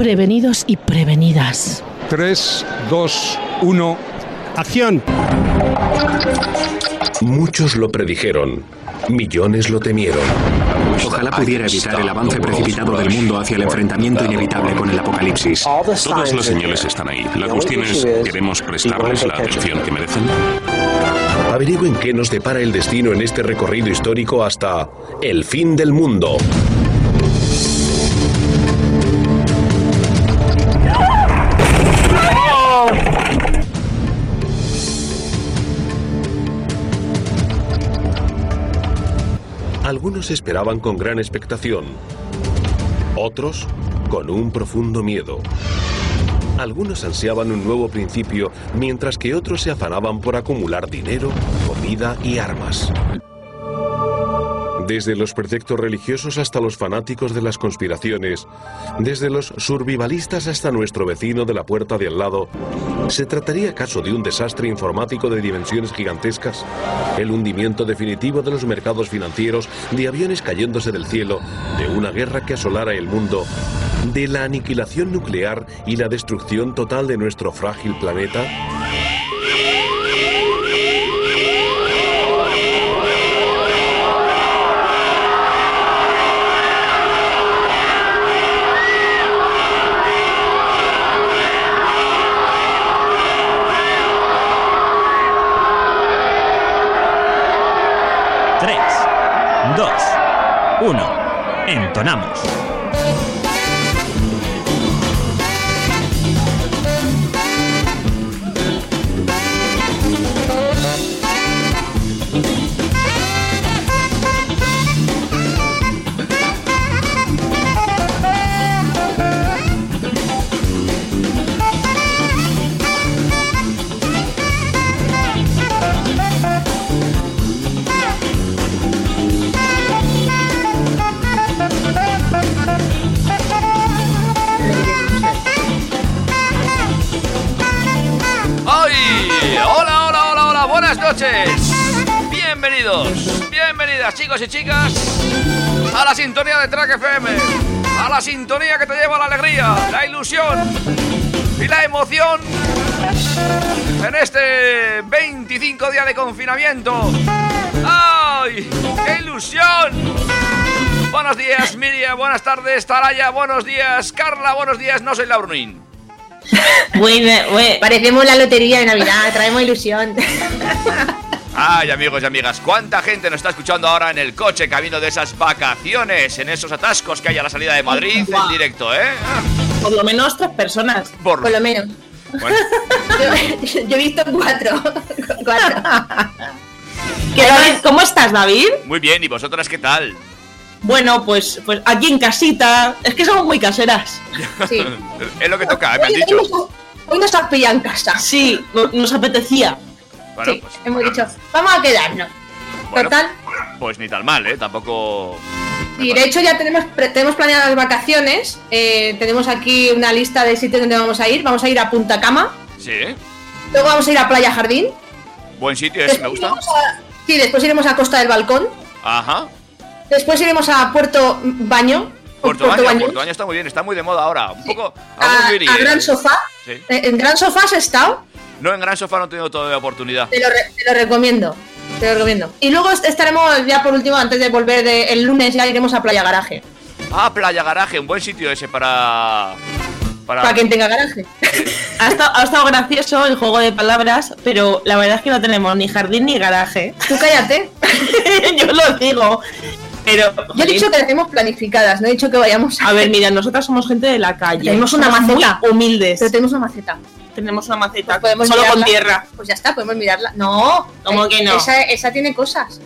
prevenidos y prevenidas. 3, 2, 1, acción. Muchos lo predijeron, millones lo temieron. Ojalá pudiera evitar el avance precipitado del mundo hacia el enfrentamiento inevitable con el apocalipsis. Todas las señales están ahí. La cuestión es, ¿queremos prestarles la atención que merecen? Averigüen qué nos depara el destino en este recorrido histórico hasta el fin del mundo. Algunos esperaban con gran expectación, otros con un profundo miedo. Algunos ansiaban un nuevo principio, mientras que otros se afanaban por acumular dinero, comida y armas. Desde los preceptos religiosos hasta los fanáticos de las conspiraciones, desde los survivalistas hasta nuestro vecino de la puerta de al lado, ¿se trataría acaso de un desastre informático de dimensiones gigantescas? ¿El hundimiento definitivo de los mercados financieros, de aviones cayéndose del cielo, de una guerra que asolara el mundo, de la aniquilación nuclear y la destrucción total de nuestro frágil planeta? 1. Entonamos. Noches! Bienvenidos, bienvenidas chicos y chicas a la sintonía de Track FM, a la sintonía que te lleva la alegría, la ilusión y la emoción en este 25 día de confinamiento. ¡Ay! ¡Qué ilusión! Buenos días, Miriam. Buenas tardes, Taraya. Buenos días, Carla. Buenos días, no soy Laurunín. Parecemos la lotería de Navidad, traemos ilusión. Ay, amigos y amigas, ¿cuánta gente nos está escuchando ahora en el coche camino de esas vacaciones, en esos atascos que hay a la salida de Madrid en directo, eh? Por lo menos tres personas. Por, Por lo menos. Bueno, Yo, yo he visto cuatro. cuatro. ¿Qué, David? ¿Cómo estás, David? muy bien, ¿y vosotras qué tal? Bueno, pues, pues aquí en casita. Es que somos muy caseras. Sí. es lo que toca, me han dicho. hoy nos, has pillado en casa. Sí, no- nos apetecía. Bueno, sí, pues, hemos dicho, vamos a quedarnos. Bueno, Total. Pues ni tan mal, ¿eh? Tampoco... Y de hecho ya tenemos, tenemos planeadas las vacaciones. eh, tenemos aquí una lista de sitios donde vamos a ir. Vamos a ir a Punta Cama. Sí. Luego vamos a ir a Playa Jardín. Buen sitio ese, me gusta. a- sí, después iremos a Costa del Balcón. Ajá. Después iremos a Puerto Baño. Puerto Baño, Puerto Baño está muy bien, está muy de moda ahora. Un poco... A. Gran Sofá. Sí. Eh, En Gran Sofá has estado. No, en Gran Sofá no he tenido todavía oportunidad. Te lo, re- te lo recomiendo. Te lo recomiendo. Y luego est- estaremos ya por último, antes de volver de- el lunes, ya iremos a Playa Garaje. Ah, Playa Garaje, un buen sitio ese para... Para... Para quien tenga garaje. Ha estado, ha estado gracioso el juego de palabras, pero la verdad es que no tenemos ni jardín ni garaje. Tú cállate. Yo lo digo. Pero. Yo he dicho que tenemos planificadas, no he dicho que vayamos A ver, mira, nosotras somos gente de la calle. Tenemos una Somos muy maceta. humildes. Pero tenemos una maceta. Tenemos una maceta. Podemos solo con tierra. Pues ya está, podemos mirarla. No. ¿Cómo que no? Esa, esa tiene cosas.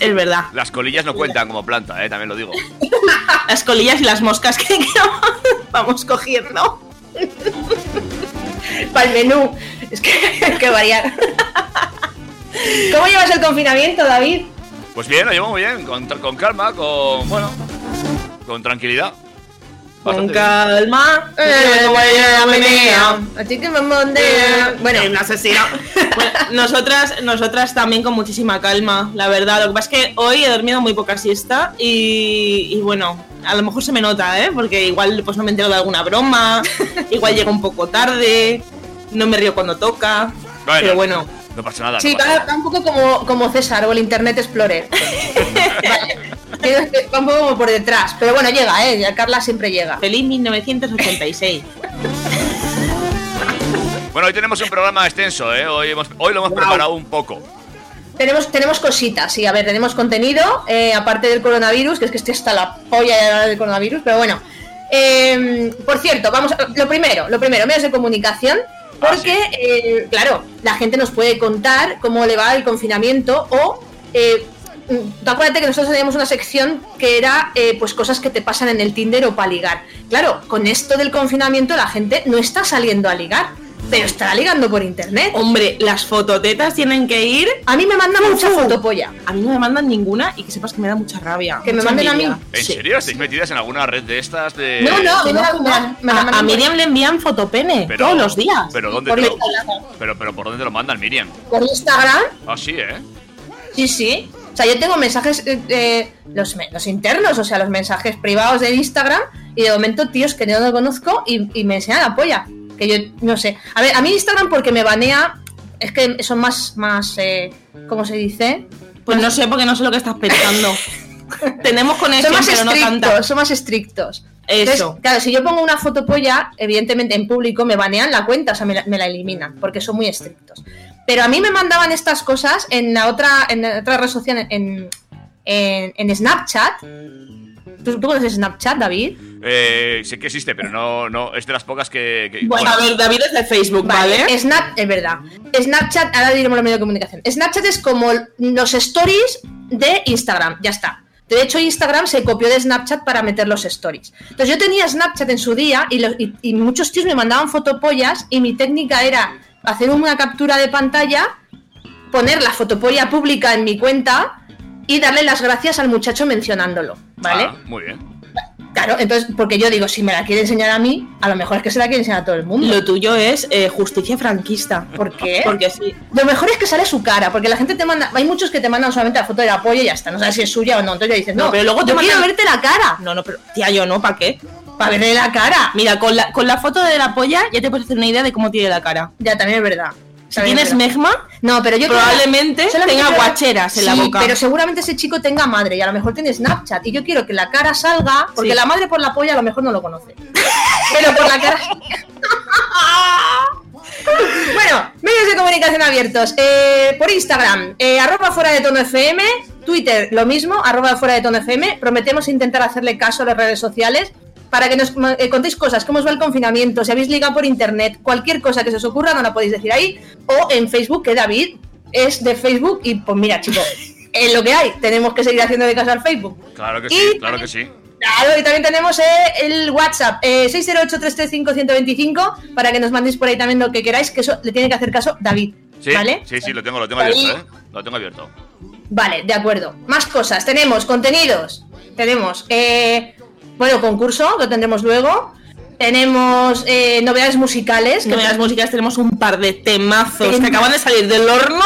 Es verdad. Las colillas no cuentan como planta, ¿eh? También lo digo. Las colillas y las moscas que, que vamos cogiendo. Para el menú. Es que hay que variar. ¿Cómo llevas el confinamiento, David? Pues bien, lo llevo muy bien, con, con calma, con... bueno, con tranquilidad. Con calma. Así que me mondea. Bueno, un asesino. Bueno, nosotras, nosotras también con muchísima calma, la verdad. Lo que pasa es que hoy he dormido muy poca siesta y, y bueno, a lo mejor se me nota, ¿eh? Porque igual pues no me entero de alguna broma, igual llega un poco tarde, no me río cuando toca. Bueno. Pero bueno, No pasa nada. Sí, no pasa va, nada. va un poco como, como César o el Internet Explorer. Vale. Va un poco como por detrás. Pero bueno, llega, ¿eh? Ya Carla siempre llega. feliz 1986. Bueno, hoy tenemos un programa extenso, ¿eh? Hoy, hemos, hoy lo hemos preparado un poco. Tenemos, tenemos cositas, sí, a ver, tenemos contenido, eh, aparte del coronavirus, que es que estoy hasta la polla de hablar del coronavirus, pero bueno. Eh, por cierto, vamos a, lo primero, lo primero, medios de comunicación, Ah, porque, eh, claro, la gente nos puede contar cómo le va el confinamiento o... Eh, acuérdate que nosotros teníamos una sección que era eh, pues cosas que te pasan en el Tinder o para ligar. Claro, con esto del confinamiento la gente no está saliendo a ligar, pero estará ligando por internet. Hombre, las fototetas tienen que ir. A mí me mandan mucha fotopolla. A mí no me mandan ninguna y que sepas que me da mucha rabia. Que me manden a mí. ¿En Sí. serio? ¿Estáis metidas en alguna red de estas de...? No, no, a mí me la- me A, a Miriam le envían fotopene Pero- todos los días. ¿Pero dónde por te lo... Pero, pero ¿por dónde te lo mandan, Miriam? por Instagram. Ah, sí, ¿eh? Sí, sí. O sea, yo tengo mensajes, eh, eh, los, internos, o sea, los mensajes privados de Instagram, y de momento tíos que yo no conozco y, y me enseñan la polla. Que yo no sé. A ver, a mí Instagram porque me banea, es que son más, más, eh, ¿cómo se dice? Pues no sé porque no sé lo que estás pensando. Tenemos Son conexión, más pero no tanta. estrictos, son más estrictos. Eso. Entonces, claro, si yo pongo una foto polla, evidentemente en público me banean la cuenta, o sea, me la, me la eliminan, porque son muy estrictos. Pero a mí me mandaban estas cosas en la otra, en la otra red social, en, en, en Snapchat. ¿Tú, ¿Tú conoces Snapchat, David? Eh, sé que existe, pero no, no es de las pocas que... que- Bueno, a ver, David es de Facebook, ¿vale? Snap, es verdad. Snapchat, ahora diremos los medios de comunicación. Snapchat es como los stories de Instagram, ya está. De hecho, Instagram se copió de Snapchat para meter los stories. Entonces, yo tenía Snapchat en su día y, y- y muchos tíos me mandaban fotopollas y mi técnica era hacer una captura de pantalla, poner la fotopolla pública en mi cuenta y darle las gracias al muchacho mencionándolo, ¿vale? Ah, muy bien. Claro, entonces, porque yo digo, si me la quiere enseñar a mí, a lo mejor es que se la quiere enseñar a todo el mundo. Lo tuyo es eh, justicia franquista. ¿Por qué? Porque sí. Lo mejor es que sale su cara, porque la gente te manda. Hay muchos que te mandan solamente la foto del apoyo y ya está. No sabes si es suya o no. Entonces ya dices, no, No, pero luego te yo quiero mandan- verte la cara. No, no, pero tía, yo no, ¿para qué? Para verle la cara. Mira, con la, con la foto de la polla ya te puedes hacer una idea de cómo tiene la cara. Ya, también es verdad. Si tienes megma, No, pero yo que- probablemente solamente tenga guacheras en la boca. Pero seguramente ese chico tenga madre y a lo mejor tiene Snapchat. Y yo quiero que la cara salga, porque Sí. la madre por la polla a lo mejor no lo conoce. pero por la cara. bueno, medios de comunicación abiertos. Eh, por Instagram, eh, arroba fuera de tono FM. Twitter, lo mismo, arroba fuera de tono FM. Prometemos intentar hacerle caso a las redes sociales para que nos eh, contéis cosas, cómo os va el confinamiento, si habéis ligado por internet, cualquier cosa que se os ocurra, no la podéis decir ahí. O en Facebook, que David es de Facebook. Y pues mira, chicos, es lo que hay. Tenemos que seguir haciendo de caso al Facebook. Claro que Y- sí, claro que sí. Claro, y también tenemos eh, el WhatsApp, eh, 608-335-125, para que nos mandéis por ahí también lo que queráis, que eso le tiene que hacer caso David. Sí, ¿Vale? sí, sí, lo tengo, lo tengo abierto, ¿eh? Lo tengo abierto. Vale, de acuerdo. Más cosas. Tenemos contenidos. Tenemos, eh, bueno, concurso, lo tendremos luego. Tenemos eh, novedades musicales. Las músicas tenemos un par de temazos que acaban de salir del horno.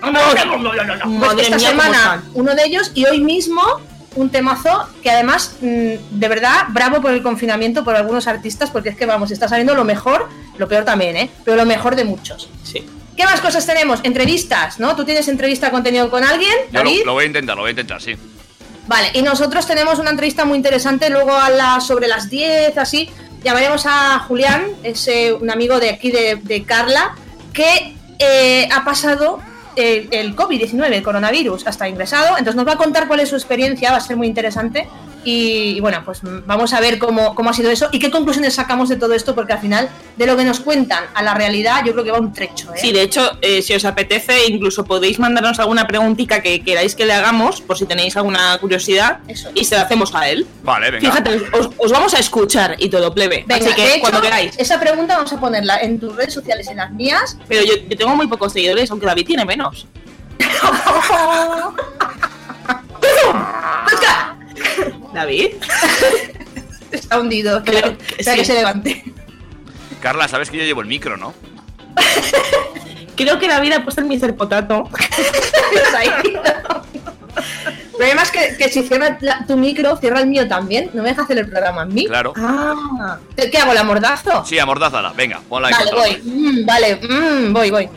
Pues Madre esta mía, semana uno de ellos y hoy mismo un temazo que además, mm, de verdad, bravo por el confinamiento, por algunos artistas, porque es que vamos, está saliendo lo mejor, lo peor también, ¿eh? Pero lo mejor de muchos. Sí. ¿Qué más cosas tenemos? Entrevistas, ¿no? ¿Tú tienes entrevista contenido con alguien, Yo lo, David? lo voy a intentar, lo voy a intentar, sí. Vale, y nosotros tenemos una entrevista muy interesante luego a las sobre las 10, así. Llamaremos a Julián, es eh, un amigo de aquí de, de Carla, que eh, ha pasado eh, el COVID-19, el coronavirus, hasta ingresado. Entonces nos va a contar cuál es su experiencia, va a ser muy interesante. Y, y bueno, pues vamos a ver cómo, cómo ha sido eso y qué conclusiones sacamos de todo esto, porque al final, de lo que nos cuentan a la realidad, yo creo que va un trecho. ¿eh? Sí, de hecho, eh, si os apetece, incluso podéis mandarnos alguna preguntita que queráis que le hagamos, por si tenéis alguna curiosidad, Eso. y se la hacemos a él. Vale, venga. Fíjate, os, os vamos a escuchar y todo, plebe. Venga, Así que de hecho, cuando queráis. esa pregunta vamos a ponerla en tus redes sociales, en las mías, Pero yo, yo tengo muy pocos seguidores, aunque David tiene menos. David. Está hundido. Espera que sí. que se levante. Carla, sabes que yo llevo el micro, ¿no? Creo que David ha puesto el Mr. Potato. Ahí. problema es que, que si cierra la- tu micro, cierra el mío también. No me deja hacer el programa a mí. Claro. Ah. ¿Qué hago? ¿La mordazo? Sí, amordázala. Venga, ponla ahí. Vale, voy. Mm, vale, mm, voy, voy.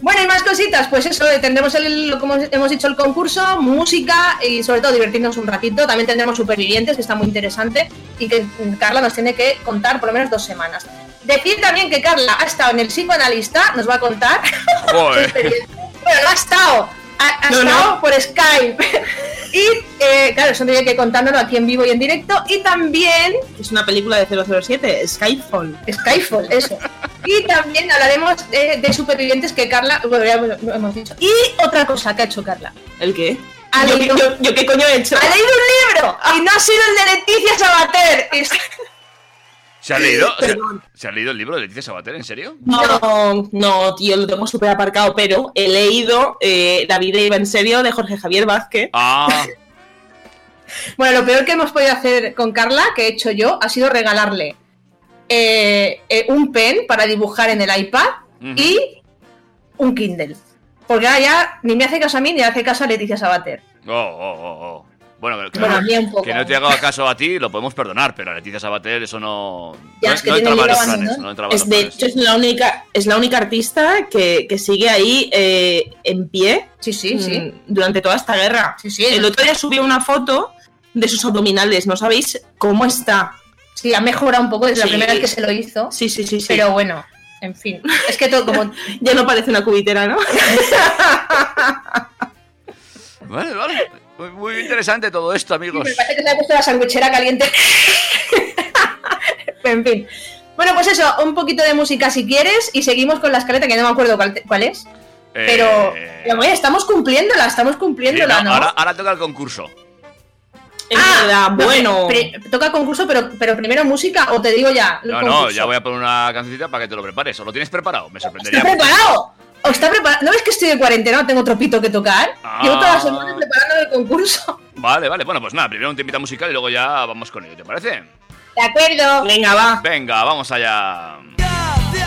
Bueno, y más cositas, pues eso, eh, tendremos el, como hemos dicho, el concurso, música y sobre todo divertirnos un ratito. También tendremos supervivientes, que está muy interesante, y que Carla nos tiene que contar por lo menos dos semanas. Decir también que Carla ha estado en el psicoanalista, nos va a contar. Joder. bueno, no ha estado, ha, ha No, no. por Skype. y eh, claro, eso tiene que contárnoslo aquí en vivo y en directo. Y también Es una película de 007, Skyfall. Skyfall, eso. Y también hablaremos de, de supervivientes que Carla, bueno, ya lo hemos dicho. Y otra cosa que ha hecho Carla. ¿El qué? Ha ¿Yo, leído- yo- yo qué coño he hecho? Ha leído un libro y no ha sido el de Leticia Sabater. ¿Se ha leído? ¿Se, ha leído el libro de Leticia Sabater? ¿En serio? No, no, tío, lo tengo súper aparcado, pero he leído eh, La vida iba en serio de Jorge Javier Vázquez. Ah, Bueno, lo peor que hemos podido hacer con Carla, que he hecho yo, ha sido regalarle eh, eh, un pen para dibujar en el iPad y un Kindle. Porque ahora ya ni me hace caso a mí ni hace caso a Leticia Sabater. oh, oh, oh, oh. Bueno, que, Bueno, a mí un poco. que no te haga caso a ti lo podemos perdonar, pero a Leticia Sabater eso no. Ya, no, es que no entraba en los libro planes. abandonado. No entraba en Es, los de planes. hecho, es la única, es la única artista que, que sigue ahí eh, en pie Sí, sí, sí. mm, durante toda esta guerra. Sí, sí. El otro día subió una foto de sus abdominales, no sabéis cómo está. Sí, ha mejorado un poco desde la Sí. primera vez que se lo hizo. Sí, sí, sí, sí. Pero bueno, en fin. Es que todo como. ya no parece una cubitera, ¿no? Vale, vale. Muy, muy interesante todo esto, amigos. Me parece que se ha puesto la sandwichera caliente. en fin. Bueno, pues eso, un poquito de música si quieres y seguimos con la escaleta que no me acuerdo cuál, cuál es. Pero, Eh, pero, oye, estamos cumpliéndola, estamos sí, cumpliéndola, no, ¿no? Ahora, ahora toca el concurso. Ah, no, bueno. toca concurso, pero, pero primero música o te digo ya. el No, no, concurso? ya voy a poner una cancioncita para que te lo prepares. ¿O lo tienes preparado? Me ¿Está sorprendería. preparado? ¿O está preparado? ¿No ves que estoy de cuarentena? No tengo otro pito que tocar. Ah. Llevo toda la semana preparando el concurso. Vale, vale. Bueno, pues nada, primero un temita musical y luego ya vamos con ello, ¿te parece? De acuerdo. Venga, va. Venga, vamos allá. de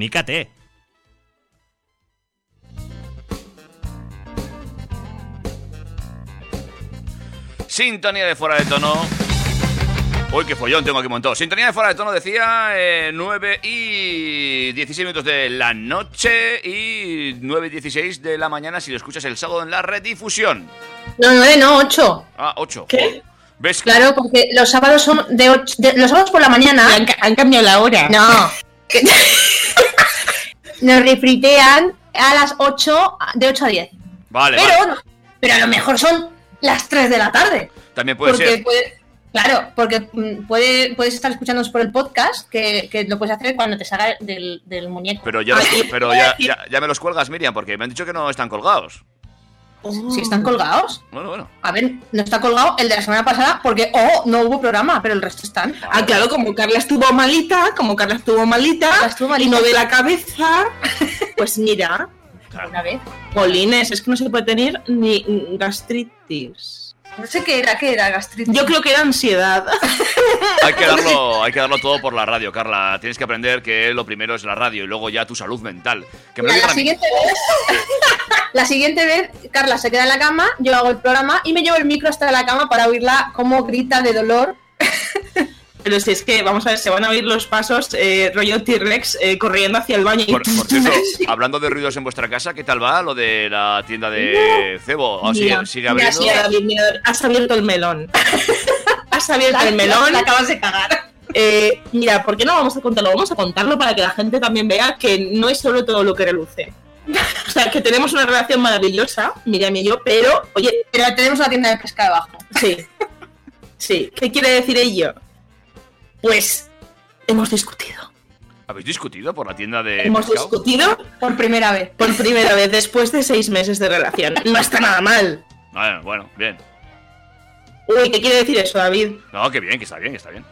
Comunícate. Sintonía de fuera de tono. Uy, qué follón tengo aquí montado. Sintonía de fuera de tono decía eh, 9 y 16 minutos de la noche y 9 y 16 de la mañana si lo escuchas el sábado en la redifusión. No, nueve, no, ocho. Ah, 8. ¿Qué? ¿Ves? Claro, porque los sábados son de, ocho, de- los sábados por la mañana. Han, han cambiado la hora. No. Nos refritean a las 8, de 8 a 10. Vale, pero, vale. pero a lo mejor son las 3 de la tarde. También puede porque ser. puede- claro, porque mm, puede, puedes estar escuchándonos por el podcast, que, que lo puedes hacer cuando te salga del, del muñeco. Pero ya, pero ya, ya, ya me los cuelgas, Miriam, porque me han dicho que no están colgados. Si están colgados. Bueno, bueno. A ver, no está colgado el de la semana pasada porque, oh, no hubo programa, pero el resto están. Ah, claro, como Carla estuvo malita, como Carla estuvo malita, Carla estuvo malita. y no de la cabeza, pues mira, Una vez. Polines, es que no se puede tener ni gastritis. No sé qué era, qué era gastritis. Yo creo que era ansiedad. Hay que, darlo, hay que darlo todo por la radio, Carla. Tienes que aprender que lo primero es la radio y luego ya tu salud mental. Que me lo Mira, digan la a mí. siguiente vez, la siguiente vez, Carla se queda en la cama, yo hago el programa y me llevo el micro hasta la cama para oírla cómo grita de dolor. Pero si es que, vamos a ver, se van a oír los pasos eh, rollo T-Rex eh, corriendo hacia el baño. y- Por, por cierto, hablando de ruidos en vuestra casa, ¿qué tal va lo de la tienda de cebo? Sigue, Mira, sí, David, has abierto el melón. has abierto La- el melón. la acabas de cagar. Eh, mira, ¿por qué no vamos a contarlo? Vamos a contarlo para que la gente también vea que no es solo todo lo que reluce. O sea, que tenemos una relación maravillosa, Miriam y yo, pero, oye, Pero tenemos una tienda de pesca debajo. sí. Sí, ¿qué quiere decir ello? Pues hemos discutido. ¿Habéis discutido por la tienda de Hemos pescado? discutido Por primera vez. por primera vez después de seis meses de relación. No está nada mal. Bueno, bueno, bien. Uy, ¿qué quiere decir eso, David? No, que bien, que está bien, que está bien.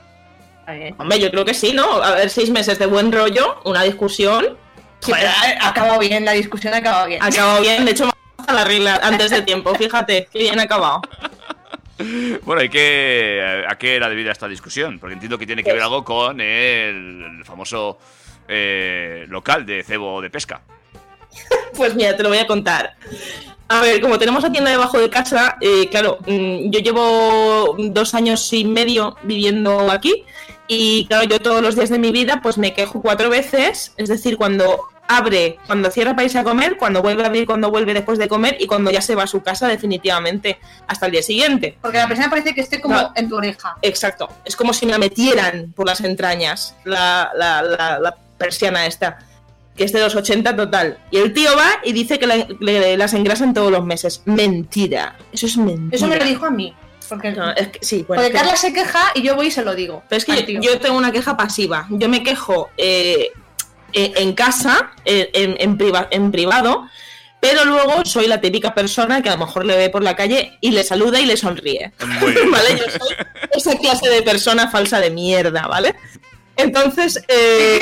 Hombre, yo creo que sí, ¿no? A ver, seis meses de buen rollo, una discusión. Sí, pero ha acabado bien, la discusión ha acabado bien. Ha acabado bien, de hecho, me ha la regla antes de tiempo, fíjate, qué bien ha acabado. Bueno, ¿y qué, a qué era debida esta discusión? Porque entiendo que tiene que ver algo con el, el famoso eh, local de cebo de pesca. Pues mira, te lo voy a contar. A ver, como tenemos la tienda debajo de casa, eh, claro, mm, yo llevo dos años y medio viviendo aquí y claro, yo todos los días de mi vida pues me quejo cuatro veces, es decir, cuando abre, cuando cierra para irse a comer, cuando vuelve a abrir, cuando vuelve después de comer y cuando ya se va a su casa definitivamente hasta el día siguiente. Porque la persona parece que esté como No. en tu oreja. Exacto, es como si me la metieran por las entrañas la, la, la, la persiana esta, que es de los 80 total. Y el tío va y dice que le- las engrasan todos los meses. Mentira, eso es mentira. Eso me lo dijo a mí. Porque, No, es que, sí, bueno, porque es que- Carla se queja y yo voy y se lo digo. pero es que yo tengo una queja pasiva. Yo me quejo eh, eh, en casa, eh, en, en priva- en privado, pero luego soy la típica persona que a lo mejor le ve por la calle y le saluda y le sonríe. ¿Vale? Yo soy esa clase de persona falsa de mierda, ¿vale? Entonces, eh,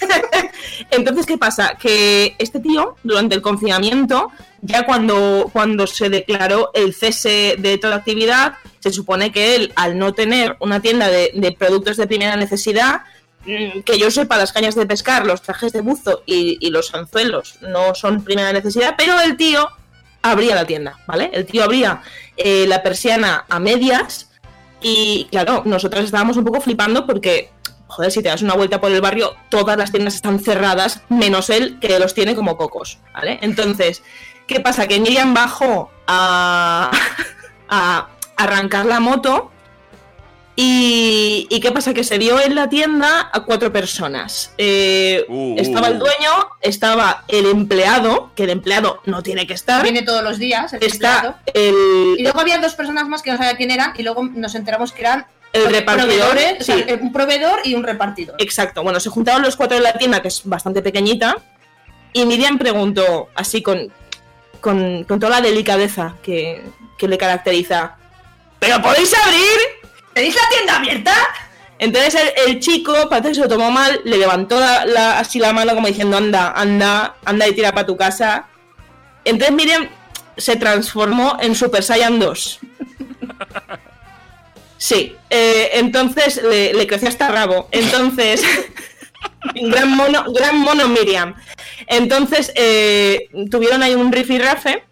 entonces, ¿qué pasa? Que este tío, durante el confinamiento, ya cuando, cuando se declaró el cese de toda actividad, se supone que él, al no tener una tienda de, de productos de primera necesidad, que yo sepa, las cañas de pescar, los trajes de buzo y, los anzuelos no son primera necesidad, pero el tío abría la tienda, ¿vale? El tío abría eh, la persiana a medias y, claro, nosotros estábamos un poco flipando porque, joder, si te das una vuelta por el barrio, todas las tiendas están cerradas, menos él, que los tiene como cocos, ¿vale? Entonces, ¿qué pasa? Que Miriam bajó a, a arrancar la moto y, y ¿qué pasa? Que se vio en la tienda a cuatro personas. Eh, Uh, estaba uh. el dueño, estaba el empleado, que el empleado no tiene que estar. Viene todos los días. el empleado. Está el, Y luego había dos personas más que no sabía quién eran y luego nos enteramos que eran el repartidor. o sea, sí. un proveedor y un repartidor. Exacto, bueno, se juntaron los cuatro en la tienda, que es bastante pequeñita, y Miriam preguntó, así con, con, con toda la delicadeza que, que le caracteriza, ¿pero podéis abrir? ¿Tenéis la tienda abierta? Entonces el, chico, parece que se lo tomó mal, le levantó así la mano como diciendo, anda, anda, anda y tira para tu casa. Entonces Miriam se transformó en Super Saiyan 2. Sí, eh, entonces le, le creció hasta rabo. Entonces, gran mono, gran mono Miriam. Entonces, eh, tuvieron ahí un rifirrafe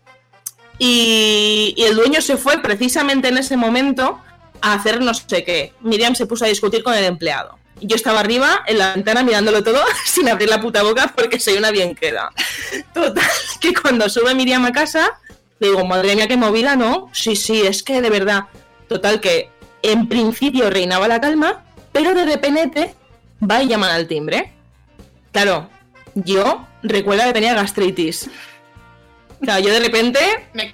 y, y el dueño se fue precisamente en ese momento a hacer no sé qué. Miriam se puso a discutir con el empleado. Yo estaba arriba en la ventana mirándolo todo sin abrir la puta boca porque soy una bien queda. Total, que cuando sube Miriam a casa, le digo, madre mía, qué movida, ¿no? Sí, sí, es que de verdad. Total, que en principio reinaba la calma, pero de repente va y llaman al timbre. Claro, yo recuerdo que tenía gastritis. Claro, yo de repente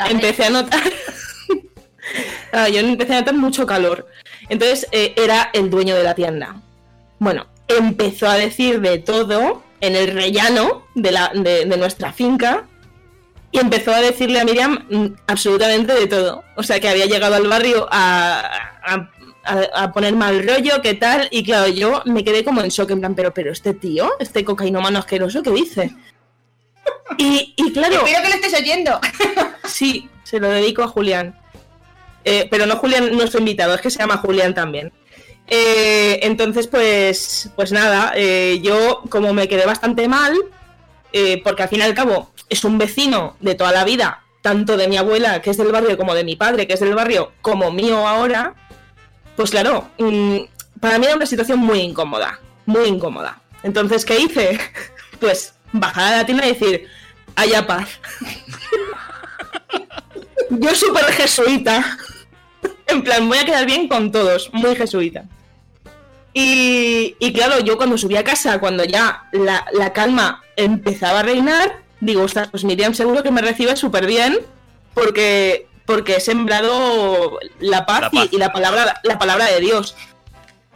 empecé a notar. Claro, yo empecé a notar mucho calor. Entonces eh, era el dueño de la tienda. Bueno, empezó a decir de todo en el rellano de, la, de, de nuestra finca y empezó a decirle a Miriam mm, absolutamente de todo. O sea, que había llegado al barrio a, a- a- a poner mal rollo, qué tal. Y claro, yo me quedé como en shock, en plan, pero, pero este tío, este cocainómano asqueroso, ¿qué dice? Y, y claro, Espero que lo estés oyendo. sí, se lo dedico a Julián. Eh, pero no Julián, nuestro invitado, es que se llama Julián también. Eh, entonces, pues, pues nada, eh, yo como me quedé bastante mal, eh, porque al fin y al cabo es un vecino de toda la vida, tanto de mi abuela, que es del barrio, como de mi padre, que es del barrio, como mío ahora, pues claro, mm, para mí era una situación muy incómoda, muy incómoda. Entonces, ¿qué hice? Pues bajar a la tienda y decir, haya paz. Yo súper jesuita. En plan, voy a quedar bien con todos, muy jesuita. Y, y claro, yo cuando subí a casa, cuando ya la, la calma empezaba a reinar, digo, ostras, pues Miriam seguro que me recibe súper bien, porque, porque he sembrado la paz, La paz. Y, y la, palabra, la palabra de Dios.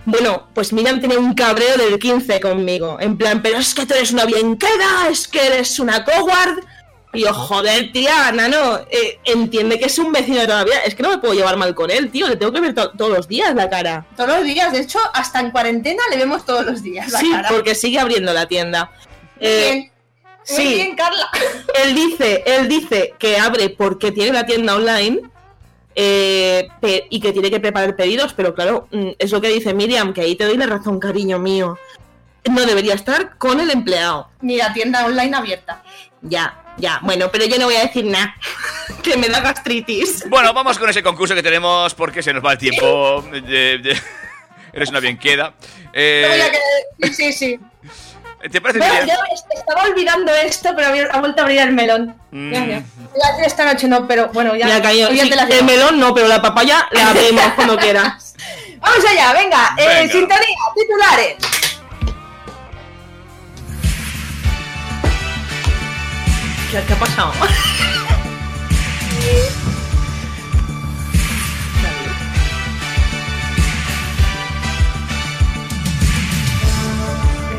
Bueno, pues Miriam tiene un cabreo del 15 conmigo, en plan, pero es que tú eres una bien queda, es que eres una coward. Y yo, joder, tía, Nano, eh, entiende que es un vecino de todavía. Es que no me puedo llevar mal con él, tío. Le tengo que ver to- todos los días la cara. Todos los días, de hecho, hasta en cuarentena le vemos todos los días la sí, cara. porque sigue abriendo la tienda. Eh, Bien. Muy sí. bien, Carla. él dice, él dice que abre porque tiene la tienda online eh, y que tiene que preparar pedidos, pero claro, mm, es lo que dice Miriam, que ahí te doy la razón, cariño mío. No debería estar con el empleado. Ni la tienda online abierta. Ya, ya. Bueno, pero yo no voy a decir nada. que me da gastritis. Bueno, vamos con ese concurso que tenemos porque se nos va el tiempo. Eres una bien queda. Eh, Sí, sí. ¿Te parece Bueno, bien? yo est- estaba olvidando esto, pero ha vuelto a abrir el melón. Mm. Ya, ya. Esta noche no, pero bueno, ya. Sí, el melón no, pero la papaya la abrimos cuando quieras. Vamos allá, venga. Eh, Venga. sintonía, titulares. ¿Qué, qué ha pasado?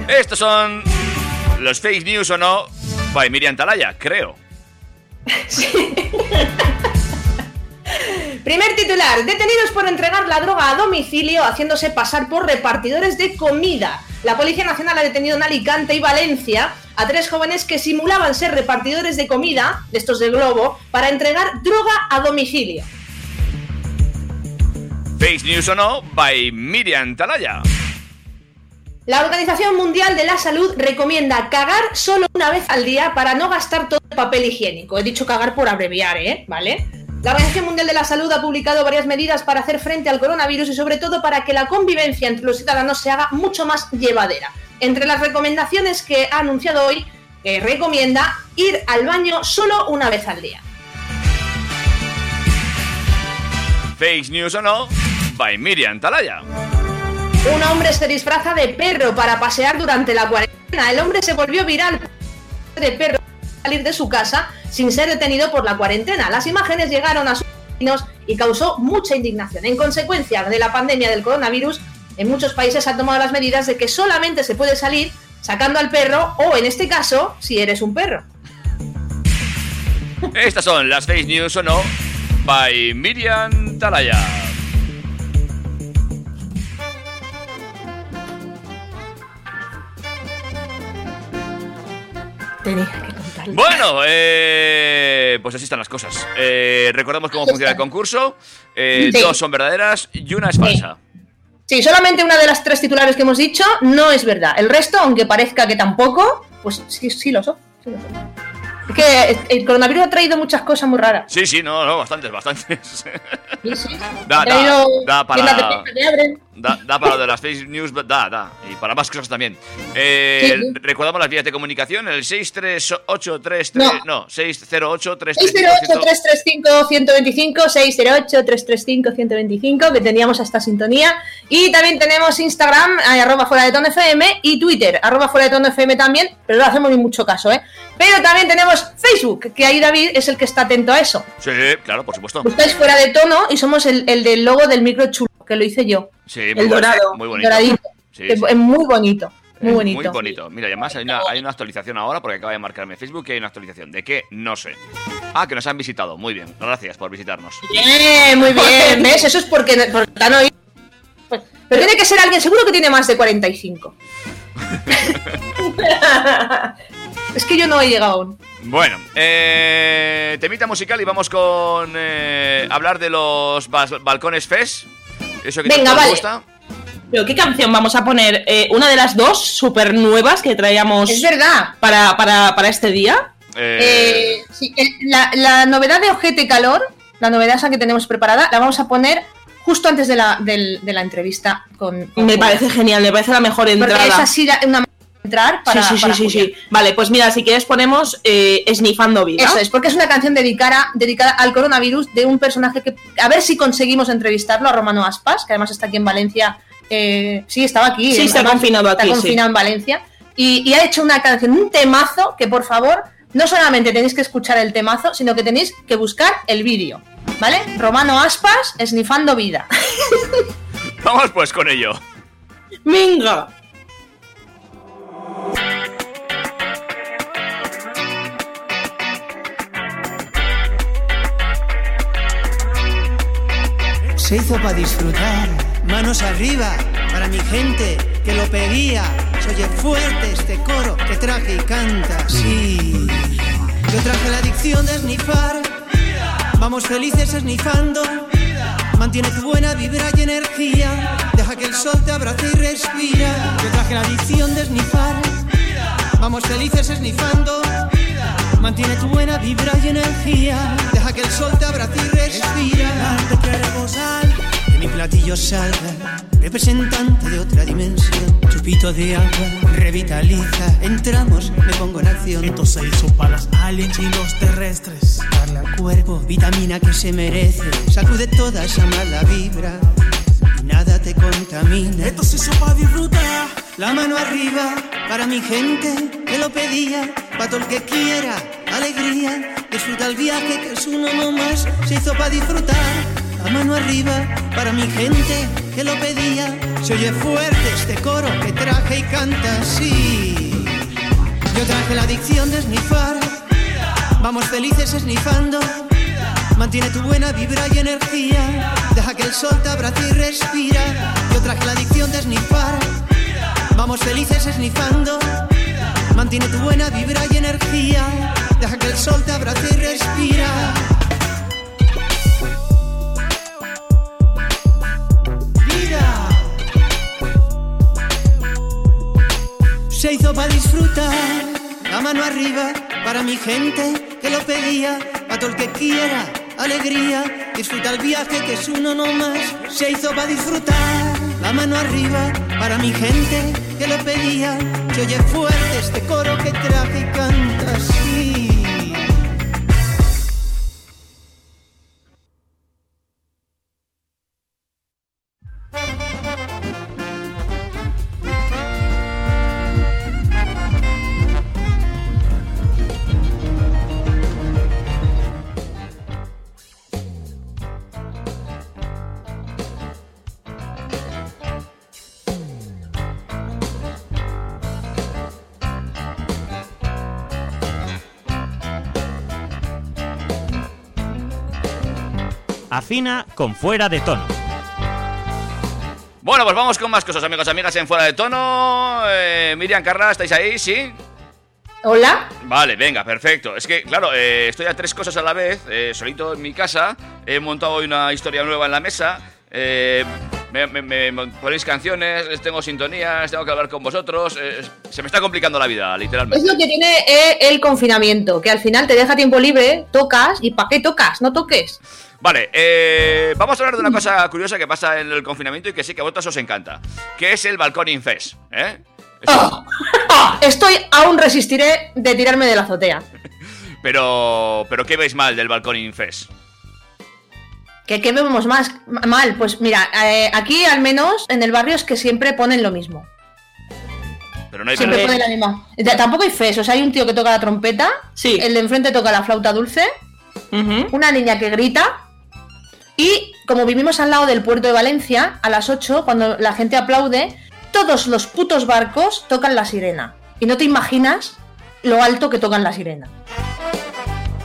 Estos son los fake news o no by Miriam Talaya, creo. Primer titular, detenidos por entregar la droga a domicilio haciéndose pasar por repartidores de comida. La Policía Nacional ha detenido en Alicante y Valencia a tres jóvenes que simulaban ser repartidores de comida, de estos de globo, para entregar droga a domicilio. Fake news o no by Miriam Talaya. La Organización Mundial de la Salud recomienda cagar solo una vez al día para no gastar todo el papel higiénico. He dicho cagar por abreviar, ¿eh? ¿Vale? La Organización Mundial de la Salud ha publicado varias medidas para hacer frente al coronavirus y sobre todo para que la convivencia entre los ciudadanos se haga mucho más llevadera. Entre las recomendaciones que ha anunciado hoy, que recomienda ir al baño solo una vez al día. Fake news o no by Miriam Talaya. Un hombre se disfraza de perro para pasear durante la cuarentena. El hombre se volvió viral de perro salir de su casa sin ser detenido por la cuarentena. Las imágenes llegaron a sus vecinos y causó mucha indignación. En consecuencia de la pandemia del coronavirus, en muchos países se han tomado las medidas de que solamente se puede salir sacando al perro o, en este caso, si eres un perro. Estas son las fake news o no by Miriam Talaya. Tenía que. Bueno, eh, pues así están las cosas. Eh, recordamos cómo funciona el concurso. Eh, Sí. Dos son verdaderas y una es falsa. Sí, solamente una de las tres titulares que hemos dicho no es verdad. El resto, aunque parezca que tampoco, pues sí, sí lo son. sí lo son. Es que el coronavirus ha traído muchas cosas muy raras. Sí, sí, no, no, bastantes, bastantes. Sí, sí. Da, da, da para. Da, da para lo de las fake news, da, da. Y para más cosas también. Eh, Sí, sí. Recordamos las vías de comunicación, el 63833. No. No, 608 608-335-125, 608-335-125, que teníamos esta sintonía. Y también tenemos Instagram, eh, arroba fuera de tono FM, y Twitter, arroba fuera de tono FM también, pero no hacemos ni mucho caso, ¿eh? Pero también tenemos Facebook, que ahí David es el que está atento a eso. Sí, claro, por supuesto. Buscáis fuera de tono y somos el, el del logo del micro chulo, que lo hice yo. Sí, muy el bueno, dorado, Muy bonito. doradito. Sí, que sí. Es muy bonito, muy bonito. Muy bonito. Mira, y además hay una, hay una actualización ahora porque acaba de marcarme Facebook y hay una actualización. ¿De qué? No sé. Ah, que nos han visitado. Muy bien. Gracias por visitarnos. Bien, muy bien. ¿Ves? Eso es porque, porque han oído. Pues, pero tiene que ser alguien, seguro que tiene más de 45. es que yo no he llegado aún. Bueno, eh, temita musical y vamos con eh, hablar de los balcones FES. Eso que Venga, vale. gusta. Pero ¿qué canción vamos a poner? Eh, una de las dos súper nuevas que traíamos Es verdad. para, para, para este día. Eh, Eh, sí, el- la, la novedad de Ojete Calor, la novedad esa que tenemos preparada, la vamos a poner justo antes de la, del- de la entrevista con. con Me Julia. parece genial, me parece la mejor Porque entrada. es así la- una entrar para. sí, sí, para sí, sí, Julia. sí. Vale, pues mira, si quieres ponemos eh, Snifando Vida. Eso es, porque es una canción dedicada, dedicada al coronavirus de un personaje que, a ver si conseguimos entrevistarlo, a Romano Aspas, que además está aquí en Valencia. eh, sí, estaba aquí. Sí, eh, está además, confinado aquí, Está sí. confinado en Valencia. Y, y ha hecho una canción, un temazo, que por favor, no solamente tenéis que escuchar el temazo, sino que tenéis que buscar el vídeo. ¿Vale? Romano Aspas, esnifando vida. Vamos pues con ello. Venga. Se hizo para disfrutar, manos arriba, para mi gente que lo pedía. Se oye fuerte este coro que traje y canta, sí. Yo traje la adicción de snifar, vamos felices snifando. Mantiene tu buena vibra y energía, deja que el sol te abrace y respira. Yo traje la adicción de snifar, vamos felices snifando. Mantiene tu buena vibra y energía. Deja que el sol te abrace y respira. Te queremos al que mi platillo salga. Representante de otra dimensión. Chupito de agua, revitaliza. Entramos, me pongo en acción. Esto se hizo para las aliens y los terrestres. Darle al cuerpo vitamina que se merece. Sacude toda esa mala vibra. Nada te contamina. Esto se hizo para disfrutar. La mano arriba para mi gente que lo pedía, para todo el que quiera alegría. Disfruta el viaje que es uno no más, se hizo para disfrutar. La mano arriba para mi gente que lo pedía. Se oye fuerte este coro que traje y canta así. Yo traje la adicción de snifar. Vamos felices snifando. Mantiene tu buena vibra y energía. Deja que el sol te abrace y respira. Yo traje la adicción de snifar. Vamos felices snifando. Mantiene tu buena vibra y energía. Deja que el sol te abrace y respira. Vida. Se hizo para disfrutar. La mano arriba para mi gente que lo pedía. Para todo el que quiera alegría. Disfruta el viaje que es uno no más. Se hizo para disfrutar. La mano arriba para mi gente que lo pedía. Se oye fuerte este coro que traje y canta así. Con fuera de tono. Bueno, pues vamos con más cosas, amigos, amigas, en Fuera de Tono. Eh, Miriam, Carla, ¿estáis ahí? ¿Sí? Hola. Vale, venga, perfecto. Es que, claro, eh, estoy a tres cosas a la vez, eh, solito en mi casa. He montado hoy una historia nueva en la mesa. eh, Me, me- ponéis canciones, les tengo sintonías, tengo que hablar con vosotros. eh, se me está complicando la vida, Es literalmente. lo que tiene eh, el confinamiento, que al final te deja tiempo libre, tocas y ¿para qué tocas? No toques. Vale, eh, vamos a hablar de una cosa curiosa que pasa en el confinamiento y que sí que a vosotros os encanta, que es el balcón infest, ¿eh? Ah, estoy, aún resistiré de tirarme de la azotea. Pero, pero ¿qué veis mal del balcón infest? ¿Qué, qué vemos más ma- mal? Pues mira, eh, aquí al menos en el barrio es que siempre ponen lo mismo. Pero no hay Siempre ponen la misma. Ya, Tampoco hay fes, o sea, hay un tío que toca la trompeta, el de enfrente toca la flauta dulce, una niña que grita, y como vivimos al lado del puerto de Valencia, a las 8, cuando la gente aplaude, todos los putos barcos tocan la sirena. Y no te imaginas lo alto que tocan la sirena.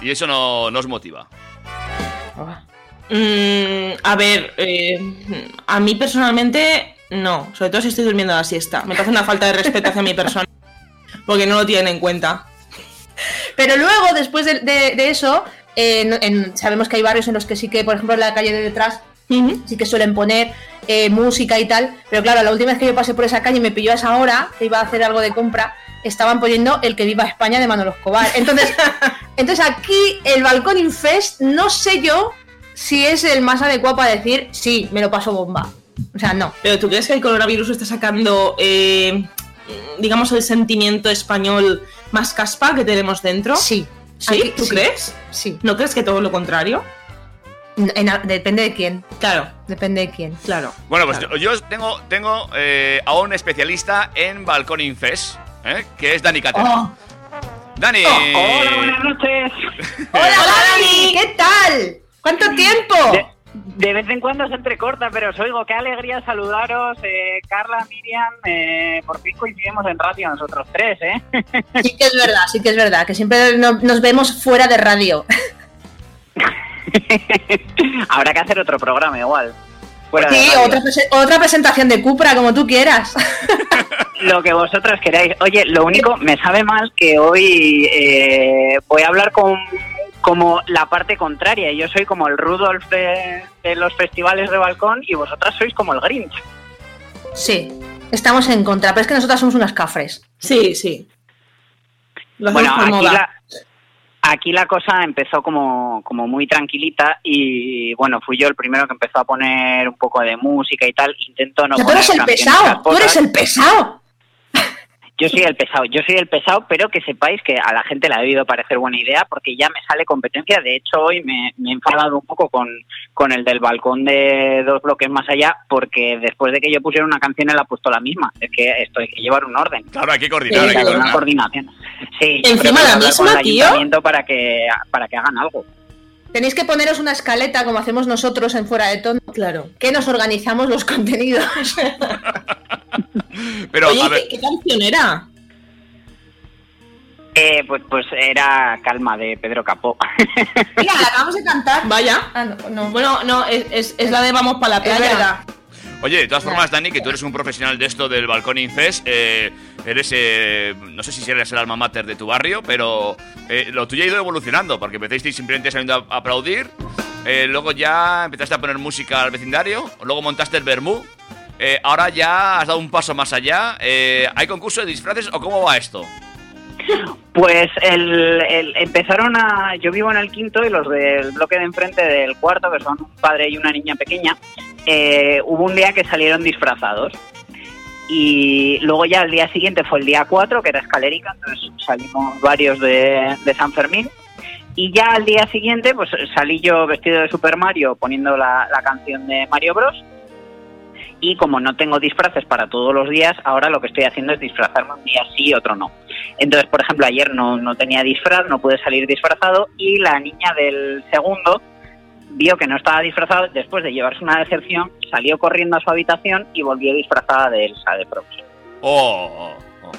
Y eso no, no os motiva. Mm, a ver, eh, a mí personalmente no, sobre todo si estoy durmiendo la siesta. Me parece una falta de respeto hacia mi persona, porque no lo tienen en cuenta. Pero luego, después de, de- de eso, eh, en- en- sabemos que hay barrios en los que sí que, por ejemplo, en la calle de detrás, sí que suelen poner eh, música y tal. Pero claro, la última vez que yo pasé por esa calle y me pilló a esa hora, que iba a hacer algo de compra, estaban poniendo El que viva España de Manolo Escobar. Entonces, entonces aquí el Balcón Infest, no sé yo si es el más adecuado para decir, sí, me lo paso bomba. O sea, no. Pero ¿tú crees que el coronavirus está sacando, eh, digamos, el sentimiento español más caspa que tenemos dentro? Sí. ¿Sí? Aquí- ¿Tú sí. crees? Sí. ¿No crees que todo lo contrario? En- depende de quién. Claro. Depende de quién. Claro. Bueno, pues yo- yo tengo, tengo eh, a un especialista en balcón infest, ¿eh? que es Dani Catena. Oh. Dani. Hola, buenas noches. Hola, Dani, ¿qué tal? ¿Cuánto tiempo? De, de vez en cuando se entrecorta, pero os oigo. Qué alegría saludaros, eh, Carla, Miriam. eh, por fin coincidimos en radio nosotros tres, ¿eh? Sí que es verdad, sí que es verdad, que siempre no- nos vemos fuera de radio. Habrá que hacer otro programa igual. Fuera Sí, otra, otra presentación de Cupra, como tú quieras. Lo que vosotras queráis. Oye, lo único, me sabe mal que hoy eh, voy a hablar con como la parte contraria. Yo soy como el Rudolf de, de los festivales de balcón y vosotras sois como el Grinch. Sí, estamos en contra, pero es que nosotras somos unas cafres. Sí, sí. Lo Bueno, aquí moda. la, aquí la cosa empezó como, como muy tranquilita y bueno, fui yo el primero que empezó a poner un poco de música y tal. Intento no tú eres el pesado, tú eres el pesado. Yo soy el pesado, yo soy el pesado, pero que sepáis que a la gente le ha debido parecer buena idea porque ya me sale competencia. De hecho, hoy me, me he enfadado un poco con, con el del balcón de dos bloques más allá porque después de que yo pusiera una canción él ha puesto la misma. Es que esto hay que llevar un orden. Claro, hay que coordinar, hay que Hay una coordinar. coordinación. Sí, Encima que la misma, el tío. para que, para que hagan algo. Tenéis que poneros una escaleta como hacemos nosotros en Fuera de Tono. Claro. Que nos organizamos los contenidos. Pero, Oye, a ver, ¿qué, qué canción era? Eh, pues, pues era Calma de Pedro Capó. Mira, la acabamos de cantar. Vaya. Ah, no, no. Bueno, no, es, es- es la de Vamos para la Es playa. verdad. Oye, de todas formas, Dani, que tú eres un profesional de esto del balcón infest, eh, eres, eh, no sé si eres el alma mater de tu barrio, pero eh, lo tuyo ha ido evolucionando, porque empezasteis simplemente saliendo a aplaudir, eh, luego ya empezaste a poner música al vecindario, luego montaste el Bermú, ahora ya has dado un paso más allá. eh, ¿Hay concurso de disfraces o cómo va esto? Pues el, empezaron a... Yo vivo en el quinto y los del bloque de enfrente del cuarto, que son un padre y una niña pequeña, eh, hubo un día que salieron disfrazados. Y luego ya el día siguiente fue el día 4, que era escalérica, entonces salimos varios de, de San Fermín. Y ya al día siguiente, pues salí yo vestido de Super Mario poniendo la, la canción de Mario Bros. Y como no tengo disfraces para todos los días, ahora lo que estoy haciendo es disfrazarme un día sí y otro no. Entonces, por ejemplo, ayer no, no tenía disfraz, no pude salir disfrazado y la niña del segundo vio que no estaba disfrazado, después de llevarse una decepción, salió corriendo a su habitación y volvió disfrazada de Elsa de Frozen. Oh, oh, oh.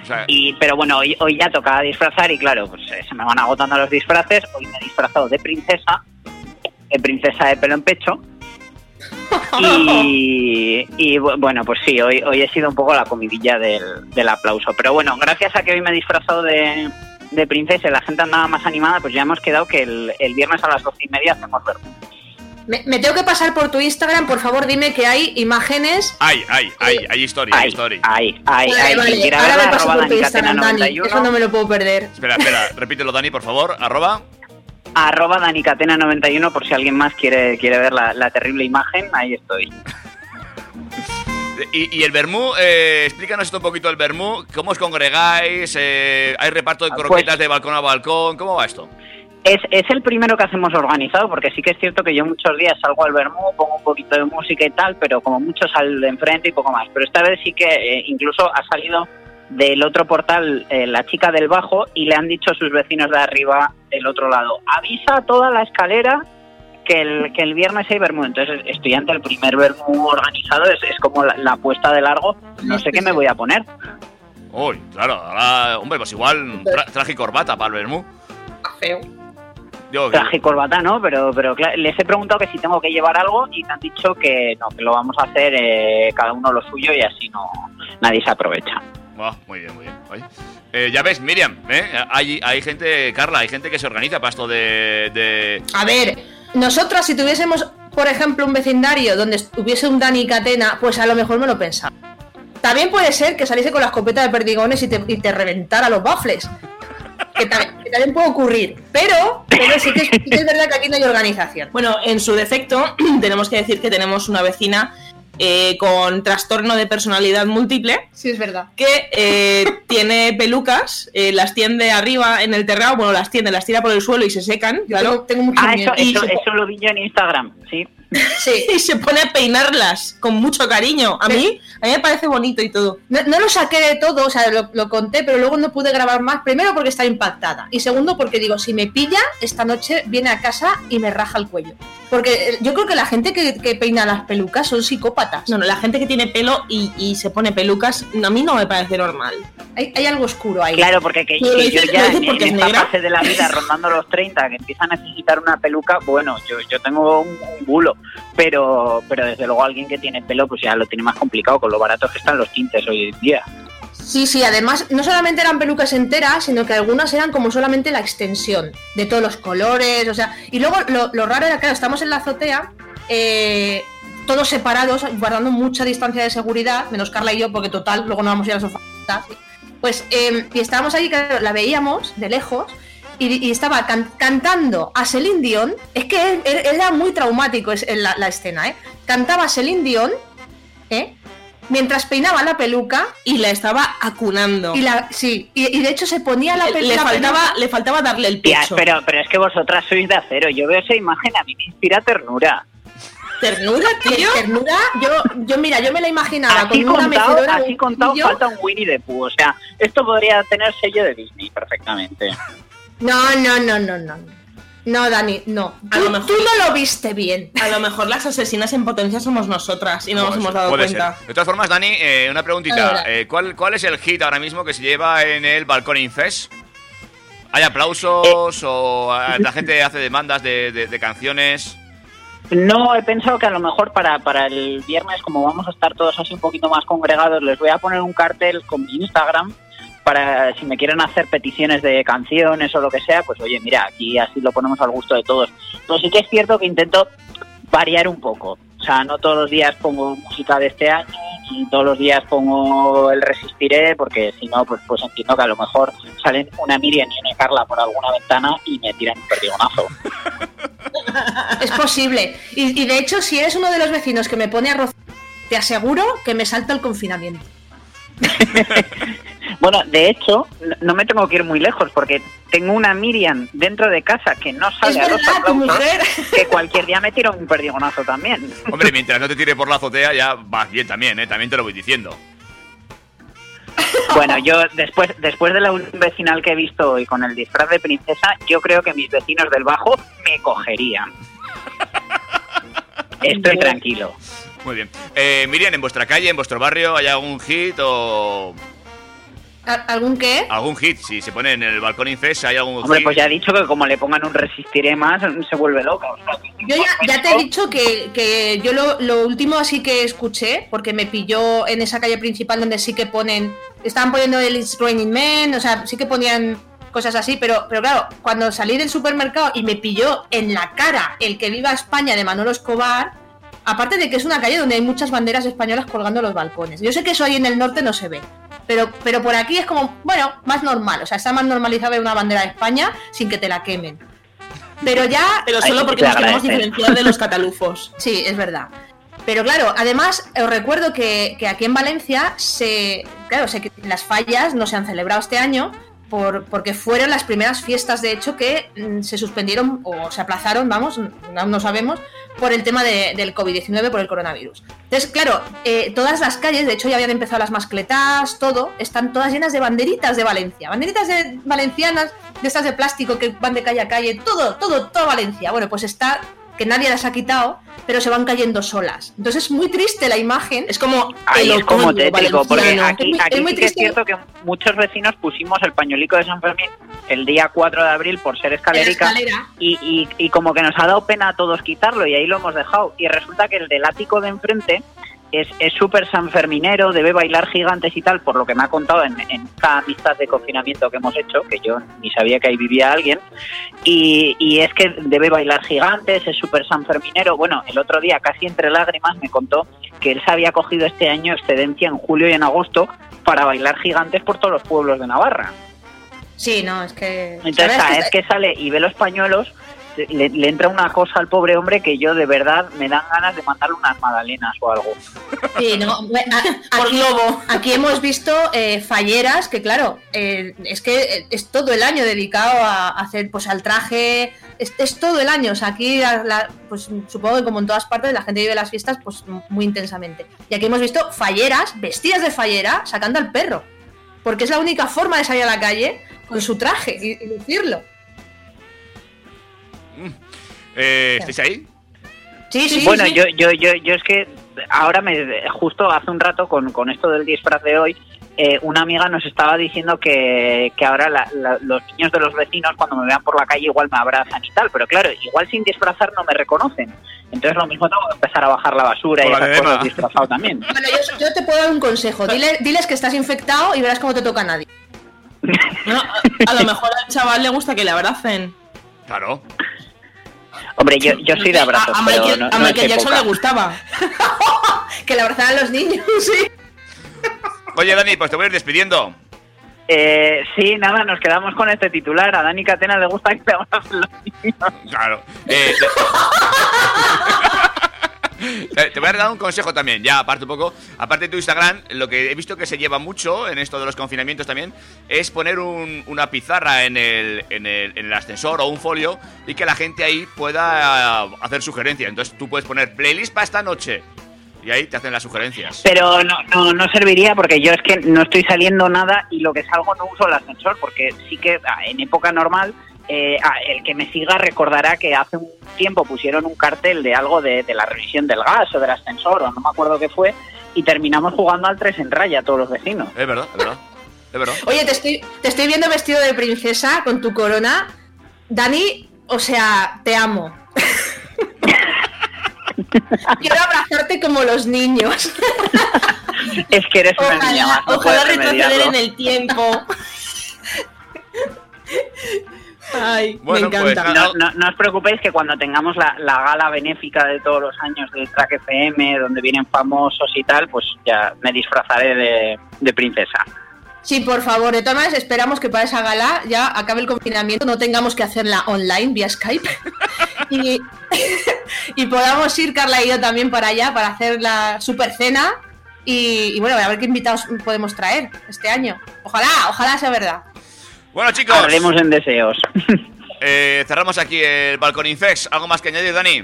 O sea, Y, pero bueno, hoy, hoy ya tocaba disfrazar y claro, pues eh, se me van agotando los disfraces. Hoy me he disfrazado de princesa, de princesa de pelo en pecho. Y, y, bu- bueno, pues sí, hoy, hoy he sido un poco la comidilla del, del aplauso. Pero bueno, gracias a que hoy me he disfrazado de, de princesa y la gente andaba más animada, pues ya hemos quedado que el, el viernes a las doce y media hacemos verbo. Me, me tengo que pasar por tu Instagram, por favor, dime que hay imágenes. Hay, hay, hay, hay historia, hay Ay, historia. ay, ay, Vale, Ahora me paso arroba por tu Instagram, Dani. danicatena91. Eso no me lo puedo perder. Espera, espera, repítelo, Dani, por favor. Arroba. Arroba danicatena91 por si alguien más quiere, quiere ver la, la terrible imagen, ahí estoy. Y, y el vermú, eh, explícanos esto un poquito el vermú. ¿Cómo os congregáis? Eh, ¿Hay reparto de Ah, pues- croquetas de balcón a balcón? ¿Cómo va esto? Es, es el primero que hacemos organizado, porque sí que es cierto que yo muchos días salgo al Bermú, pongo un poquito de música y tal, pero como muchos al de enfrente y poco más. Pero esta vez sí que eh, incluso ha salido del otro portal eh, la chica del bajo y le han dicho a sus vecinos de arriba del otro lado, avisa a toda la escalera que el, que el viernes hay Bermú. Entonces estoy ante el primer Bermú organizado, es, es como la, la apuesta de largo, no sé qué me voy a poner. Uy, claro, ahora, hombre, pues igual tra- traje y corbata para el vermú. Feo. Que- Traje y corbata, ¿no? Pero, pero claro, les he preguntado que si tengo que llevar algo y me han dicho que no, que lo vamos a hacer eh, cada uno lo suyo y así no nadie se aprovecha. Ah, muy bien, muy bien. Eh, ya ves, Miriam, ¿eh? hay, hay gente, Carla, hay gente que se organiza para esto de... de- A ver, nosotras si tuviésemos, por ejemplo, un vecindario donde estuviese un Dani Catena, pues a lo mejor me lo pensaba. También puede ser que saliese con la escopeta de perdigones y te, y te reventara los bafles. Que también, que también puede ocurrir. Pero, pero sí, que, es- sí que es verdad que aquí no hay organización. Bueno, en su defecto, tenemos que decir que tenemos una vecina eh, con trastorno de personalidad múltiple Sí, es verdad. que eh, tiene pelucas, eh, las tiende arriba en el terrado, bueno, las tiende, las tira por el suelo y se secan, Yo claro. tengo, tengo mucho Ah, miedo. eso, eso, eso lo vi yo en Instagram, sí. Sí. Y se pone a peinarlas con mucho cariño. A mí, a mí me parece bonito y todo. No, no lo saqué de todo, o sea, lo, lo conté, pero luego no pude grabar más. Primero porque estaba impactada. Y segundo porque digo, si me pilla, esta noche viene a casa y me raja el cuello. Porque eh, yo creo que la gente que, que peina las pelucas son psicópatas. No, no, la gente que tiene pelo y, y se pone pelucas, a mí no me parece normal. Hay, hay algo oscuro ahí. Claro, porque que, yo ya en, porque en es esta negra. fase de la vida, rondando los 30, que empieza a necesitar una peluca, bueno, yo, yo tengo un, un bulo, pero, pero desde luego alguien que tiene pelo, pues ya lo tiene más complicado con lo baratos que están los tintes hoy en día. Sí, sí, además no solamente eran pelucas enteras, sino que algunas eran como solamente la extensión de todos los colores, o sea, y luego lo, lo raro era claro, estamos en la azotea, eh, todos separados, guardando mucha distancia de seguridad, menos Carla y yo, porque total, luego no vamos a ir al sofá. ¿sí? Pues, eh, y estábamos ahí, claro, la veíamos de lejos, y, y estaba can- cantando a Celine Dion, es que er- era muy traumático la, la escena, ¿eh? Cantaba Celine Dion, ¿eh? Mientras peinaba la peluca Y la estaba acunando. y la, sí, y, y de hecho se ponía la, le, pe- le la faltaba, peluca- le faltaba darle el Tía, pecho. pero, pero es que vosotras sois de acero. Yo veo esa imagen, a mí me inspira ternura. Ternura, tío. ternura. Yo, yo mira, yo me la imaginaba Así con una contado, mecedora, así contado falta un Winnie the Pooh. O sea, esto podría tener sello de Disney perfectamente. No, no, no, no, no. No, Dani, no. A Tú, lo mejor- tú no lo viste bien. A lo mejor las asesinas en potencia somos nosotras y no nos Puede hemos dado puede cuenta. ser. De todas formas, Dani, eh, una preguntita. Eh, ¿cuál, ¿Cuál es el hit ahora mismo que se lleva en el Balcón Infest? ¿Hay aplausos o eh, la gente hace demandas de, de- de canciones? No, he pensado que a lo mejor para, para el viernes, como vamos a estar todos así un poquito más congregados, les voy a poner un cartel con mi Instagram para si me quieren hacer peticiones de canciones o lo que sea, pues oye, mira, aquí así lo ponemos al gusto de todos. Pero sí que es cierto que intento variar un poco. O sea, no todos los días pongo música de este año, ni todos los días pongo el Resistiré, porque si no, pues, pues entiendo que a lo mejor salen una Miriam y una Carla por alguna ventana y me tiran un perdigonazo. Es posible. Y, y de hecho, si eres uno de los vecinos que me pone arroz, te aseguro que me salta el confinamiento. Bueno, de hecho, no- me tengo que ir muy lejos porque tengo una Miriam dentro de casa que no Es sale a los aplausos, mujer. que cualquier día me tira un perdigonazo también. Hombre, mientras no te tire por la azotea, ya vas bien también, ¿eh? También te lo voy diciendo. Bueno, yo después después de la un vecinal que he visto hoy con el disfraz de princesa, yo creo que mis vecinos del bajo me cogerían. Estoy tranquilo. Muy bien. Eh, Miriam, ¿en vuestra calle, en vuestro barrio, hay algún hit o ¿Al- ¿Algún qué? algún hit? Si se pone en el Balcón Infest, ¿hay algún Hombre, hit? pues ya he dicho que como le pongan un resistiré más, se vuelve loca. O sea, Yo ya, ya te he dicho que, que yo lo, lo último así que escuché, porque me pilló en esa calle principal donde sí que ponen, estaban poniendo el It's Raining Men, o sea, sí que ponían cosas así, pero, pero claro, cuando salí del supermercado y me pilló en la cara el que viva España de Manolo Escobar, aparte de que es una calle donde hay muchas banderas españolas colgando los balcones. Yo sé que eso ahí en el norte no se ve, pero, pero por aquí es como, bueno, más normal, o sea, está más normalizado ver una bandera de España sin que te la quemen. Pero ya... Pero solo porque nos queremos diferenciar de los catalufos. Sí, es verdad. Pero claro, además os recuerdo que, que aquí en Valencia se, claro, sé que las fallas no se han celebrado este año por, porque fueron las primeras fiestas, de hecho, que mm, se suspendieron o se aplazaron, vamos, aún no sabemos, por el tema de- del COVID-19, por el coronavirus. Entonces, claro, eh, todas las calles, de hecho ya habían empezado las mascletas, todo, están todas llenas de banderitas de Valencia. Banderitas de valencianas, de estas de plástico que van de calle a calle, todo, todo, todo Valencia. Bueno, pues está que nadie las ha quitado, pero se van cayendo solas. Entonces es muy triste la imagen. Es como Ahí es como tétrico, porque aquí, Es muy- aquí es muy sí que es cierto que muchos vecinos pusimos el pañuelico de San Fermín el día 4 de abril por ser escalerica escalera. y, y, y como que nos ha dado pena a todos quitarlo y ahí lo hemos dejado. Y resulta que el del ático de enfrente es es súper sanferminero, debe bailar gigantes y tal, por lo que me ha contado en, en esta amistad de confinamiento que hemos hecho, que yo ni sabía que ahí vivía alguien. Y, y es que debe bailar gigantes, es súper sanferminero. Bueno, el otro día, casi entre lágrimas, me contó que él se había cogido este año excedencia en julio y en agosto para bailar gigantes por todos los pueblos de Navarra. Sí, no, es que... Entonces, ¿sabes? cada vez que sale y ve los pañuelos, le, le entra una cosa al pobre hombre que yo de verdad me dan ganas de mandarle unas magdalenas o algo. Sí, no, a- aquí, aquí hemos visto eh, falleras que, claro, eh, es que es todo el año dedicado a hacer, pues, al traje, es, es todo el año. O sea, aquí, la- la- pues, supongo que como en todas partes, la gente vive las fiestas, pues, muy intensamente. Y aquí hemos visto falleras, vestidas de fallera, sacando al perro. Porque es la única forma de salir a la calle con su traje y, y lucirlo. Eh, ¿Estáis ahí? Sí, sí, bueno, sí. Yo, yo, yo, yo es que ahora me justo hace un rato con, con esto del disfraz de hoy, eh, una amiga nos estaba diciendo que, que ahora la- la- los niños de los vecinos cuando me vean por la calle igual me abrazan y tal, pero claro, igual sin disfrazar no me reconocen. Entonces lo mismo tengo que empezar a bajar la basura y esas cosas disfrazado también. Bueno, yo, yo te puedo dar un consejo. Dile- diles que estás infectado y verás cómo te toca a nadie. A lo mejor al chaval le gusta que le abracen. Claro. Hombre, yo, yo soy de abrazos, a, a pero Michael, no, a no es Michael Jackson época. le gustaba. que le abrazaran a los niños, sí. Oye, Dani, pues te voy a ir despidiendo. Eh, sí, nada, nos quedamos con este titular. A Dani Catena le gusta que le abracen los niños. Claro. Eh, te- te voy a dar un consejo también, ya aparte un poco. Aparte de tu Instagram, lo que he visto que se lleva mucho en esto de los confinamientos también es poner un- una pizarra en el, en, el, en el ascensor o un folio y que la gente ahí pueda eh, hacer sugerencias. Entonces tú puedes poner playlist para esta noche y ahí te hacen las sugerencias. Pero no, no, no serviría porque yo es que no estoy saliendo nada y lo que salgo no uso el ascensor porque sí que ah, en época normal eh, ah, el que me siga recordará que hace un tiempo pusieron un cartel de algo de, de la revisión del gas o del ascensor o no me acuerdo qué fue y terminamos jugando al tres en raya todos los vecinos. Es verdad, es verdad. Es verdad. Oye, te estoy, te estoy viendo vestido de princesa con tu corona. Dani, o sea, te amo. Quiero abrazarte como los niños. Es que eres una Ojalá- niña más. no Ojalá retroceder remediarlo. en el tiempo. Ay, Bueno, me pues encanta. No, no, no os preocupéis que cuando tengamos la, la gala benéfica de todos los años del Track FM, donde vienen famosos y tal, pues ya me disfrazaré de, de princesa. Sí, por favor. De todas maneras, esperamos que para esa gala ya acabe el confinamiento, no tengamos que hacerla online vía Skype. y, y podamos ir, Carla y yo, también para allá para hacer la super cena. Y, y bueno, a ver qué invitados podemos traer este año. Ojalá, ojalá sea verdad. Bueno, chicos, Hablemos en deseos. eh, cerramos aquí el Balcón Infex. ¿Algo más que añadir, Dani?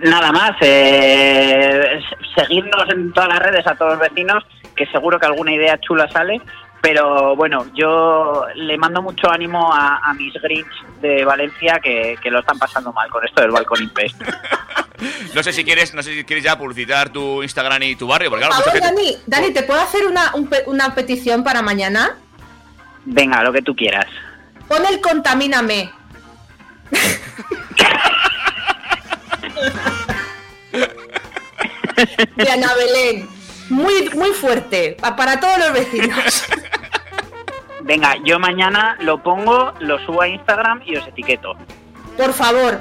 Nada más, eh, seguidnos en todas las redes a todos los vecinos, que seguro que alguna idea chula sale. Pero bueno, yo le mando mucho ánimo a, a mis Grinch de Valencia que, que lo están pasando mal con esto del balcón Infest. No sé si quieres, no sé si quieres ya publicitar tu Instagram y tu barrio, porque claro, Dani, Dani, ¿te puedo hacer una, un una petición para mañana? Venga, lo que tú quieras. Pon el contamíname. de Ana Belén. Muy, muy fuerte, para todos los vecinos. Venga, yo mañana lo pongo, lo subo a Instagram y os etiqueto. Por favor.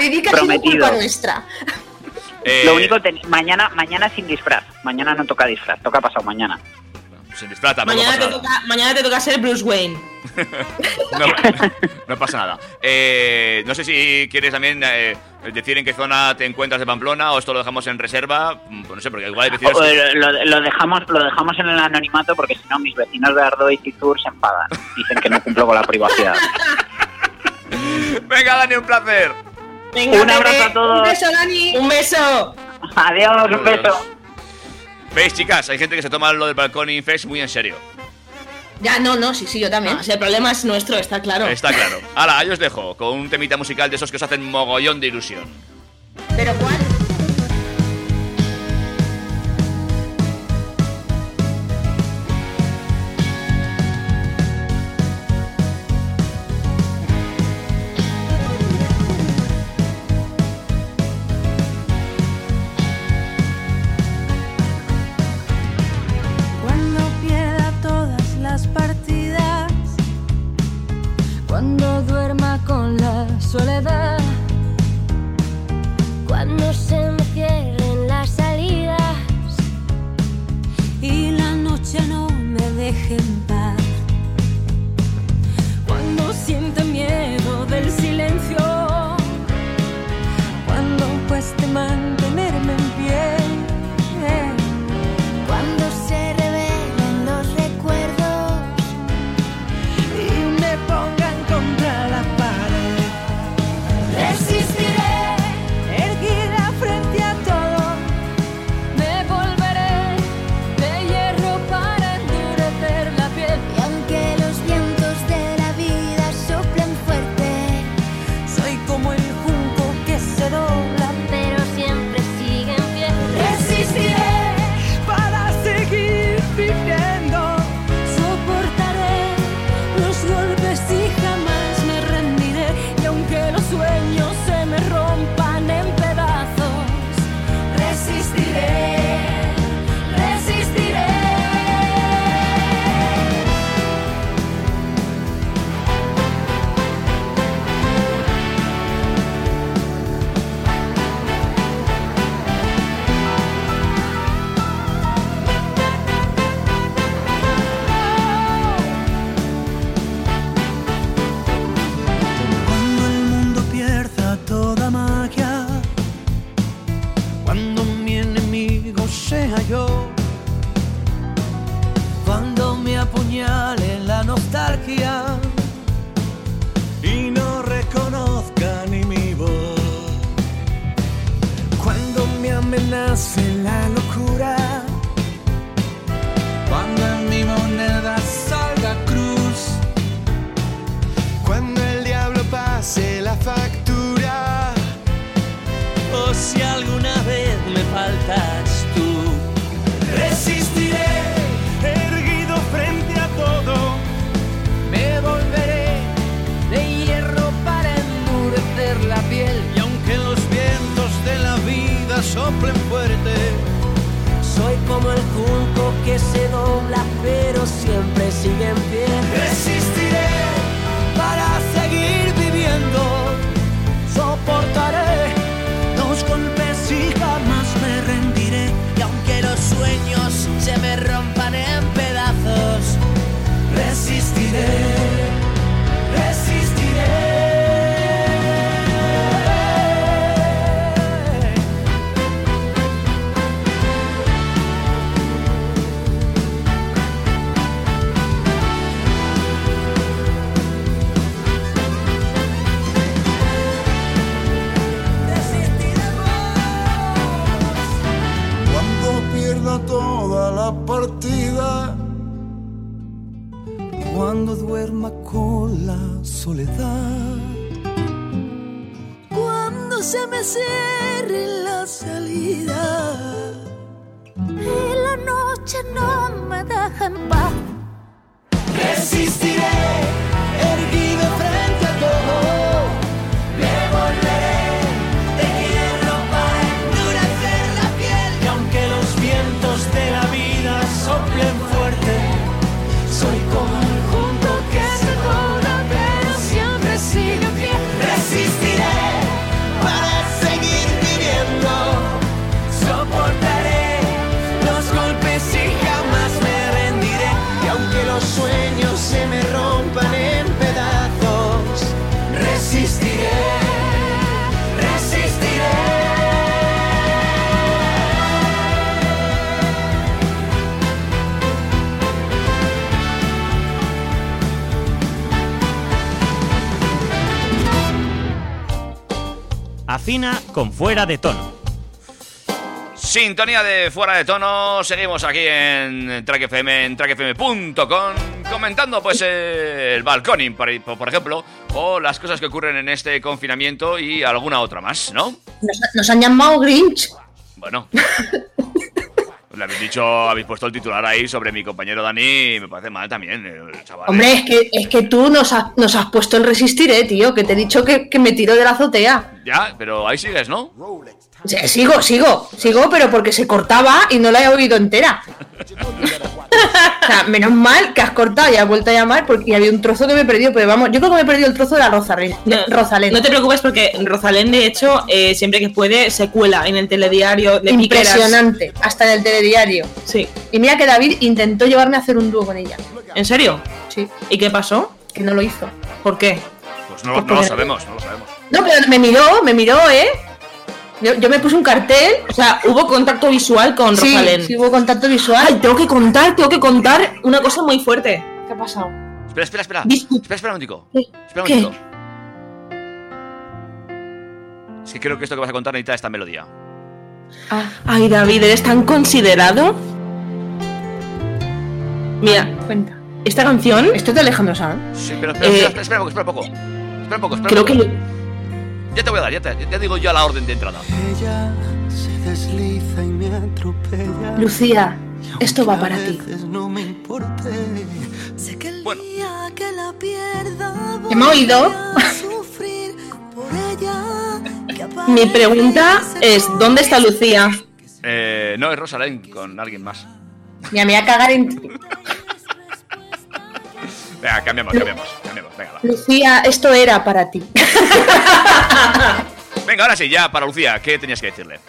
y di que Prometido. culpa nuestra. Eh, lo único, mañana, mañana sin disfraz. Mañana no toca disfraz, toca pasado mañana mañana, te. Toca, ser Bruce Wayne. no, pasa nada. Eh, no sé si quieres también eh, decir en qué zona te encuentras de Pamplona o esto lo dejamos en reserva. Mm, pues no sé, porque igual hay vecinos. Eh, lo, dejamos, lo dejamos en el anonimato porque si no, mis vecinos de Ardoy y Tour se enfadan. Dicen que no cumplo con la privacidad. Venga, Dani, un placer. Venga, un abrazo a todos. Un beso, Dani. Un beso. Adiós, un beso. ¿Veis, chicas? Hay gente que se toma lo del balcón y Fest muy en serio. Ya, no, no, sí, sí, yo también. Ah. Si el problema es nuestro, está claro. Está claro. Ahora, ahí os dejo con un temita musical de esos que os hacen mogollón de ilusión. ¿Pero cuál? soledad. Con fuera de tono. Sintonía de Fuera de Tono. Seguimos aquí en Track FM, en trackfm.com, comentando pues eh, el balconing, por, por ejemplo, o las cosas que ocurren en este confinamiento y alguna otra más, ¿no? Nos, nos han llamado Grinch. Bueno. Le habéis dicho, habéis puesto el titular ahí sobre mi compañero Dani y me parece mal también, el chaval. Hombre, es que, es que tú nos has, nos has puesto el resistiré, tío, que te he dicho que, que me tiro de la azotea. Ya, pero ahí sigues, ¿no? Sí, sigo, sigo, sigo, pero porque se cortaba y no la he oído entera. o sea, menos mal que has cortado y has vuelto a llamar porque había un trozo que me he perdido, pero vamos, yo creo que me he perdido el trozo de la Rosalén. No, Rosalén. No te preocupes porque Rosalén, de hecho, eh, siempre que puede, se cuela en el telediario de Piqueras. Impresionante, hasta en el telediario. Sí. Y mira que David intentó llevarme a hacer un dúo con ella. ¿En serio? Sí. ¿Y qué pasó? Que no lo hizo. ¿Por qué? Pues no, no lo sabemos, no lo sabemos. No, pero me miró, me miró, ¿eh? Yo, yo me puse un cartel. O sea, hubo contacto visual con Sí, Rosalén. sí hubo contacto visual. Ay, tengo que contar, tengo que contar una cosa muy fuerte. ¿Qué ha pasado? Espera, espera, espera. Espera, espera un momentico. ¿Qué? Espera un ¿Qué? momentico. Es que creo que esto que vas a contar necesita esta melodía. Ay, David, ¿eres tan considerado? Mira, Cuenta. esta canción Esto es de Alejandro Sanz. Sí, pero espera, Eh, espera, espera, espera un poco, espera un poco. Espera un poco, espera creo un que... poco. Ya te voy a dar, ya, te, ya digo yo la orden de entrada. Ella se desliza y me atropella. Lucía, esto va para ti. no me importe. Sé que el Bueno. día que la pierda ¿Que me ha oído? voy a sufrir por ella. que Mi pregunta es, ¿dónde está Lucía? Eh, no, es Rosalén con alguien más. Mira, me voy a cagar en ti. Venga, cambiamos, cambiamos. Venga, va. Lucía, esto era para ti. Venga, ahora sí, ya para Lucía, ¿qué tenías que decirle?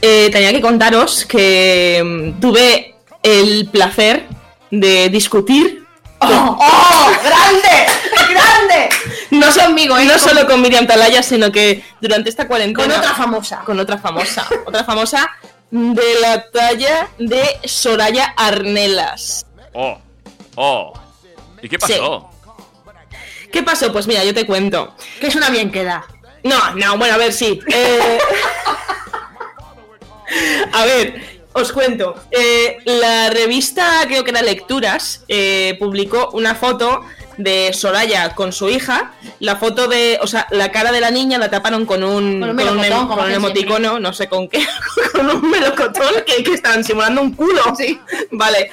Eh, tenía que contaros que mm, tuve el placer de discutir ¡Oh! ¡Oh! ¡Grande! ¡Grande! no, conmigo, no solo con Miriam Talaya, sino que durante esta cuarentena Con otra famosa. con otra famosa, otra famosa de la talla de Soraya Arnelas. Oh, oh. ¿Y qué pasó? ¿Qué pasó? Pues mira, yo te cuento. Que es una bien queda. No, no, bueno, a ver, sí. Eh, a ver, os cuento. Eh, la revista, creo que era Lecturas, eh, publicó una foto de Soraya con su hija. La foto de, o sea, la cara de la niña la taparon con un, Con un con un melocotón, em- con un emoticono, no sé con qué, con un melocotón que, que estaban simulando un culo. Sí. Vale,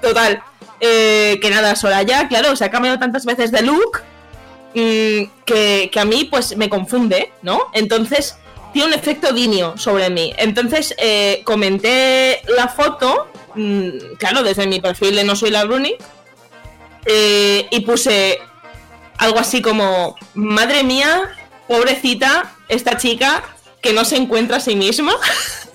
total. Eh, que nada, Soraya, claro, se ha cambiado tantas veces de look que, que a mí pues me confunde, ¿no? Entonces tiene un efecto Dinio sobre mí. Entonces eh, comenté la foto, mm, claro, desde mi perfil de No Soy la Bruni, eh, y puse algo así como, madre mía, pobrecita, esta chica que no se encuentra a sí misma.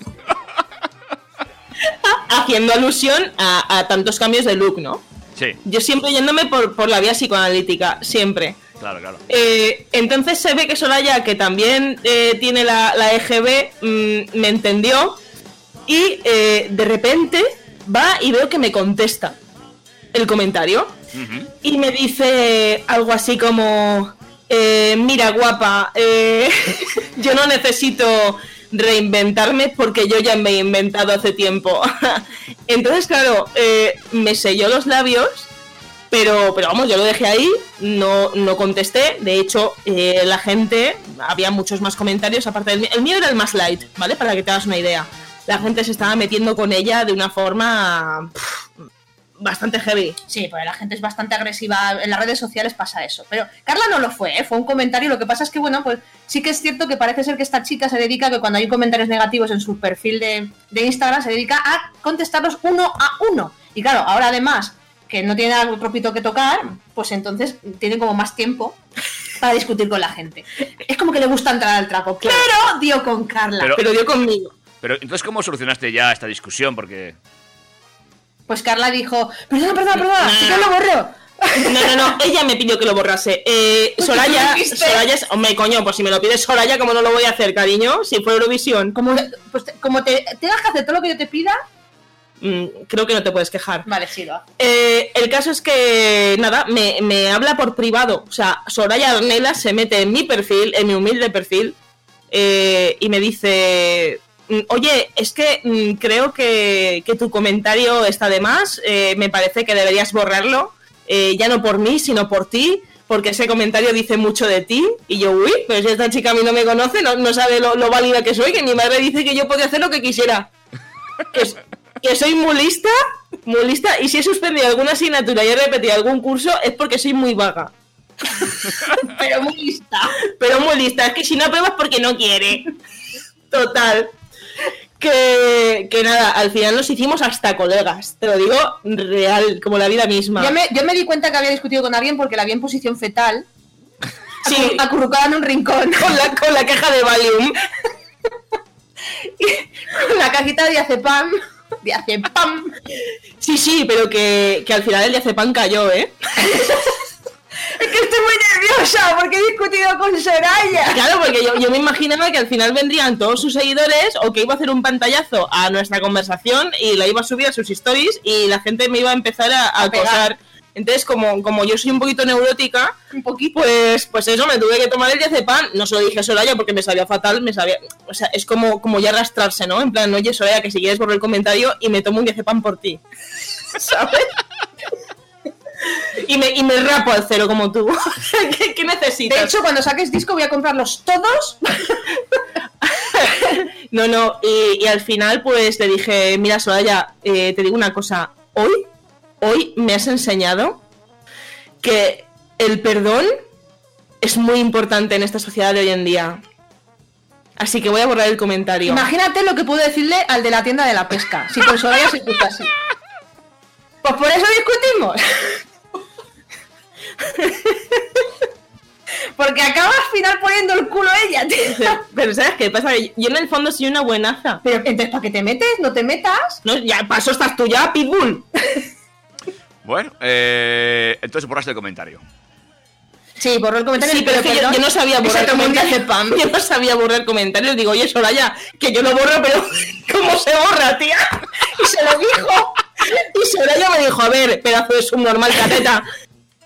Haciendo alusión a, a tantos cambios de look, ¿no? Sí, Yo siempre yéndome por, por la vía psicoanalítica, siempre. claro, claro. Eh, entonces se ve que Soraya, que también eh, tiene la, la EGB, mm, me entendió y eh, de repente va y veo que me contesta el comentario y me dice algo así como, eh, mira guapa, yo no necesito reinventarme porque yo ya me he inventado hace tiempo. Entonces, claro, eh, me selló los labios, pero, pero vamos, yo lo dejé ahí, no, no contesté. De hecho, eh, la gente, había muchos más comentarios, aparte del mío. El mío era el más light, ¿vale? Para que te hagas una idea. La gente se estaba metiendo con ella de una forma bastante heavy. Sí, pues la gente es bastante agresiva. En las redes sociales pasa eso. Pero Carla no lo fue, ¿eh? fue un comentario. Lo que pasa es que, bueno, pues sí que es cierto que parece ser que esta chica se dedica, que cuando hay comentarios negativos en su perfil de, de Instagram, se dedica a contestarlos uno a uno. Y claro, ahora además que no tiene algo propito que tocar, pues entonces tiene como más tiempo para discutir con la gente. Es como que le gusta entrar al trapo. Pero dio con Carla. Pero- Pero dio conmigo. Pero entonces, ¿cómo solucionaste ya esta discusión? Porque. Pues Carla dijo, perdona, perdona, perdona, que yo lo borro. No, no, no, ella me pidió que lo borrase. Eh, Pues Soraya. Soraya. Hombre, coño, pues si me lo pides Soraya, ¿cómo no lo voy a hacer, cariño? Si fue Eurovisión. Como, pues te- como te tengas que hacer todo lo que yo te pida, mm, creo que no te puedes quejar. Vale, sí, lo. Eh, el caso es que, nada, me, me habla por privado. O sea, Soraya Arnela se mete en mi perfil, en mi humilde perfil, eh, y me dice: Oye, es que mm, creo que, que tu comentario está de más. eh, me parece que deberías borrarlo. eh, ya no por mí, sino por ti. Porque ese comentario dice mucho de ti. Y yo, uy, pero si esta chica a mí no me conoce, no, no sabe lo, lo válida que soy, que mi madre dice que yo podía hacer lo que quisiera. Que soy muy lista, muy lista, y si he suspendido alguna asignatura y he repetido algún curso es porque soy muy vaga. Pero muy lista. Pero muy lista, es que si no apruebas porque no quiere. Total. Que, que nada, al final nos hicimos hasta colegas, te lo digo real, como la vida misma. Yo me, yo me di cuenta que había discutido con alguien porque la vi en posición fetal. Sí. acu- acurrucada en un rincón. Con la, con la caja de Valium. con la cajita de diazepam. Diazepam. Sí, sí, pero que, que al final el diazepam cayó, ¿eh? Es que estoy muy nerviosa porque he discutido con Soraya. Claro, porque yo, yo me imaginaba que al final vendrían todos sus seguidores o que iba a hacer un pantallazo a nuestra conversación y la iba a subir a sus stories y la gente me iba a empezar a, a pegar. acosar. Entonces, como, como yo soy un poquito neurótica, Un poquito. pues, pues eso, me tuve que tomar el diazepam. No se lo dije a Soraya porque me sabía fatal, me sabía... O sea, es como, como ya arrastrarse, ¿no? En plan, oye, Soraya, que si quieres borrar el comentario y me tomo un diazepam por ti. ¿Sabes? Y, me, y me rapo al cero como tú. ¿Qué, qué necesitas? De hecho, cuando saques disco voy a comprarlos todos. No, no, y, y al final pues le dije, mira Soraya, eh, te digo una cosa, hoy, hoy me has enseñado que el perdón es muy importante en esta sociedad de hoy en día. Así que voy a borrar el comentario. Imagínate lo que puedo decirle al de la tienda de la pesca. Si con Soraya se escucha así. Pues por eso discutimos. Porque acaba al final poniendo el culo ella, tío. Pero ¿sabes qué pasa? Yo en el fondo soy una buenaza. Pero entonces, ¿para qué te metes? ¿No te metas? No, ya paso estás tú ya, Pitbull. Bueno, eh, entonces borraste el comentario. Sí, borró el comentario. Sí, pero es que yo, yo no sabía borrar comentarios. Yo no sabía borrar comentarios. Digo, oye, Soraya, que yo lo borro, pero ¿cómo se borra, tía? Y se lo dijo. Y Soraya me dijo, a ver, pedazo de subnormal cateta.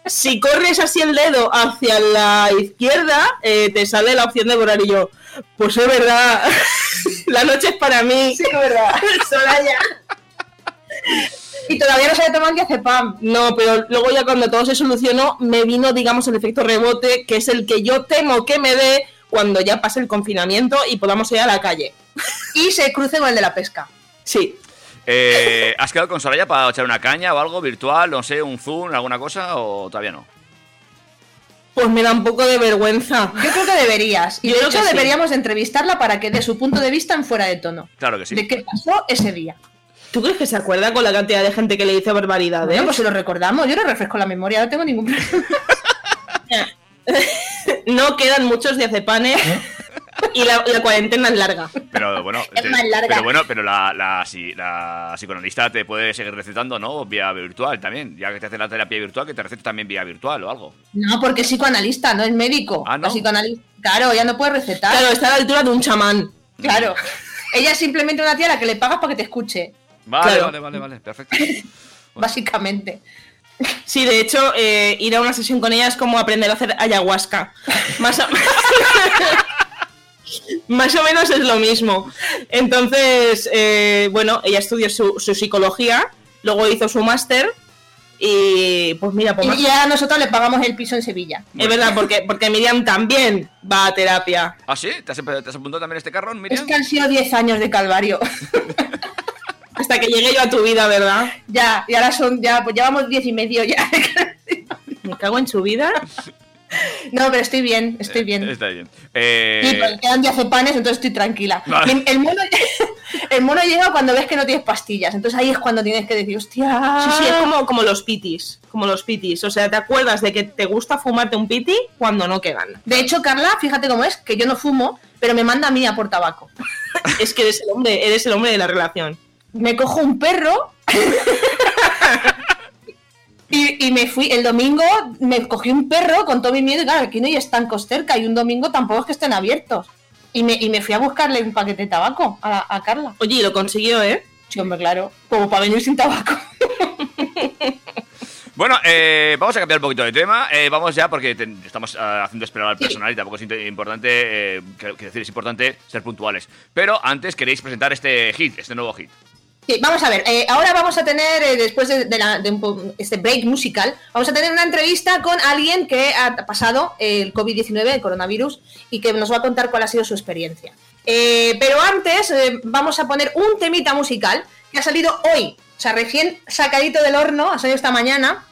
Si corres así el dedo hacia la izquierda, eh, te sale la opción de borrar. Y yo, pues es verdad. La noche es para mí. Sí, es verdad. Soraya. Y todavía no se había tomado el diazepam. No, pero luego ya cuando todo se solucionó, me vino, digamos, el efecto rebote, que es el que yo temo que me dé cuando ya pase el confinamiento y podamos ir a la calle. Y se cruce con el de la pesca. Sí. Eh, ¿Has quedado con Soraya para echar una caña o algo virtual? No sé, un zoom, alguna cosa o todavía no? Pues me da un poco de vergüenza. Yo creo que deberías. Y Yo de creo hecho que sí. deberíamos de entrevistarla para que dé su punto de vista en fuera de tono. Claro que sí. De qué pasó ese día. ¿Tú crees que se acuerda con la cantidad de gente que le dice barbaridades? Bueno, pues si lo recordamos, yo no refresco la memoria, no tengo ningún problema. No quedan muchos diazepanes y la, la cuarentena es larga. Pero bueno, Es te- más larga. pero bueno, pero la, la, si- la psicoanalista te puede seguir recetando, ¿no? Vía virtual también. Ya que te hace la terapia virtual, que te recete también vía virtual o algo. No, porque es psicoanalista, no es médico. Ah, ¿no? La psicoanalista. Claro, ella no puede recetar. Claro, está a la altura de un chamán. Claro. Ella es simplemente una tía a la que le pagas para que te escuche, Vale, Claro. vale, vale, vale, perfecto. básicamente. Sí, de hecho, eh, ir a una sesión con ella es como aprender a hacer ayahuasca. Más o... Más o menos es lo mismo. Entonces, eh, bueno, ella estudió su, su psicología, luego hizo su máster y pues mira, pues Y ya nosotros le pagamos el piso en Sevilla. es verdad, porque, porque Miriam también va a terapia. ¿Ah, sí? ¿Te has, empe- te has apuntado también a este carrón, Es Miriam? que han sido 10 años de calvario. Hasta que llegue yo a tu vida, ¿verdad? ya, y ahora son, ya, pues llevamos 10 y medio ya. Me cago en su vida. no, pero estoy bien, estoy bien. Está bien. Sí, Eh, porque quedan diazepanes, entonces estoy tranquila. Vale. El, mono, el mono llega cuando ves que no tienes pastillas. Entonces ahí es cuando tienes que decir, hostia. Sí, sí, es como, como los pitis. Como los pitis. O sea, ¿te acuerdas de que te gusta fumarte un piti cuando no quedan? De hecho, Carla, fíjate cómo es, que yo no fumo, pero me manda a mí a por tabaco. Es que eres el hombre, eres el hombre de la relación. Me cojo un perro. Y, y me fui, el domingo me cogí un perro con todo mi miedo, y claro, aquí no hay estancos cerca y un domingo tampoco es que estén abiertos. Y me, y me fui a buscarle un paquete de tabaco a, a Carla. Oye, y lo consiguió, ¿eh? Sí, hombre, claro. Como para venir sin tabaco. Bueno, eh, vamos a cambiar un poquito de tema. Eh, vamos ya porque te- estamos ah, haciendo esperar al personal y tampoco es importante, eh, quiero decir, es importante ser puntuales. Pero antes queréis presentar este hit, este nuevo hit. Sí, vamos a ver, eh, ahora vamos a tener, eh, después de, la- este break musical, vamos a tener una entrevista con alguien que ha pasado el COVID-19, el coronavirus, y que nos va a contar cuál ha sido su experiencia. Eh, pero antes eh, vamos a poner un temita musical que ha salido hoy, o sea, recién sacadito del horno, ha salido esta mañana,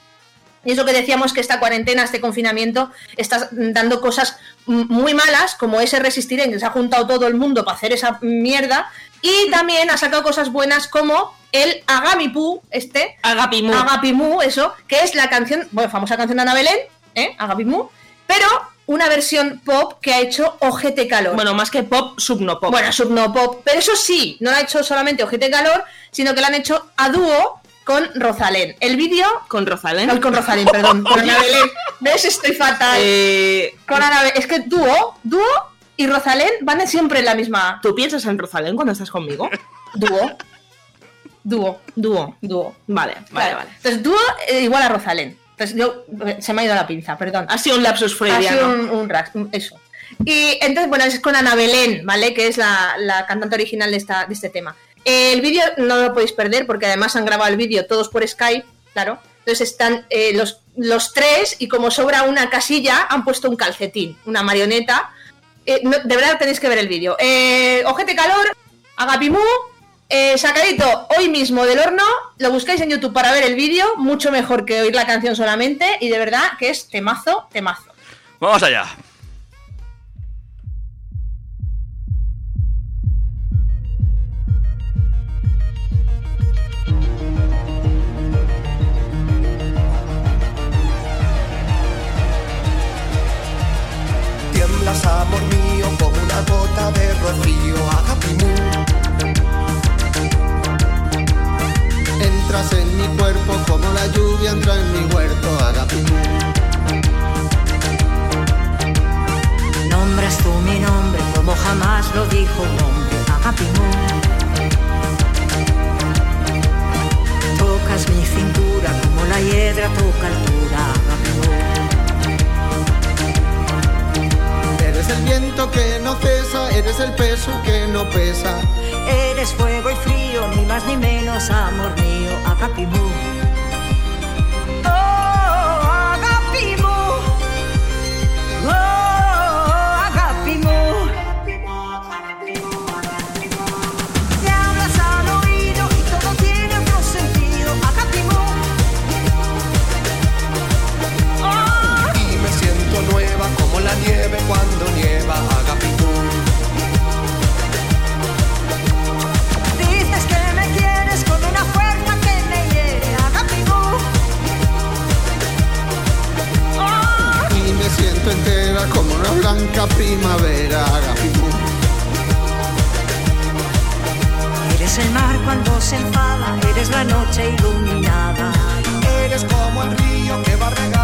y es lo que decíamos que esta cuarentena, este confinamiento, está dando cosas muy malas, como ese resistir en que se ha juntado todo el mundo para hacer esa mierda. Y también ha sacado cosas buenas como el Agamipu, este. Agapimu. Agapimu, eso, que es la canción, bueno, famosa canción de Ana Belén, ¿eh? Agapimu, pero una versión pop que ha hecho Ojete Calor. Bueno, más que pop, subnopop. Bueno, subnopop. Pero eso sí, no lo ha hecho solamente Ojete Calor, sino que lo han hecho a dúo con Rosalén. El vídeo. ¿Con Rosalén? No, con Rosalén, perdón. Con Ana Belén. ¿Ves? Estoy fatal. Eh, Con Ana Belén. Es que dúo, dúo y Rosalén van siempre en la misma. ¿Tú piensas en Rosalén cuando estás conmigo? Dúo. Dúo. Dúo. Dúo. Vale, vale, vale. Entonces, dúo eh, igual a Rosalén. Entonces, yo. eh, Se me ha ido la pinza, perdón. Ha sido un lapsus Ha freudiano. sido un, un- eso. Y entonces, bueno, es con Ana Belén, ¿vale? Que es la, la cantante original de, esta, de este tema. El vídeo no lo podéis perder porque además han grabado el vídeo todos por Skype, claro. Entonces están eh, los, los tres y como sobra una casilla han puesto un calcetín, una marioneta. Eh, de verdad tenéis que ver el vídeo. Eh, Ojete Calor, Agapimú, eh, sacadito hoy mismo del horno, lo buscáis en YouTube para ver el vídeo, mucho mejor que oír la canción solamente y de verdad que es temazo, temazo. Vamos allá. Rocío, Agapimú. Entras en mi cuerpo como la lluvia entra en mi huerto, Agapimú. Nombras tú mi nombre como jamás lo dijo un hombre, Agapimú. Tocas mi cintura como la hiedra toca altura, Agapimú. Eres el viento que no cesa, eres el peso que no pesa. Eres fuego y frío, ni más ni menos, amor mío, Agapimú. Blanca primavera, Agapimú. Eres el mar cuando se enfada, eres la noche iluminada. Eres como el río que va regando el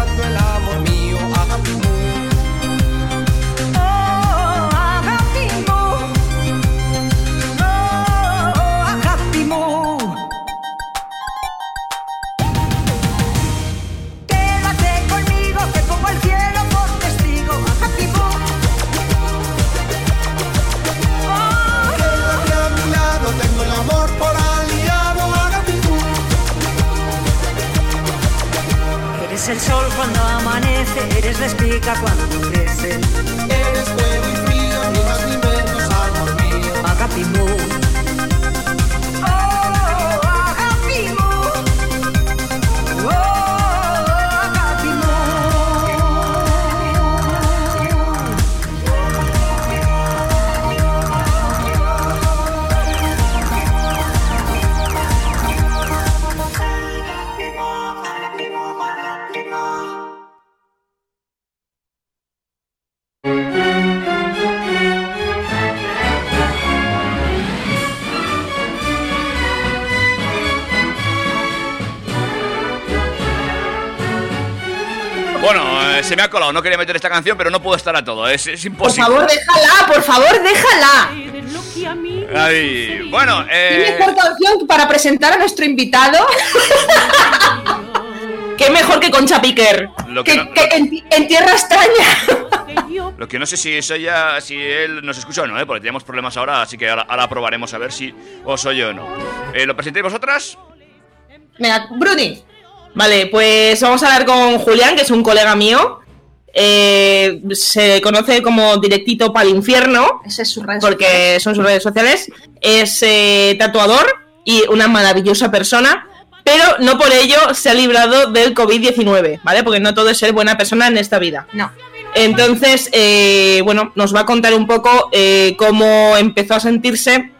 no quería meter esta canción, pero no puedo estar a todo, es, es Por imposible. favor, déjala, por favor, déjala. Ay, bueno, ¿Qué eh, mejor canción para presentar a nuestro invitado? ¿Qué mejor que Concha Piquer? lo que, que, no, que en, en tierra extraña. lo que no sé si es ella, si él nos escucha o no, ¿eh? porque tenemos problemas ahora, así que ahora, ahora probaremos a ver si os oye o no. Eh, ¿Lo presentéis vosotras? Venga, Bruni. Vale, pues vamos a hablar con Julián, que es un colega mío. Eh, se conoce como Directito para el Infierno. Ese es su red Porque son sus redes sociales. Es eh, tatuador y una maravillosa persona. Pero no por ello se ha librado del COVID-19, ¿vale? Porque no todo es ser buena persona en esta vida. No. Entonces, eh, bueno, nos va a contar un poco eh, cómo empezó a sentirse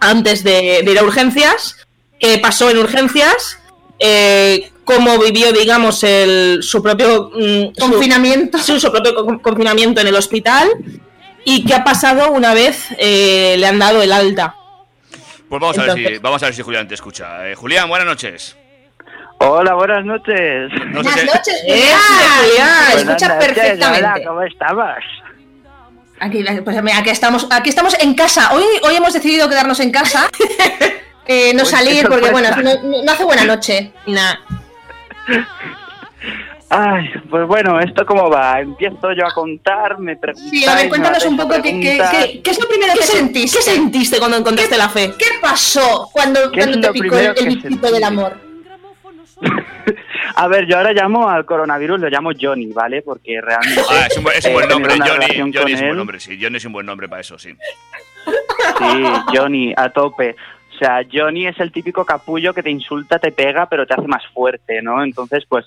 antes de, de ir a urgencias, qué pasó en urgencias, eh, cómo vivió, digamos, el, su propio mm, Confinamiento. su, su propio con- confinamiento en el hospital y qué ha pasado una vez eh, le han dado el alta. Pues vamos a ver si, vamos a ver si Julián te escucha. Eh, Julián, buenas noches. Hola, buenas noches. No Buenas noches, ¡Eh, Julián. Julián! Escucha Buenas noches, perfectamente. hola, ¿cómo estabas? Aquí, pues, mira, aquí estamos, aquí estamos en casa. Hoy, hoy hemos decidido quedarnos en casa. Eh, no qué salir porque bueno, no, no hace buena noche. Nah. Ay, pues bueno, ¿esto cómo va? Empiezo yo a contar, me preguntáis... Sí, a ver, cuéntanos un poco qué, qué, preguntas. qué- qué es lo primero que ¿Qué, sen- sentiste. ¿Qué sentiste cuando encontraste la fe? ¿Qué pasó cuando, ¿Qué es cuando te picó el, bichito del amor? A ver, yo ahora llamo al coronavirus, lo llamo Johnny, ¿vale? Porque realmente... Ah, es un, buen- es un buen nombre, Johnny. Johnny es un buen nombre, sí. Johnny es un buen nombre para eso, sí. Sí, Johnny, a tope. O sea, Johnny es el típico capullo que te insulta, te pega, pero te hace más fuerte, ¿no? Entonces, pues,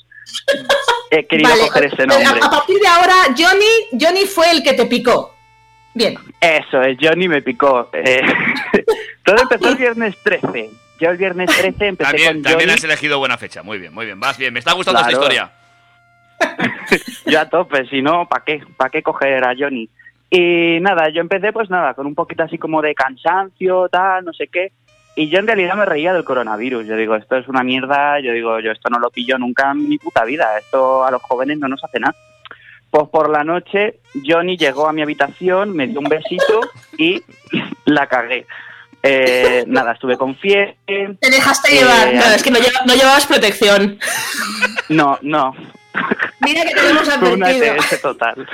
he querido Vale, coger ese nombre. A, a partir de ahora, Johnny, Johnny fue el que te picó. Bien. Eso es, Johnny me picó. Eh, todo empezó el viernes 13. Yo el viernes 13 empecé También, con también Johnny. has elegido buena fecha. Muy bien, muy bien. Vas bien. Me está gustando Claro. esta historia. Yo a tope, si no, ¿para qué? ¿Para qué coger a Johnny? Y nada, yo empecé pues nada, con un poquito así como de cansancio, tal, no sé qué. Y yo en realidad me reía del coronavirus. Yo digo, esto es una mierda, yo digo, yo esto no lo pillo nunca en mi puta vida. Esto a los jóvenes no nos hace nada. Pues por la noche Johnny llegó a mi habitación, me dio un besito y la cagué. Eh, nada, estuve con fiebre. Te dejaste Eh, llevar. No, es que no, lleva- no llevabas protección. No, no, Mira que te hemos Fue una advertido. ETS total.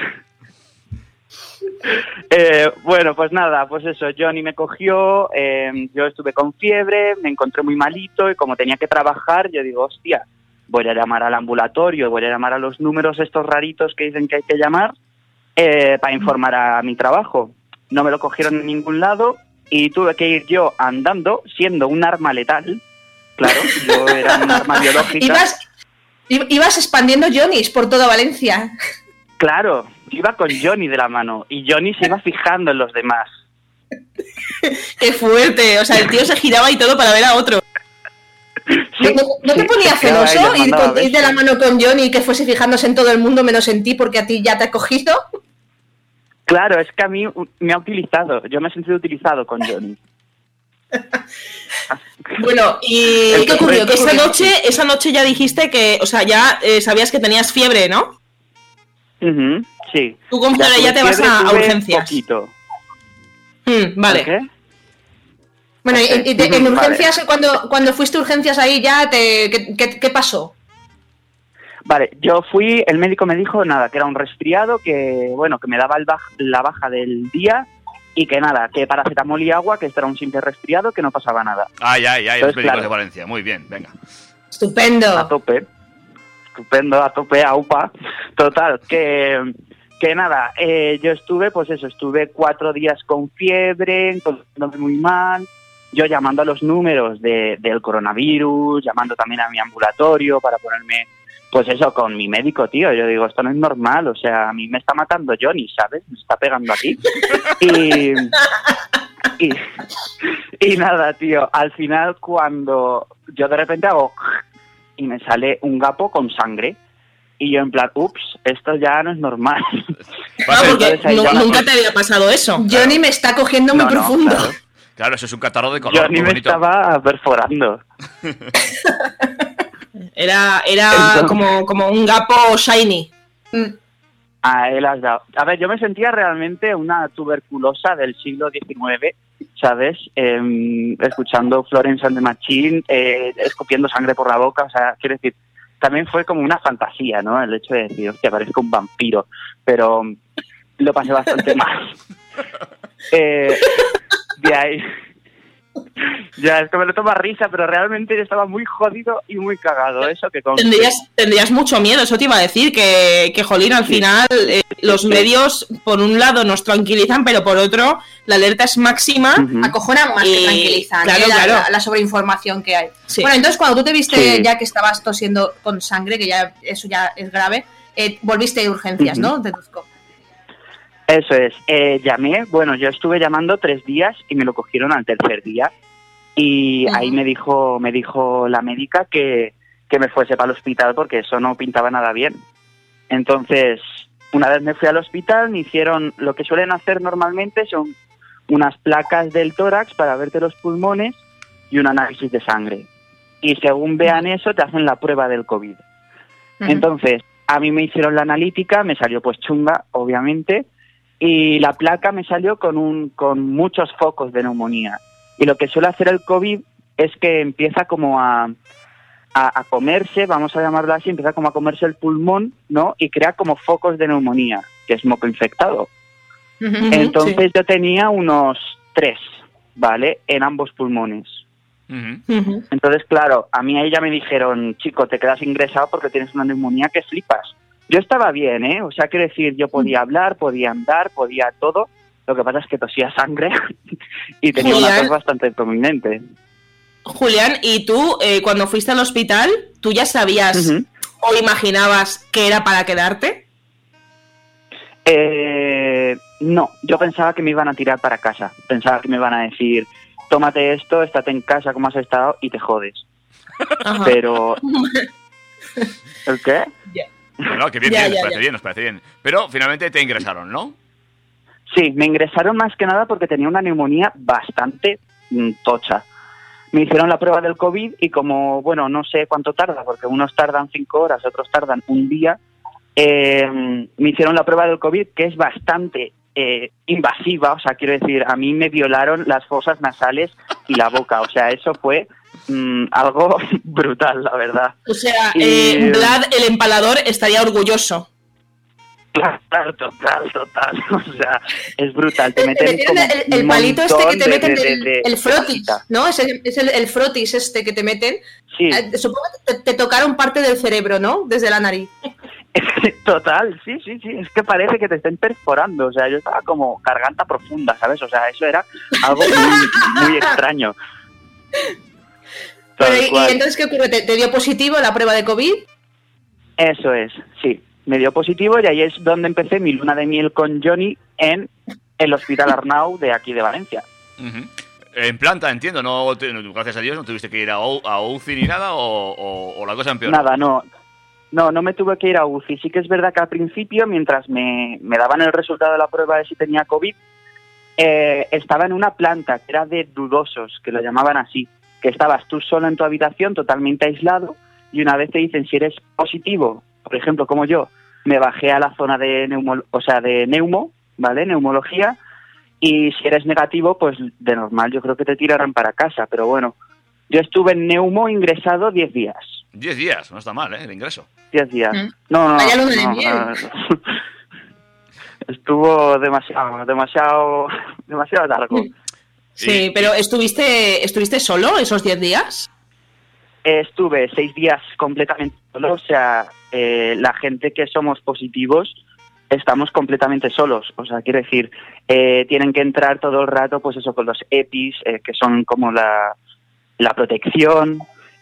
Eh, bueno, pues nada, pues eso, Johnny me cogió, eh, yo estuve con fiebre, me encontré muy malito y como tenía que trabajar, yo digo, hostia, voy a llamar al ambulatorio, voy a llamar a los números estos raritos que dicen que hay que llamar eh, para informar a mi trabajo. No me lo cogieron en ningún lado y tuve que ir yo andando, siendo un arma letal. Claro, yo era un arma biológica. Ibas, ibas expandiendo Johnny's por toda Valencia. Claro, iba con Johnny de la mano y Johnny se iba fijando en los demás. Qué fuerte. O sea, el tío se giraba y todo para ver a otro. ¿No, no- no te sí, ponía celoso ir, con- ir de la mano con Johnny y que fuese fijándose en todo el mundo menos en ti porque a ti ya te ha cogido? Claro, es que a mí me ha utilizado, yo me he sentido utilizado con Johnny. Bueno, ¿y qué ocurrió? Que esa noche, esa noche ya dijiste que, o sea, ya eh, sabías que tenías fiebre, ¿no? Ujú, sí. Tú con fiebre ya te vas a- a urgencias. Poquito. Mm, vale. ¿Qué? Bueno, y, Ok, y te- en vale. urgencias, cuando, cuando fuiste a urgencias ahí ya, te, ¿qué, qué- qué pasó? Vale, yo fui, el médico me dijo nada, que era un resfriado, que bueno, que me daba el baj- la baja del día y que nada, que paracetamol y agua, que esto era un simple resfriado, que no pasaba nada. Ay, ay, ay, los Entonces, médicos claro. de Valencia. Muy bien, venga. A Estupendo. tope. Estupendo, a tope, a UPA. Total, que, que nada, eh, yo estuve, pues eso, estuve cuatro días con fiebre, encontrándome muy mal, yo llamando a los números de, del coronavirus, llamando también a mi ambulatorio para ponerme, pues eso, con mi médico, tío. Yo digo, esto no es normal, o sea, a mí me está matando Johnny, ¿sabes? Me está pegando aquí. Y, y, y nada, tío, al final cuando yo de repente hago y me sale un gapo con sangre. Y yo en plan, ups, esto ya no es normal. Ah, porque nunca te había pasado eso. Johnny me está cogiendo muy No, no, profundo. claro. Claro, eso es un catarro de color. Muy me bonito. estaba perforando. Era, era Entonces- como, como un gapo shiny. A él has dado. A ver, yo me sentía realmente una tuberculosa del siglo XIX ¿sabes? Em, escuchando Florence and the Machine, eh, escupiendo sangre por la boca, o sea, quiero decir, también fue como una fantasía, ¿no? El hecho de decir, hostia, parezco un vampiro, pero lo pasé bastante mal. Eh, de ahí... Ya, es que me lo toma risa, pero realmente yo estaba muy jodido y muy cagado, eso que. Tendrías, tendrías mucho miedo, eso te iba a decir, que, que jolín, al final eh, los medios, por un lado, nos tranquilizan, pero por otro, la alerta es máxima. Acojonan más que tranquilizan claro, ¿eh? la, claro. la- la sobreinformación que hay. Sí. Bueno, entonces cuando tú te viste Sí. ya que estabas tosiendo con sangre, que ya eso ya es grave, eh, volviste de urgencias, Ujú. ¿no? Deduzco. Eso es, eh, llamé, bueno, yo estuve llamando tres días y me lo cogieron al tercer día y ahí me dijo, me dijo la médica que, que me fuese para el hospital porque eso no pintaba nada bien. Entonces, una vez me fui al hospital, me hicieron lo que suelen hacer normalmente, son unas placas del tórax para verte los pulmones y un análisis de sangre. Y según vean eso, te hacen la prueba del COVID. Entonces, a mí me hicieron la analítica, me salió pues chunga, obviamente, y la placa me salió con, un, con muchos focos de neumonía. Y lo que suele hacer el COVID es que empieza como a, a, a comerse, vamos a llamarlo así, empieza como a comerse el pulmón, ¿no? Y crea como focos de neumonía, que es moco infectado. Entonces yo tenía unos tres, ¿vale? En ambos pulmones. Entonces, claro, a mí ahí ya me dijeron, chico, te quedas ingresado porque tienes una neumonía que flipas. Yo estaba bien, ¿eh? O sea, quiero decir, yo podía hablar, podía andar, podía todo. Lo que pasa es que tosía sangre y tenía una tos bastante prominente. Julián, ¿y tú, eh, cuando fuiste al hospital, tú ya sabías o imaginabas que era para quedarte? Eh, no, yo pensaba que me iban a tirar para casa. Pensaba que me iban a decir, tómate esto, estate en casa como has estado y te jodes. Pero... ¿El qué? No, no, que bien, Ya, bien, ya, nos parece ya. bien, nos parece bien. Pero finalmente te ingresaron, ¿no? Sí, me ingresaron más que nada porque tenía una neumonía bastante mm, tocha. Me hicieron la prueba del COVID y como, bueno, no sé cuánto tarda, porque unos tardan cinco horas, otros tardan un día, eh, me hicieron la prueba del COVID que es bastante eh, invasiva, o sea, quiero decir, a mí me violaron las fosas nasales y la boca, o sea, eso fue mm, algo brutal, la verdad. O sea, Y- eh, Vlad, el empalador, estaría orgulloso. Claro, total, total, o sea, es brutal, te meten como el, el un palito este que te meten, de- de- el, de- el de frotis. ¿no? Es el, es el, el frotis este que te meten. Sí. Eh, supongo que te, te tocaron parte del cerebro, ¿no? Desde la nariz. Total, sí, sí, sí, es que parece que te estén perforando, o sea, yo estaba como garganta profunda, ¿sabes? O sea, eso era algo muy, muy extraño. Pero, ¿y- cual. ¿Y entonces qué ocurre? ¿Te, te dio positivo la prueba de COVID? Eso es, sí, me dio positivo y ahí es donde empecé mi luna de miel con Johnny en el Hospital Arnau de aquí de Valencia. Ujú. En planta, entiendo, no, gracias a Dios no tuviste que ir a, U- a UCI ni nada o, o- o la cosa empeoró. Nada, no. No, no me tuve que ir a UCI. Sí que es verdad que al principio, mientras me, me daban el resultado de la prueba de si tenía COVID, eh, estaba en una planta que era de dudosos, que lo llamaban así, que estabas tú solo en tu habitación, totalmente aislado, y una vez te dicen si eres positivo, por ejemplo, como yo, me bajé a la zona de neumo, o sea, de neumo, ¿vale? Neumología, y si eres negativo, pues de normal yo creo que te tirarán para casa, pero bueno, yo estuve en neumo ingresado 10 días. 10 días, no está mal, ¿eh? El ingreso. 10 días. Mm. No, no, Vaya no, luna de no, miel. no. Estuvo demasiado, demasiado, demasiado largo. Sí, pero ¿estuviste, ¿estuviste solo esos 10 días? Estuve seis días completamente solo, o sea, eh, la gente que somos positivos estamos completamente solos, o sea, quiero decir, eh, tienen que entrar todo el rato, pues eso, con los EPIs, eh, que son como la, la protección,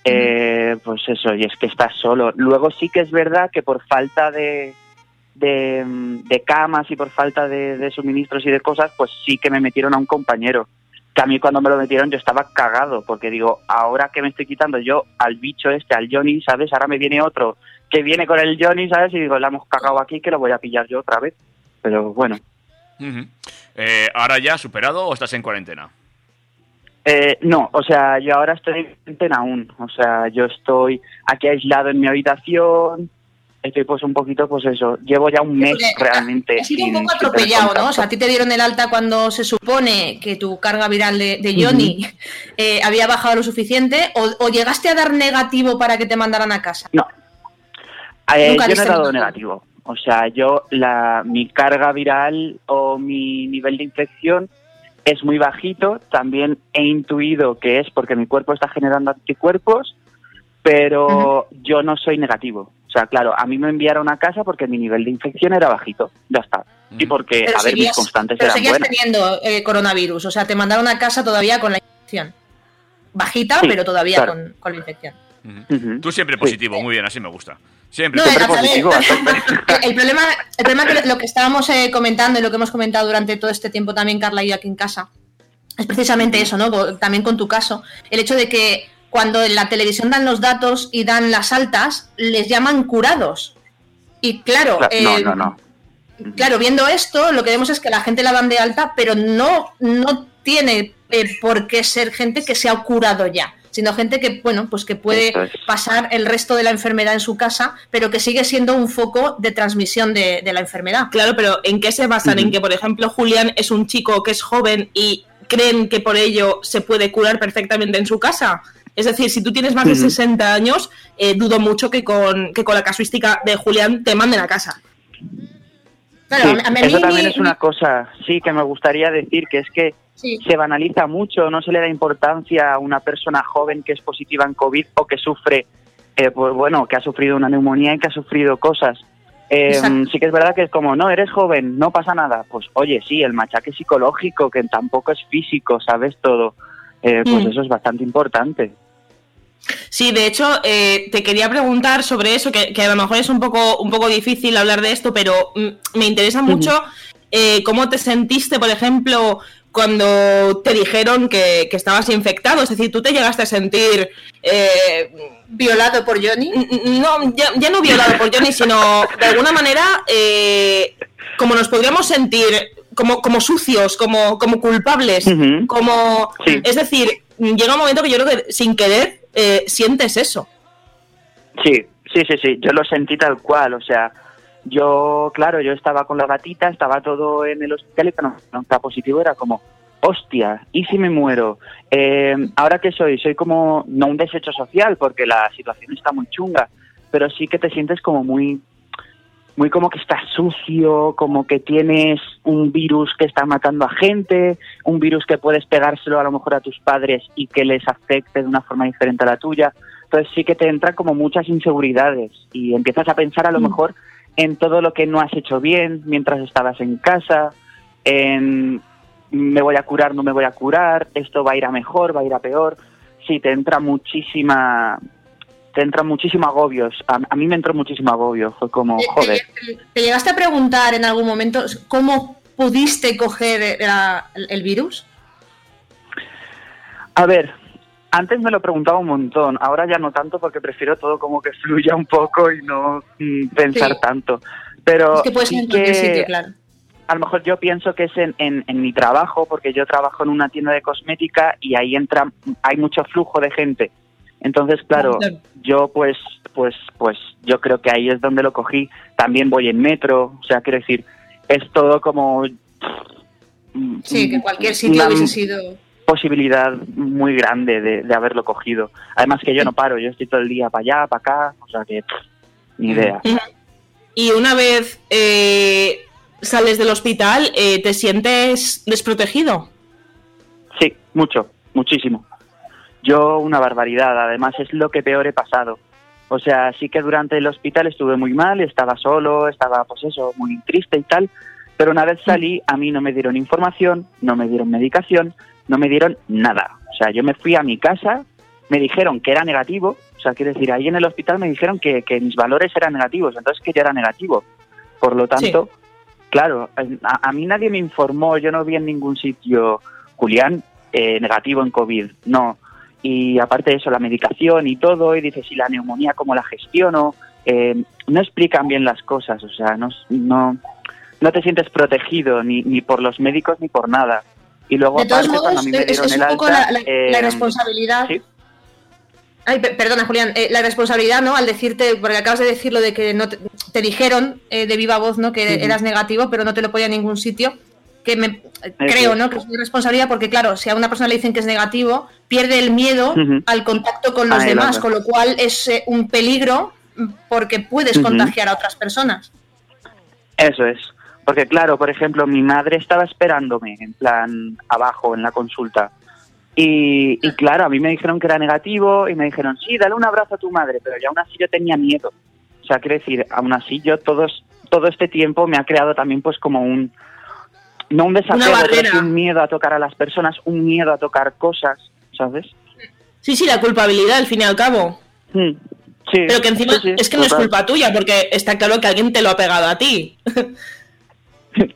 eh, pues eso, y es que estás solo. Luego sí que es verdad que por falta de, de, camas y por falta de, suministros y de cosas, pues sí que me metieron a un compañero. Que a mí cuando me lo metieron yo estaba cagado, porque digo, ahora que me estoy quitando yo al bicho este, al Johnny, ¿sabes? Ahora me viene otro que viene con el Johnny, ¿sabes? Y digo, la hemos cagado aquí, que lo voy a pillar yo otra vez. Pero bueno. Eh, ¿Ahora ya superado o estás en cuarentena? Eh, no, o sea, yo ahora estoy en cuarentena aún. O sea, yo estoy aquí aislado en mi habitación, estoy pues un poquito, pues eso, llevo ya un mes realmente. Ha sido un poco atropellado, ¿no? O sea, a ti te dieron el alta cuando se supone que tu carga viral de, de Johnny eh, había bajado lo suficiente o, o llegaste a dar negativo para que te mandaran a casa. No. Eh, Nunca yo no he dado negativo. O sea, yo, la, mi carga viral o mi nivel de infección es muy bajito. También he intuido que es porque mi cuerpo está generando anticuerpos, pero yo no soy negativo. O sea, claro, a mí me enviaron a casa porque mi nivel de infección era bajito. Ya está. Y porque, Pero a ver, mis constantes pero eran seguías buenas. teniendo eh, coronavirus, o sea, te mandaron a casa todavía con la infección. Bajita, Sí, pero todavía claro. con, con la infección. Tú siempre positivo, muy bien, así me gusta. Siempre. No, Siempre positivo. El problema, el problema que lo que estábamos eh, comentando y lo que hemos comentado durante todo este tiempo también, Carla y yo aquí en casa, es precisamente eso, ¿no? También con tu caso, el hecho de que cuando en la televisión dan los datos y dan las altas, les llaman curados. Y claro, Cla- eh, no. Claro, viendo esto, lo que vemos es que la gente la dan de alta, pero no, no tiene eh, por qué ser gente que se ha curado ya, sino gente que, bueno, pues que puede es. pasar el resto de la enfermedad en su casa, pero que sigue siendo un foco de transmisión de, de la enfermedad. Claro, pero ¿en qué se basan? En que, por ejemplo, Julián es un chico que es joven y creen que por ello se puede curar perfectamente en su casa. Es decir, si tú tienes más de Ujú. 60 años, eh, dudo mucho que con, que con la casuística de Julián te manden a casa. Claro, Sí, a- a mí- eso también mi- es una cosa, sí, que me gustaría decir, que es que se banaliza mucho, no se le da importancia a una persona joven que es positiva en COVID o que sufre, eh, pues bueno, que ha sufrido una neumonía y que ha sufrido cosas. Eh, sí que es verdad que es como, no, eres joven, no pasa nada. Pues oye, sí, el machaque psicológico, que tampoco es físico, ¿sabes todo? Eh, pues Mm. eso es bastante importante. Sí, de hecho, eh, te quería preguntar sobre eso, que, que a lo mejor es un poco, un poco difícil hablar de esto, pero mm, me interesa mucho eh, cómo te sentiste, por ejemplo, cuando te dijeron que, que estabas infectado. Es decir, tú te llegaste a sentir... eh, ¿Violado por Johnny? No, ya, ya no violado por Johnny, sino de alguna manera eh, como nos podríamos sentir como, como sucios, como, como culpables, como... Sí. Es decir, llega un momento que yo creo que sin querer eh, sientes eso. Sí, sí, sí, sí, yo lo sentí tal cual, o sea, yo, claro, yo estaba con la gatita, estaba todo en el hospital y cuando no positivo era como, hostia, ¿y si me muero? Eh, ¿Ahora qué soy? Soy como, no un desecho social, porque la situación está muy chunga, pero sí que te sientes como muy, muy como que estás sucio, como que tienes un virus que está matando a gente, un virus que puedes pegárselo a lo mejor a tus padres y que les afecte de una forma diferente a la tuya. Entonces sí que te entran como muchas inseguridades y empiezas a pensar a lo mejor en todo lo que no has hecho bien mientras estabas en casa, en me voy a curar, no me voy a curar, esto va a ir a mejor, va a ir a peor. Sí, te entra muchísima, te entra muchísimo agobios. A, a mí me entró muchísimo agobio. Fue como, joder. ¿Te llegaste a preguntar en algún momento cómo pudiste coger la- el virus? A ver, antes me lo preguntaba un montón, ahora ya no tanto porque prefiero todo como que fluya un poco y no mm, pensar Sí. tanto. Pero es que puede ser sí que sitio, claro. a lo mejor yo pienso que es en, en, en mi trabajo, porque yo trabajo en una tienda de cosmética y ahí entra, hay mucho flujo de gente. Entonces, claro, yo pues, pues, pues, yo creo que ahí es donde lo cogí. También voy en metro, o sea, quiero decir, es todo como mm, Sí, que cualquier sitio hubiese sido. posibilidad muy grande de, de haberlo cogido. Además que yo no paro, yo estoy todo el día para allá, para acá, o sea que ni idea. Y una vez eh, sales del hospital, eh, ¿te sientes desprotegido? Sí, mucho, muchísimo. Yo una barbaridad, además es lo que peor he pasado. O sea, sí que durante el hospital estuve muy mal, estaba solo, estaba pues eso, muy triste y tal, pero una vez salí a mí no me dieron información, no me dieron medicación, no me dieron nada. O sea, yo me fui a mi casa, me dijeron que era negativo, o sea, quiero decir, ahí en el hospital me dijeron que, que mis valores eran negativos, entonces que yo era negativo. Por lo tanto, claro, a, a mí nadie me informó, yo no vi en ningún sitio, Julián, eh, negativo en COVID, no. Y aparte de eso, la medicación y todo, y dices, ¿y la neumonía cómo la gestiono? Eh, no explican bien las cosas, o sea, no, no, no te sientes protegido ni, ni por los médicos ni por nada. Y luego, De todos aparte, modos, mí me es, es el un poco alta, la, la- eh, la responsabilidad. Ay, pe- perdona, Julián, eh, la responsabilidad, ¿no? Al decirte, porque acabas de decir lo de que no te, te dijeron eh, de viva voz, ¿no? Que eras negativo, pero no te lo ponía en ningún sitio. Que me creo. ¿no? Que es mi responsabilidad, porque claro, si a una persona le dicen que es negativo, pierde el miedo al contacto con los Ahí, demás, claro. con lo cual es eh, un peligro porque puedes contagiar a otras personas. Eso es. Porque claro, por ejemplo, mi madre estaba esperándome en plan abajo en la consulta. Y, y claro, a mí me dijeron que era negativo y me dijeron, sí, dale un abrazo a tu madre, pero ya aún así yo tenía miedo. O sea, quiero decir, aún así yo todos, todo este tiempo me ha creado también pues como un, no un desapego, pero barrera. sí un miedo a tocar a las personas, un miedo a tocar cosas, ¿sabes? Sí, sí, la culpabilidad, al fin y al cabo. Mm, Sí, Pero que encima sí, sí, es que no es culpa tuya, porque está claro que alguien te lo ha pegado a ti.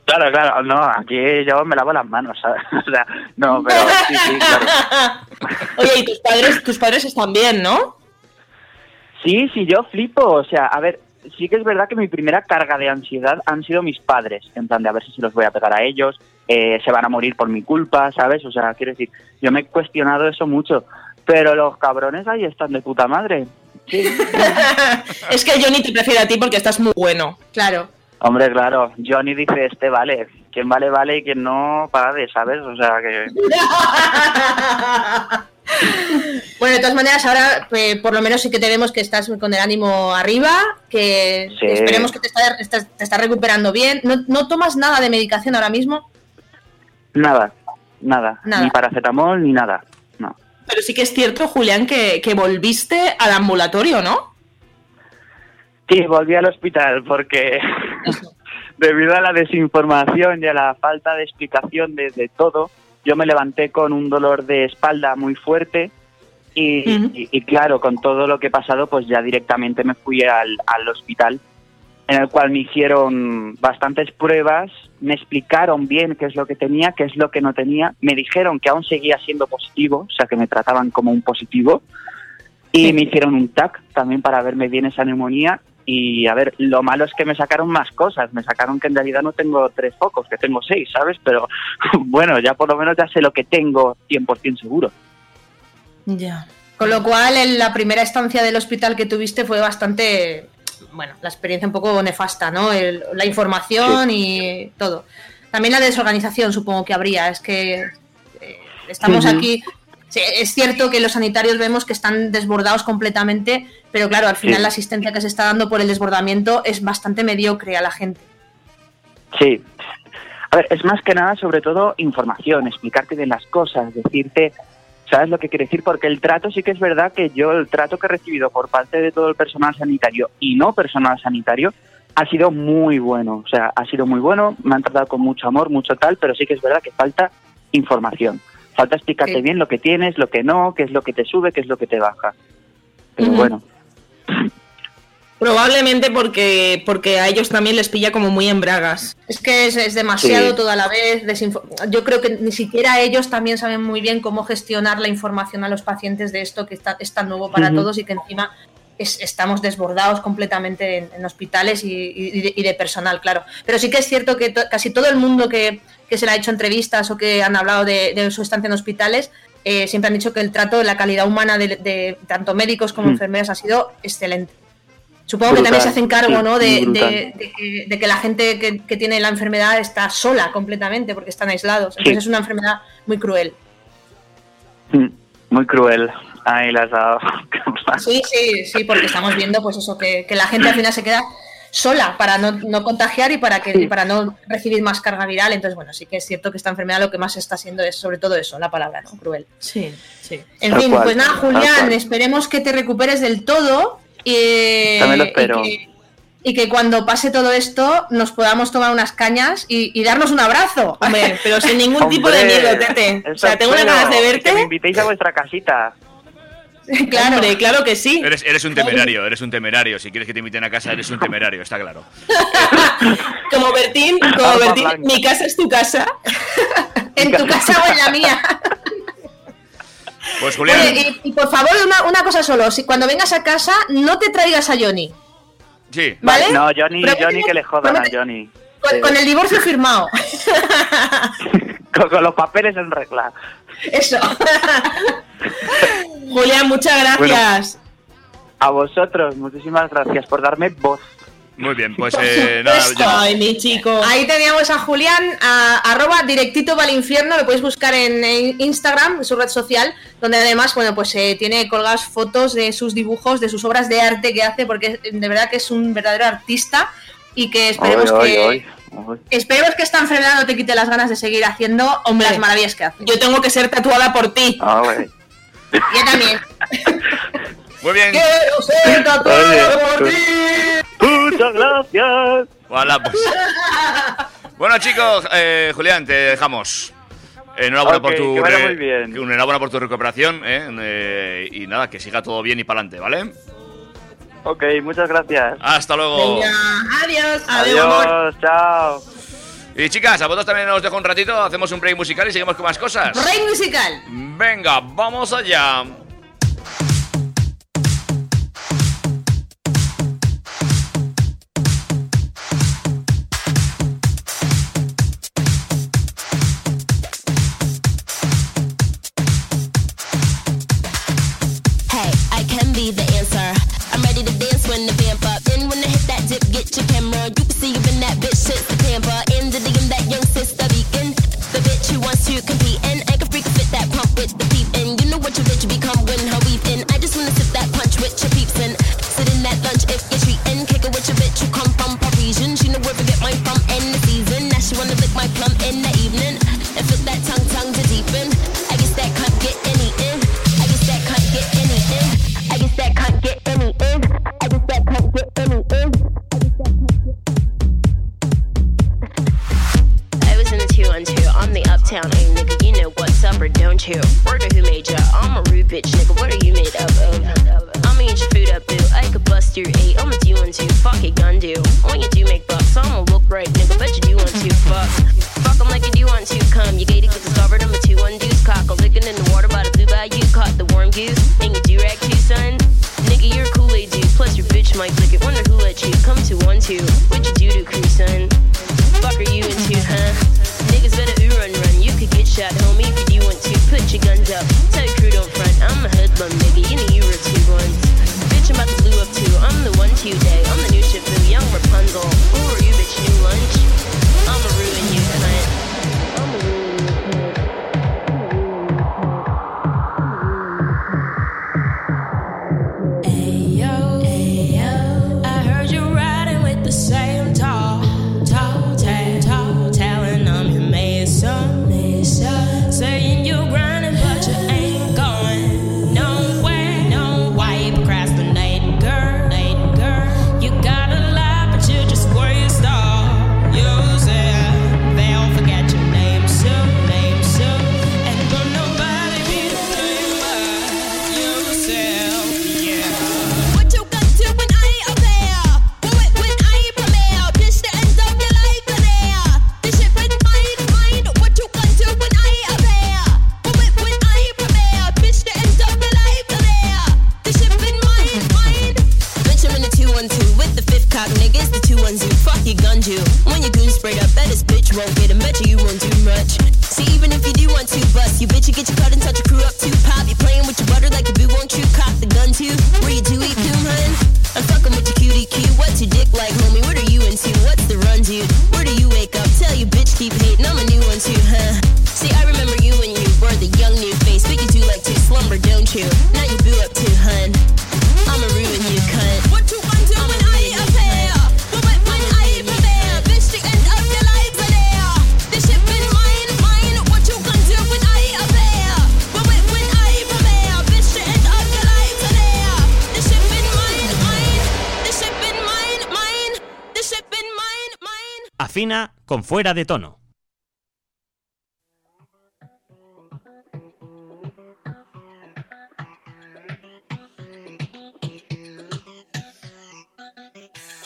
Claro, claro, no, aquí yo me lavo las manos, ¿sabes? O sea, no, pero sí, sí, claro. Oye, y tus padres, tus padres están bien, ¿no? Sí, sí, yo flipo. O sea, a ver, sí que es verdad que mi primera carga de ansiedad han sido mis padres. En plan de a ver si los voy a pegar a ellos, eh, se van a morir por mi culpa, ¿sabes? O sea, quiero decir, yo me he cuestionado eso mucho. Pero los cabrones ahí están de puta madre. Sí. es que Johnny te prefiere a ti porque estás muy bueno. Claro. Hombre, claro, Johnny dice, este vale. Quien vale, vale y quien no, pague, ¿sabes? O sea, que... Bueno, de todas maneras, ahora eh, por lo menos sí que te vemos que estás con el ánimo arriba, que Sí. esperemos que te estás te estás recuperando bien. ¿No, no tomas nada de medicación ahora mismo? Nada, nada. Nada. Ni paracetamol ni nada. No. Pero sí que es cierto, Julián, que, que volviste al ambulatorio, ¿no? Sí, volví al hospital porque debido a la desinformación y a la falta de explicación de, de todo, yo me levanté con un dolor de espalda muy fuerte y, y- y claro, con todo lo que he pasado, pues ya directamente me fui al, al hospital en el cual me hicieron bastantes pruebas, me explicaron bien qué es lo que tenía, qué es lo que no tenía, me dijeron que aún seguía siendo positivo, o sea que me trataban como un positivo, y me hicieron un TAC también para verme bien esa neumonía. Y a ver, lo malo es que me sacaron más cosas. Me sacaron que en realidad no tengo tres focos, que tengo seis, ¿sabes? Pero bueno, ya por lo menos ya sé lo que tengo 100% seguro. Ya. Con lo cual, en la primera estancia del hospital que tuviste fue bastante, bueno, la experiencia un poco nefasta, ¿no? El- la información y todo. También la desorganización supongo que habría. Es que eh, estamos aquí. Sí, es cierto que los sanitarios vemos que están desbordados completamente, pero claro, al final Sí. la asistencia que se está dando por el desbordamiento es bastante mediocre a la gente. Sí. A ver, es más que nada sobre todo información, explicarte bien las cosas, decirte, ¿sabes lo que quiere decir? Porque el trato sí que es verdad que yo el trato que he recibido por parte de todo el personal sanitario y no personal sanitario ha sido muy bueno, o sea, ha sido muy bueno, me han tratado con mucho amor, mucho tal, pero sí que es verdad que falta información. Falta explicarte Sí. bien lo que tienes, lo que no, qué es lo que te sube, qué es lo que te baja. Pero bueno, Probablemente porque, porque a ellos también les pilla como muy en bragas. Es que es, es demasiado Sí. todo a la vez. Yo creo que ni siquiera ellos también saben muy bien cómo gestionar la información a los pacientes de esto que está, es tan nuevo para todos y que encima es- estamos desbordados completamente en, en hospitales y, de, y de personal, claro. Pero sí que es cierto que to- casi todo el mundo que, que se le ha hecho entrevistas o que han hablado de, de su estancia en hospitales eh, siempre han dicho que el trato, la calidad humana de, de tanto médicos como Mm. enfermeras ha sido excelente. Supongo que también se hacen cargo, ¿no? De, de- de que, de que la gente que, que tiene la enfermedad está sola completamente porque están aislados. Entonces Sí. es una enfermedad muy cruel. mm, muy cruel. Ahí las has dado. Sí, sí, sí, porque estamos viendo pues eso, que, que la gente al final se queda sola para no, no contagiar y para que para no recibir más carga viral. Entonces, bueno, sí que es cierto que esta enfermedad lo que más está haciendo es sobre todo eso, la palabra, ¿no? Cruel. Sí, sí. En fin, cual, pues nada, Julián, esperemos que te recuperes del todo y, También lo y espero. que, y que cuando pase todo esto nos podamos tomar unas cañas y, y darnos un abrazo. Hombre, pero sin ningún tipo de miedo, Tete. O sea, tengo espero, ganas de Que me verte. invitéis a vuestra casita. claro. Hombre, claro que sí. Eres, eres un temerario, eres un temerario. Si quieres que te inviten a casa, eres un temerario, está claro. Como Bertín, como Bertín, mi casa es tu casa. En tu casa o en la mía. Pues Julián, Oye, y, y por favor, una, una cosa solo. Si cuando vengas a casa, no te traigas a Johnny. sí. ¿Vale? No, Johnny, Johnny que le jodan a Johnny. Con, Sí. con el divorcio firmado. Con, con los papeles en regla. Eso. Julián, muchas gracias. A vosotros, muchísimas gracias por darme voz. Muy bien, pues eh, nada, Ay, mi chico. Ahí teníamos a Julián, a, arroba directito para el infierno, lo podéis buscar en, en, Instagram, su red social, donde además, bueno, pues eh, tiene colgadas fotos de sus dibujos, de sus obras de arte que hace, porque de verdad que es un verdadero artista y que esperemos que... Esperemos que esta enfermedad no te quite las ganas de seguir haciendo hombre, las maravillas que haces. Yo tengo que ser tatuada por ti. Ah, Yo también. Muy bien. Quiero ser tatuada por ti. Muchas gracias. Voilà, pues. bueno, chicos, eh, Julián, te dejamos. Enhorabuena, okay, por tu que muy enhorabuena por tu recuperación. Eh, eh, y nada, que siga todo bien y para adelante, ¿vale? Ok, muchas gracias. Hasta luego. Venga, adiós, adiós. Chao. Y chicas, a vosotros también os dejo un ratito, hacemos un break musical y seguimos con más cosas. Break musical. Venga, vamos allá. to read. afina con fuera de tono.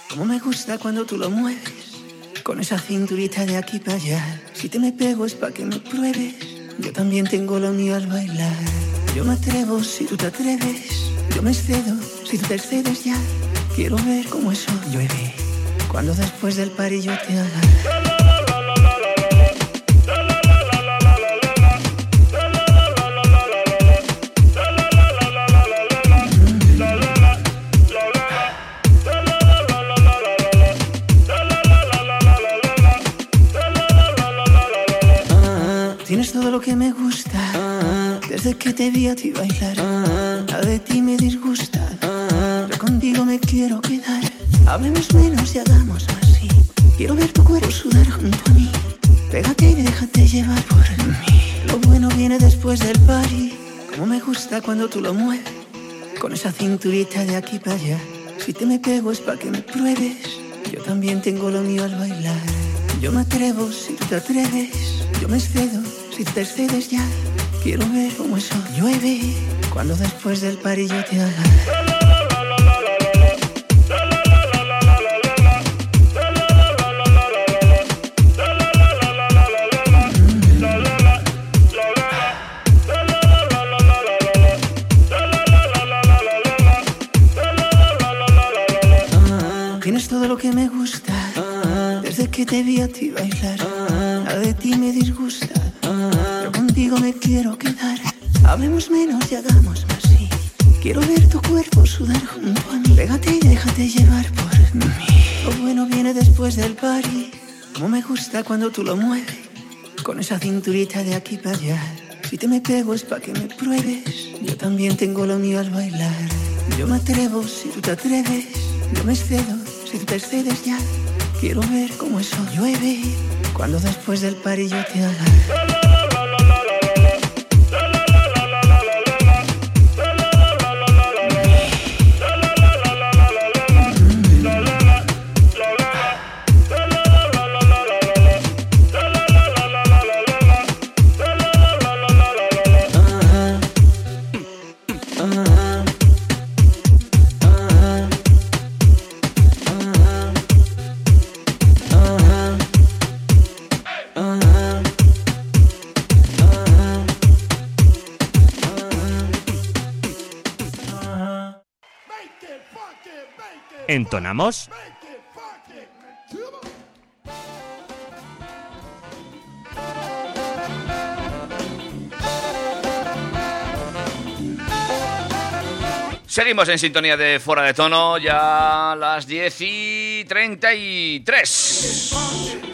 Como me gusta cuando tú lo mueves, con esa cinturita de aquí para allá. Si te me pego es pa' que me pruebes, yo también tengo la mía al bailar. Yo me atrevo si tú te atreves, yo me excedo si tú te excedes ya. Quiero ver cómo eso llueve. Cuando después del parillo te agarra. Tienes todo lo que me gusta. Desde que te vi a ti bailar, nada de ti me disgusta. Yo contigo me quiero quedar. Hablemos menos y hagamos más, sí. Quiero ver tu cuerpo sudar junto a mí. Pégate y déjate llevar por mí. Lo bueno viene después del party. Como me gusta cuando tú lo mueves. Con esa cinturita de aquí para allá. Si te me pego es para que me pruebes. Yo también tengo lo mío al bailar. Yo me atrevo si tú te atreves. Yo me excedo si te excedes ya. Quiero ver cómo eso llueve. Cuando después del party yo te haga. Lo que me gusta. Desde que te vi a ti bailar, nada de ti me disgusta. Yo contigo me quiero quedar. Hablemos menos y hagamos más, sí. Quiero ver tu cuerpo sudar junto a mí. Pégate y déjate llevar por mí. Lo bueno viene después del party. Como me gusta cuando tú lo mueves. Con esa cinturita de aquí para allá. Si te me pego es para que me pruebes. Yo también tengo lo mío al bailar. Yo me atrevo si tú te atreves. Yo me excedo si te excedes ya. Quiero ver cómo eso llueve. Cuando después del party yo te haga. ¿Entonamos? Seguimos en sintonía de Fuera de Tono, ya a las 10 y 33.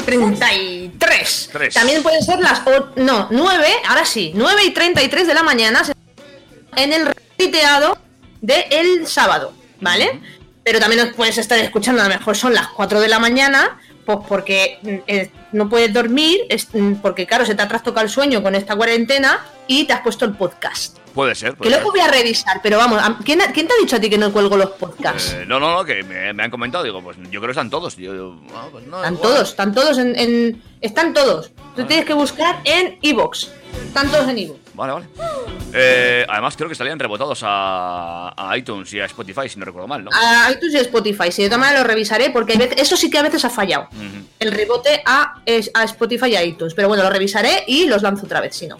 33. Tres. También pueden ser las. o- no, 9, ahora sí, 9 y 33 de la mañana en el retuiteado de el sábado, ¿vale? Pero también nos puedes estar escuchando, a lo mejor son las 4 de la mañana, pues porque mm, eh, no puedes dormir, es- mm, porque claro, se te ha trastocado el sueño con esta cuarentena y te has puesto el podcast. Puede ser. Que puede ser. luego voy a revisar, pero vamos, ¿a- ¿quién, te ha dicho a ti que no cuelgo los podcasts? Eh, no, no, no, que me, me han comentado. Digo, pues yo creo que están todos. Yo, yo, ah, pues no, Están igual. todos, están todos en, en- Están todos. Tú tienes que buscar en Evox. Están todos en Evox. Vale, vale. Eh, además, creo que estarían rebotados a, a iTunes y a Spotify, si no recuerdo mal, ¿no? A iTunes y Spotify. Si de todas maneras lo revisaré, porque veces- eso sí que a veces ha fallado. El rebote a, a Spotify y a iTunes. Pero bueno, lo revisaré y los lanzo otra vez, si no.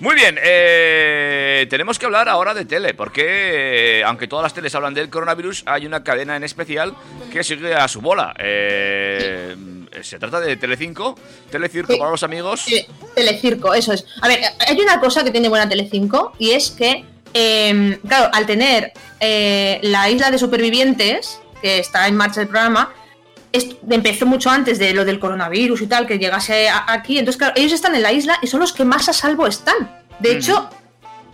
Muy bien, eh, tenemos que hablar ahora de tele, porque eh, aunque todas las teles hablan del coronavirus, hay una cadena en especial que sigue a su bola. Eh, se trata de Telecinco, Telecirco para los amigos. Tele- Telecirco, eso es. A ver, hay una cosa que tiene buena Telecinco y es que, eh, claro, al tener eh, la isla de supervivientes, que está en marcha el programa, empezó mucho antes de lo del coronavirus y tal, que llegase a- aquí. Entonces, claro, ellos están en la isla y son los que más a salvo están. De hecho,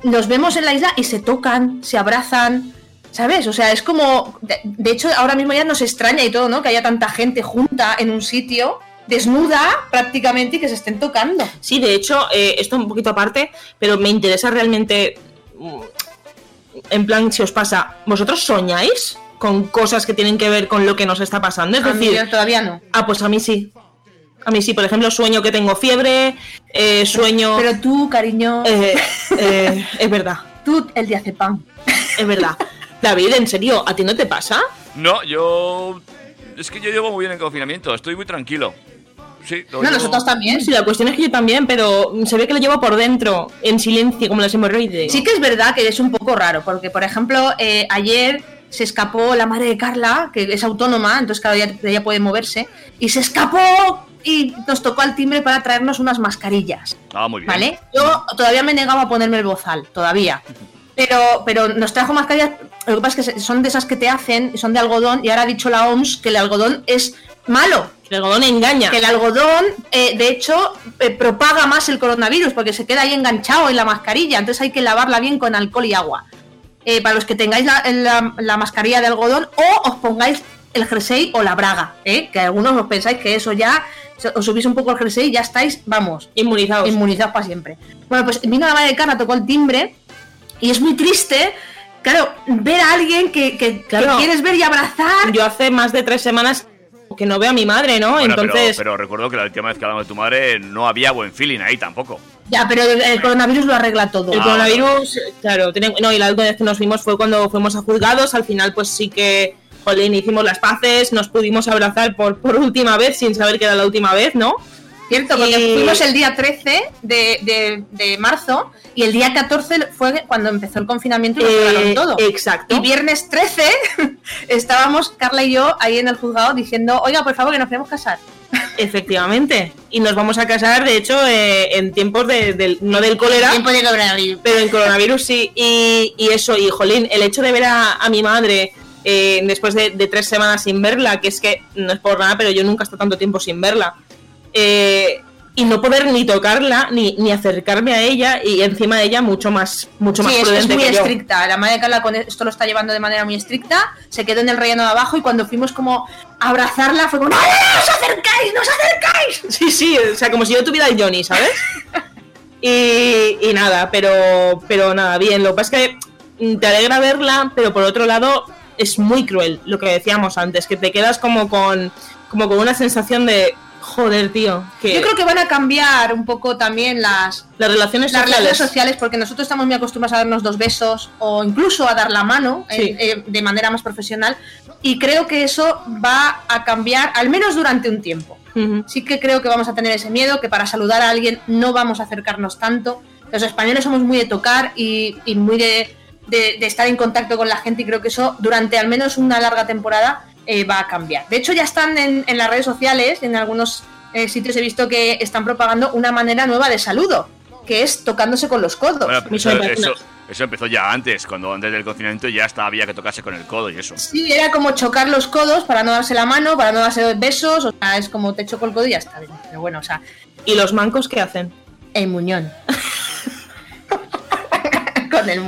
nos vemos en la isla y se tocan, se abrazan, ¿sabes? O sea, es como. De, de hecho, ahora mismo ya nos extraña y todo, ¿no? Que haya tanta gente junta en un sitio, desnuda prácticamente y que se estén tocando. Sí, de hecho, eh, esto un poquito aparte, pero me interesa realmente. mm, En plan, si os pasa, ¿vosotros soñáis con cosas que tienen que ver con lo que nos está pasando? Es A mí decir, yo todavía no. Ah, pues a mí sí. A mí sí, por ejemplo, sueño que tengo fiebre, eh, sueño. Pero tú, cariño. Eh, eh, es verdad. Tú, el diazepam. Es verdad. David, ¿en serio? ¿A ti no te pasa? No, yo. Es que yo llevo muy bien en confinamiento, estoy muy tranquilo. Sí, lo llevo- también. Sí, la cuestión es que yo también, pero se ve que lo llevo por dentro, en silencio, como las hemorroides. Sí que es verdad que es un poco raro, porque por ejemplo, eh, ayer se escapó la madre de Carla, que es autónoma, entonces claro, ella, ella puede moverse, y se escapó y nos tocó al timbre para traernos unas mascarillas, Ah, muy bien. ¿vale? Yo todavía me negaba a ponerme el bozal, todavía. Pero, pero nos trajo mascarillas, lo que pasa es que son de esas que te hacen, son de algodón, y ahora ha dicho la OMS que el algodón es malo, El algodón engaña. Que el algodón, eh, de hecho, eh, propaga más el coronavirus porque se queda ahí enganchado en la mascarilla. Entonces hay que lavarla bien con alcohol y agua. Eh, para los que tengáis la, la- la mascarilla de algodón o os pongáis el jersey o la braga, ¿eh? que algunos os pensáis que eso ya os subís un poco el jersey y ya estáis, vamos, inmunizados. Inmunizados para siempre. Bueno, pues vino la madre de Carla, tocó el timbre y es muy triste, claro, ver a alguien que, que- que quieres ver y abrazar. Yo hace más de tres semanas que no veo a mi madre, ¿no? Bueno, Entonces, pero, pero recuerdo que la última vez que hablamos de tu madre no había buen feeling ahí tampoco. Ya, pero el, coronavirus lo arregla todo. el coronavirus, claro, tiene- no, y la última vez que nos vimos fue cuando fuimos a juzgados, al final pues sí que, jolín, hicimos las paces, nos pudimos abrazar por, por última vez sin saber que era la última vez, ¿no? Cierto, porque Y- fuimos el día 13 de, de- de marzo y el día 14 fue cuando empezó el confinamiento y lo Eh, todo. exacto. Y viernes 13 estábamos Carla y yo ahí en el juzgado diciendo, oiga, por favor, que nos queremos casar. Efectivamente. Y nos vamos a casar, de hecho, eh, en tiempos de, del, no del cólera. Tiempo de coronavirus. Pero en coronavirus sí. Y, y eso, y jolín, el hecho de ver a, a mi madre eh, después de, de tres semanas sin verla, que es que no es por nada, pero yo nunca he estado tanto tiempo sin verla. Eh, y no poder ni tocarla, ni, ni acercarme a ella, y encima de ella mucho más, mucho más Sí, es, es prudente muy que yo. estricta. La madre Carla con esto lo está llevando de manera muy estricta. Se quedó en el relleno de abajo y cuando fuimos como a abrazarla fue como ¡No, no, no, os acercáis! ¡No os acercáis! Sí, sí, o sea, como si yo tuviera el Johnny, ¿sabes? y, y nada, pero, pero nada, bien. Lo que pasa es que mm, te alegra verla, pero por otro lado es muy cruel, lo que decíamos antes, que te quedas como con, como con una sensación de, joder, tío, que Yo creo que van a cambiar un poco también las, las relaciones las sociales... relaciones sociales porque nosotros estamos muy acostumbrados a darnos dos besos o incluso a dar la mano eh, Sí. eh, de manera más profesional y creo que eso va a cambiar al menos durante un tiempo. Sí que creo que vamos a tener ese miedo, que para saludar a alguien no vamos a acercarnos tanto. Los españoles somos muy de tocar y, y muy de, de- de estar en contacto con la gente y creo que eso durante al menos una larga temporada eh, va a cambiar. De hecho ya están en, en las redes sociales, en algunos eh, sitios he visto que están propagando una manera nueva de saludo, que es tocándose con los codos. Bueno, eso empezó ya antes, cuando antes del confinamiento ya hasta había que tocarse con el codo y eso. Sí, era como chocar los codos para no darse la mano, para no darse besos, o sea, es como te choco el codo y ya está. Pero bueno, o sea, ¿Y los mancos qué hacen? el muñón.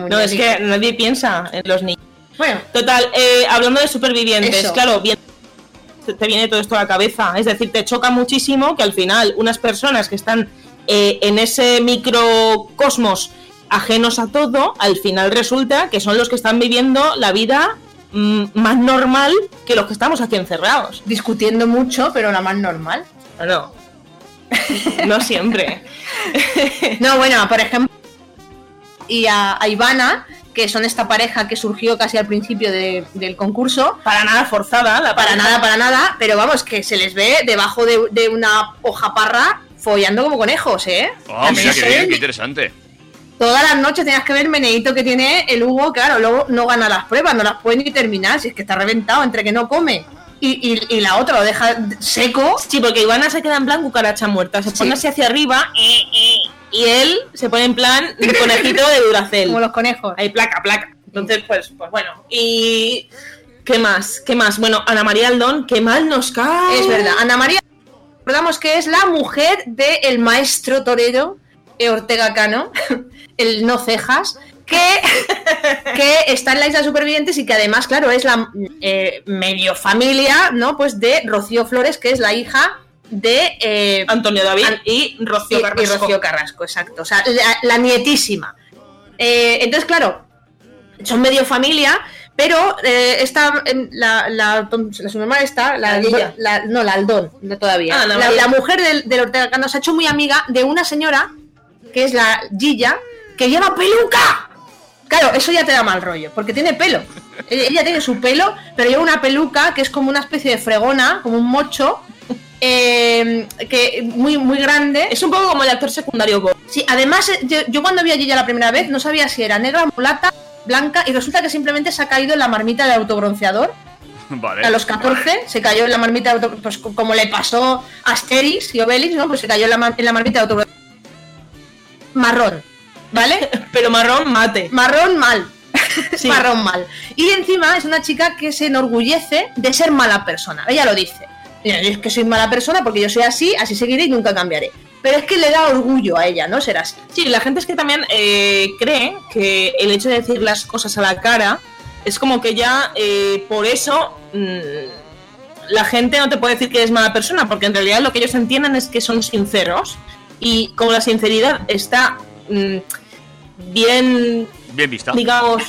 No, es que nadie piensa en los niños. Bueno, Total, eh, hablando de supervivientes, Eso. claro, bien, te viene todo esto a la cabeza. Es decir, te choca muchísimo que al final unas personas que están eh, en ese microcosmos ajenos a todo, al final resulta que son los que están viviendo la vida mm, más normal que los que estamos aquí encerrados. discutiendo mucho, pero la más normal. No, no siempre. No, bueno, por ejemplo, y a, a Ivana, que son esta pareja que surgió casi al principio de- del concurso. Para nada forzada, la Para pareja. nada, para nada, pero vamos, que se les ve debajo de, de una hoja parra follando como conejos, ¿eh? Oh, mira qué bien, interesante. Todas las noches tenías que ver el meneíto que tiene el Hugo, claro, luego no gana las pruebas, no las puede ni terminar, si es que está reventado entre que no come y, y- y la otra lo deja seco. Sí, porque Ivana se queda en plan cucaracha muerta, se pone así hacia arriba eh, eh, y él se pone en plan conejito de Duracel. Como los conejos. Hay placa, placa. Entonces, pues, pues bueno. Y. ¿Qué más? ¿Qué más? Bueno, Ana María Aldón, qué mal nos cae. Es verdad, Ana María, recordamos que es la mujer del maestro torero eh, Ortega Cano, el no cejas, que, que está en la isla de supervivientes y que además, claro, es la eh, medio familia, ¿no? Pues de Rocío Flores, que es la hija de eh, Antonio David An- y Rocío y- Carrasco. Y Rocío Carrasco, exacto. O sea, la, la nietísima. Eh, entonces, claro, son medio familia, pero eh, esta, la, la, la- su mamá está, la, no, la Aldón, no todavía. Ah, la mujer del, del Ortega Cano se ha hecho muy amiga de una señora, que es la Gilla, que lleva peluca. Claro, eso ya te da mal rollo, porque tiene pelo. Ella ella tiene su pelo, pero lleva una peluca que es como una especie de fregona, como un mocho, eh, que muy, muy grande. Es un poco como el actor secundario Bob. Sí, además, eh, yo, yo cuando vi a Gilla la primera vez no sabía si era negra, mulata, blanca, y resulta que simplemente se ha caído en la marmita del autobronceador. Vale. A los 14 se cayó en la marmita de auto, pues co- como le pasó a Asterix y Obelix, ¿no? Pues se cayó en la, mar- en la marmita de autobronceador. Marrón, ¿vale? Pero marrón mate. Marrón mal. Sí. Marrón mal. Y encima es una chica que se enorgullece de ser mala persona. Ella lo dice. Mira, yo es que soy mala persona porque yo soy así, así seguiré y nunca cambiaré. Pero es que le da orgullo a ella, ¿no? Ser así. Sí, la gente es que también eh, cree que el hecho de decir las cosas a la cara es como que ya eh, por eso mm, la gente no te puede decir que eres mala persona, porque en realidad lo que ellos entienden es que son sinceros y como la sinceridad está mm, bien, Bien vista. digamos...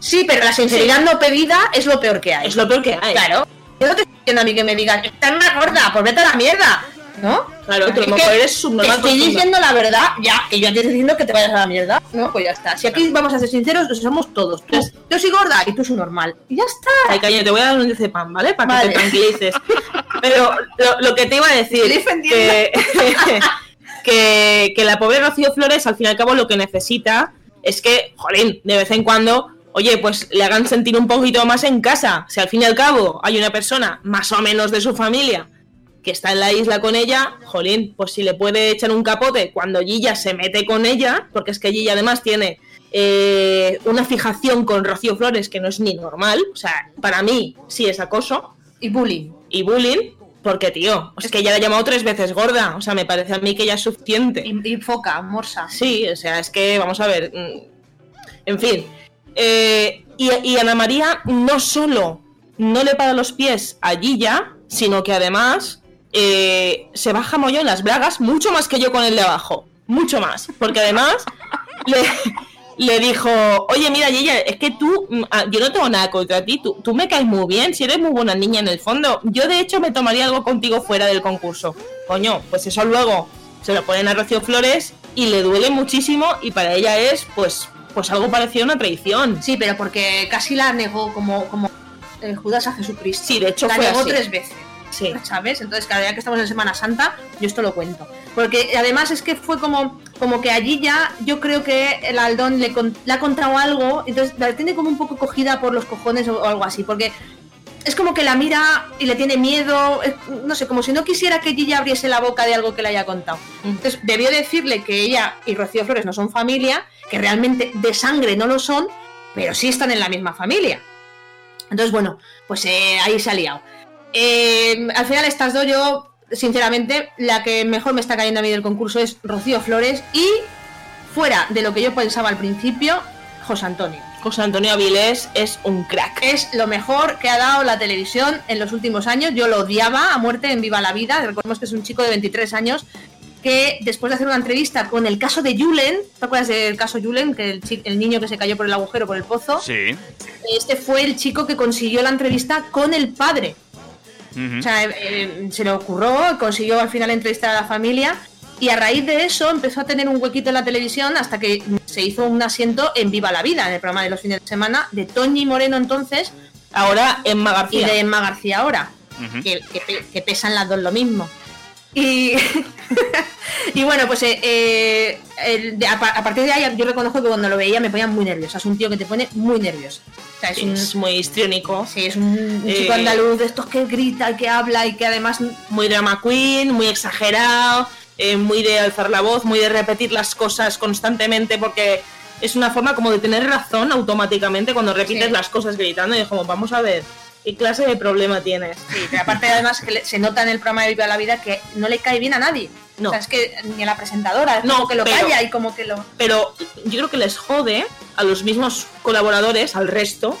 Sí, pero la sinceridad no pedida es lo peor que hay. Es lo peor que hay. Claro. Yo no te estoy diciendo a mí que me digas, estás una gorda, pues vete a la mierda. ¿No? Claro, mejor que eres subnormal. estoy diciendo la verdad, ya, que yo te estoy diciendo que te vayas a la mierda. No, pues ya está. Si aquí vamos a ser sinceros, somos todos. Tú, yo soy gorda y tú soy normal. Y ya está. Ay, cariño, te voy a dar un pan, ¿vale? Para Vale. que te tranquilices. Pero lo, lo que te iba a decir, que, que, que la pobre Rocío Flores, al fin y al cabo, lo que necesita es que, jolín, de vez en cuando, oye, pues le hagan sentir un poquito más en casa. Si al fin y al cabo hay una persona, más o menos de su familia, que está en la isla con ella, jolín, pues si le puede echar un capote cuando Gilla se mete con ella, porque es que Gilla además tiene eh, una fijación con Rocío Flores que no es ni normal, o sea, para mí sí es acoso. Y bullying. Y bullying, porque tío, es que ella la ha llamado tres veces gorda, o sea, me parece a mí que ya es suficiente. Y, y foca, morsa. Sí, o sea, es que, vamos a ver, mm, en fin. Eh, y, Ana María no solo no le para los pies a Gilla, sino que además eh, se baja mollón las bragas mucho más que yo con el de abajo. Mucho más. Porque además le, le dijo, oye, mira, Gilla, es que tú, mm, ah, yo no tengo nada contra ti, tú, tú me caes muy bien, si eres muy buena niña en el fondo. Yo de hecho me tomaría algo contigo fuera del concurso. Coño, pues eso luego se lo ponen a Rocío Flores y le duele muchísimo y para ella es, pues, pues algo parecido a una traición. Sí, pero porque casi la negó como, como eh, Judas a Jesucristo. Sí, de hecho la fue negó así. tres veces. Sí. ¿Sabes? Entonces, claro, ya que estamos en Semana Santa, yo esto lo cuento. Porque además es que fue como, como que allí ya yo creo que el Aldón le, con- le ha contado algo, entonces la tiene como un poco cogida por los cojones o, o algo así, porque es como que la mira y le tiene miedo, es- no sé, como si no quisiera que Gilla abriese la boca de algo que le haya contado. Entonces debió decirle que ella y Rocío Flores no son familia, que realmente de sangre no lo son, pero sí están en la misma familia. Entonces, bueno, pues eh, ahí se ha liado. Eh, al final estas dos yo, sinceramente, la que mejor me está cayendo a mí del concurso es Rocío Flores y fuera de lo que yo pensaba al principio, José Antonio. José Antonio Avilés es un crack. Es lo mejor que ha dado la televisión en los últimos años. Yo lo odiaba a muerte en Viva la Vida. Recordemos que es un chico de 23 años que después de hacer una entrevista con el caso de Julen, ¿te acuerdas del caso Julen? Que el, niño que se cayó por el agujero, por el pozo. Sí. Este fue el chico que consiguió la entrevista con el padre. O sea, eh, eh, se le ocurrió, consiguió al final entrevistar a la familia y a raíz de eso empezó a tener un huequito en la televisión hasta que se hizo un asiento en Viva la Vida, en el programa de los fines de semana de Toñi Moreno entonces. Ahora Emma García. Y de Emma García ahora, que, que que pesan las dos lo mismo. Y, y bueno, pues eh, eh, a, pa- a partir de ahí yo reconozco que cuando lo veía me ponía muy nerviosa. Es un tío que te pone muy nervioso. O sea, es, un, es muy histriónico. sí, es un, un Eh, chico andaluz de estos que grita, que habla y que además Muy drama queen, muy exagerado, eh, muy de alzar la voz, muy de repetir las cosas constantemente porque es una forma como de tener razón automáticamente cuando repites Sí. las cosas gritando y es como, vamos a ver, ¿qué clase de problema tienes? Sí, pero aparte además que se nota en el programa de Viva la Vida que no le cae bien a nadie. No. O sea, es que ni a la presentadora, es No, como que lo pero- calla y como que lo... Pero yo creo que les jode a los mismos colaboradores, al resto,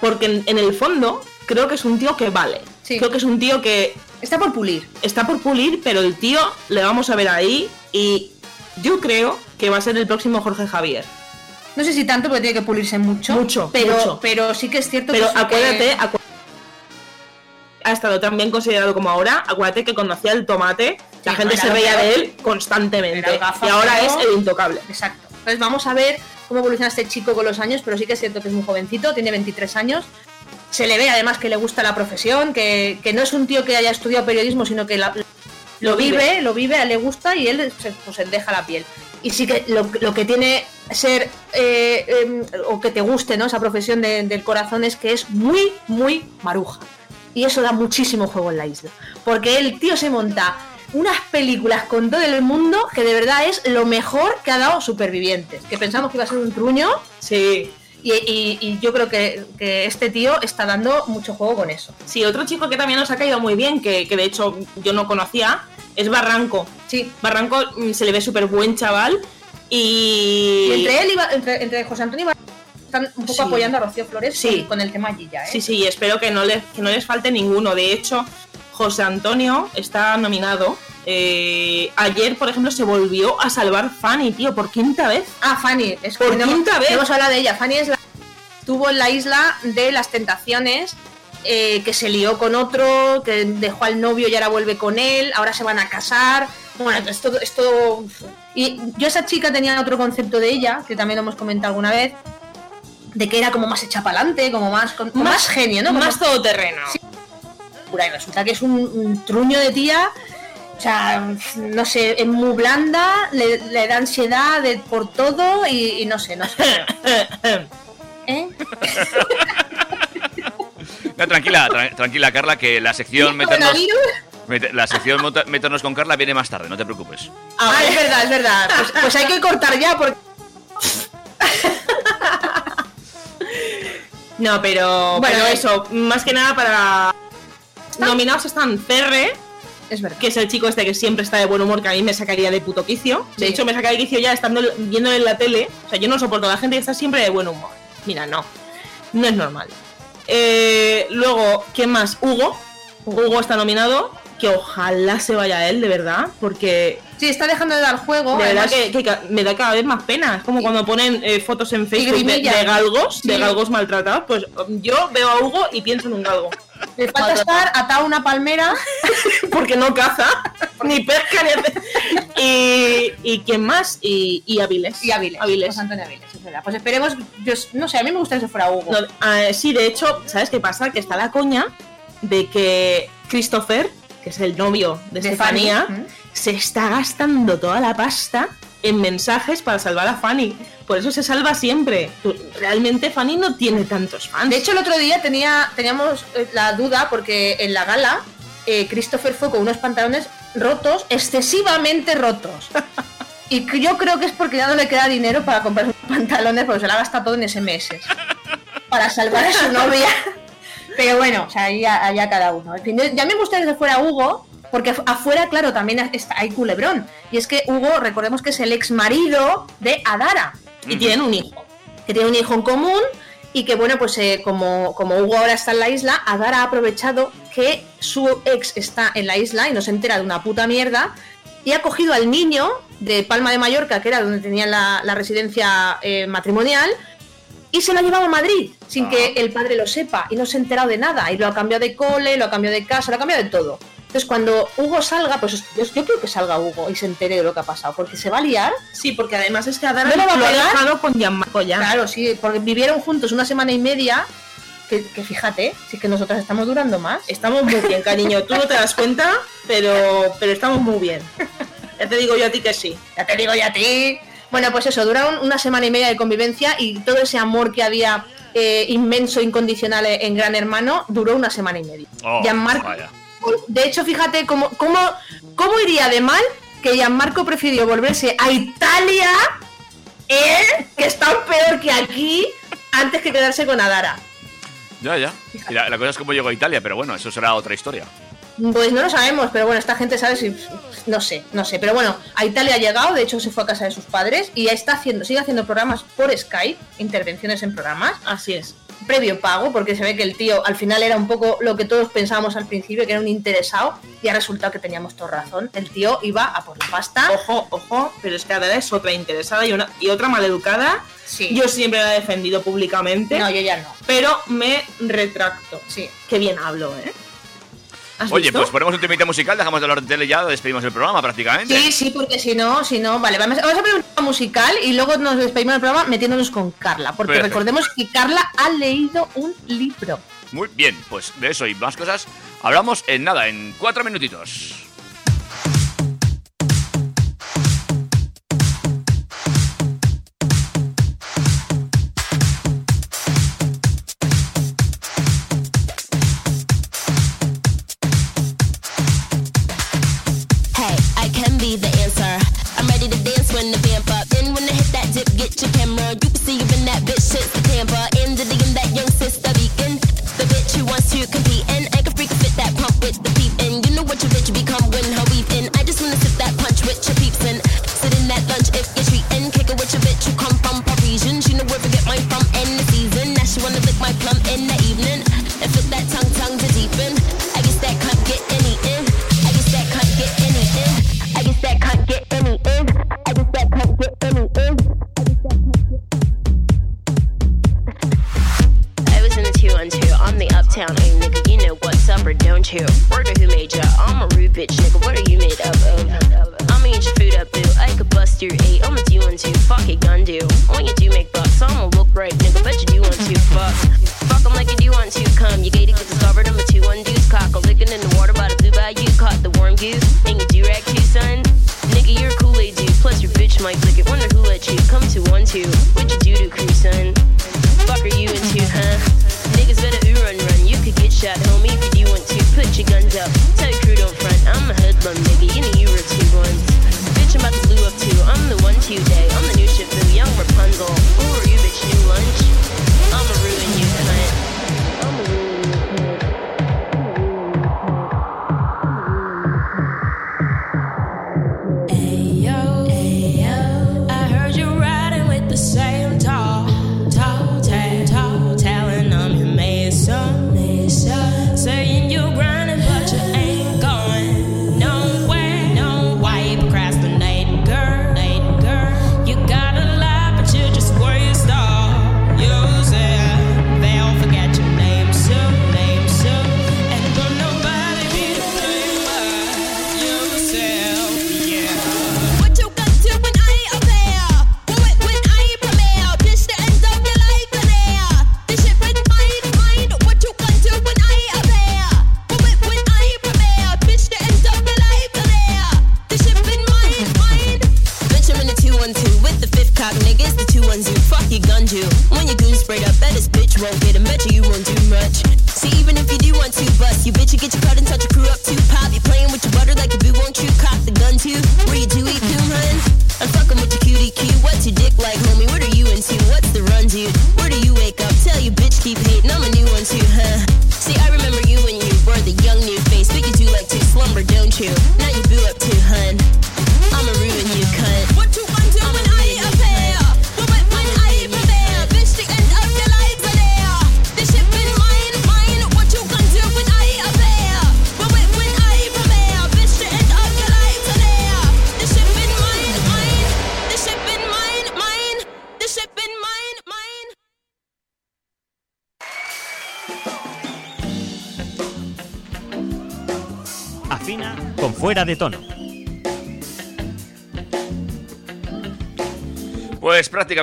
porque en, en el fondo creo que es un tío que vale. Sí. Creo que es un tío que Está por pulir. está por pulir, pero el tío le vamos a ver ahí y yo creo que va a ser el próximo Jorge Javier. No sé si tanto porque tiene que pulirse mucho. Mucho, pero, mucho. pero sí que es cierto Pero que... que- acuérdate, acu- ha estado tan bien considerado como ahora. Acuérdate que cuando hacía el tomate, la gente se peor. de él constantemente. Gafa Y ahora es el intocable. Exacto. Entonces vamos a ver cómo evoluciona este chico con los años, pero sí que es cierto que es muy jovencito, tiene 23 años. Se le ve además que le gusta la profesión, que, que no es un tío que haya estudiado periodismo, sino que la- lo vive, vive. lo vive, le gusta y él se, pues, se deja la piel. Y sí que lo, lo que tiene ser, eh, em, o que te guste, ¿no? Esa profesión de- del corazón es que es muy, muy maruja. Y eso da muchísimo juego en la isla. Porque el tío se monta unas películas con todo el mundo que de verdad es lo mejor que ha dado Supervivientes. Que pensamos que iba a ser un truño. Sí. Y, y- y yo creo que, que este tío está dando mucho juego con eso. Sí, otro chico que también nos ha caído muy bien, que, que de hecho yo no conocía, es Barranco. Sí. Barranco mm, se le ve súper buen chaval y... Y entre él y entre, entre José Antonio y Bar- están un poco Sí. apoyando a Rocío Flores Sí. con, con el tema Gilla, ¿eh? Sí, sí, espero que no, les, que no les falte ninguno. De hecho, José Antonio está nominado. Eh, ayer, por ejemplo, se volvió a salvar Fanny, tío, por quinta vez. Ah, Fanny, es por no quinta vez. Hemos hablado de ella. Fanny es la estuvo en la isla de las tentaciones, eh, que se lió con otro, que dejó al novio y ahora vuelve con él, ahora se van a casar. Bueno, es todo, es todo- Y yo esa chica tenía otro concepto de ella, que también lo hemos comentado alguna vez, de que era como más hecha para adelante, como más, como más, genio, ¿no? Más Como- todoterreno. Sí. Y resulta que es un, un truño de tía. O sea, no sé, es muy blanda, le, le da ansiedad de, por todo y, y no sé, no sé. ¿Eh? No, tranquila, tra- tranquila, Carla, que la sección meternos, la sección meternos con Carla viene más tarde, no te preocupes. Ah, es verdad, es verdad. Pues, pues hay que cortar ya porque. No, pero, Bueno, pero eh. eso, más que nada para... Nominados están Ferre, es verdad. que es el chico este que siempre está de buen humor, que a mí me sacaría de puto quicio. De Sí. hecho, me saca de quicio ya estando viéndolo en la tele. O sea, yo no soporto a la gente que está siempre de buen humor. Mira, no. No es normal. Eh, luego, ¿quién más? Hugo. Hugo está nominado. Que ojalá se vaya él, de verdad. Porque Sí, está dejando de dar juego. de verdad que, me da cada vez más pena. Es como cuando ponen eh, fotos en Facebook de, galgos, de galgos maltratados. Pues yo veo a Hugo y pienso en un galgo. Le falta estar atado a una palmera. Porque no caza, ni pesca, ni hace- y, y quién más, y, y Aviles. Y Aviles. Aviles. José Antonio Aviles, es verdad. Pues esperemos. Yo, no sé, a mí me gustaría que fuera Hugo. No, ah, sí, de hecho, ¿sabes qué pasa? Que está la coña de que Christopher, que es el novio de, De Estefanía, Fanny, ¿Mm? se está gastando toda la pasta en mensajes para salvar a Fanny. Por eso se salva siempre. Realmente Fanny no tiene tantos fans. De hecho, el otro día tenía, teníamos eh, la duda porque en la gala eh, Christopher fue con unos pantalones rotos, excesivamente rotos. Y yo creo que es porque ya no le queda dinero para comprar unos pantalones porque se la gasta todo en SMS. Para salvar a su novia. Pero bueno, o sea, ahí a- allá cada uno. En fin, yo- ya me gustaría que fuera Hugo, porque af- afuera, claro, también está, hay culebrón. Y es que Hugo, recordemos que es el ex marido de Adara. Y tienen un hijo. Que tiene un hijo en común y que, bueno, pues eh, como, como Hugo ahora está en la isla, Adara ha aprovechado que su ex está en la isla y no se entera de una puta mierda y ha cogido al niño de Palma de Mallorca, que era donde tenían la, la residencia eh, matrimonial, y se lo ha llevado a Madrid sin que el padre lo sepa y no se ha enterado de nada. Y lo ha cambiado de cole, lo ha cambiado de casa, lo ha cambiado de todo. Entonces, cuando Hugo salga, pues yo, yo creo que salga Hugo y se entere de lo que ha pasado, porque se va a liar. Sí, porque además es que Adara No lo va a lo ha pegar. dejado con Gianmarco ya. Claro, sí, porque vivieron juntos una semana y media. Que, que fíjate, sí que nosotras estamos durando más. Estamos muy bien, cariño. Tú no te das cuenta, pero, pero estamos muy bien. Ya te digo yo a ti que sí. Ya te digo yo a ti. Bueno, pues eso, duraron una semana y media de convivencia y todo ese amor que había eh, inmenso, incondicional en Gran Hermano, duró una semana y media. Oh, Gianmarco- vaya. De hecho, fíjate cómo, cómo, cómo iría de mal que Gianmarco prefirió volverse a Italia, él, que está peor que aquí, antes que quedarse con Adara. Ya, ya. Y la, la cosa es cómo llegó a Italia, pero bueno, eso será otra historia. Pues no lo sabemos, pero bueno, esta gente sabe si. No sé, no sé. Pero bueno, a Italia ha llegado, de hecho se fue a casa de sus padres y ya está haciendo, sigue haciendo programas por Skype, intervenciones en programas. Así es. Previo pago, porque se ve que el tío al final era un poco lo que todos pensábamos al principio, que era un interesado, y ha resultado que teníamos toda razón. El tío iba a por la pasta. Ojo, ojo, pero es que Adara es otra interesada y, una, y otra maleducada. Sí. Yo siempre la he defendido públicamente. No, yo ya no. Pero me retracto. Sí. Qué bien hablo, ¿eh? ¿Has Oye, visto? pues ponemos un temita musical, dejamos de hablar de tele ya, despedimos el programa prácticamente. Sí, sí, porque si no, si no, vale, vamos, vamos a poner un tema musical y luego nos despedimos del programa metiéndonos con Carla, porque Perfecto. recordemos que Carla ha leído un libro. Muy bien, pues de eso y más cosas hablamos en nada, en cuatro minutitos.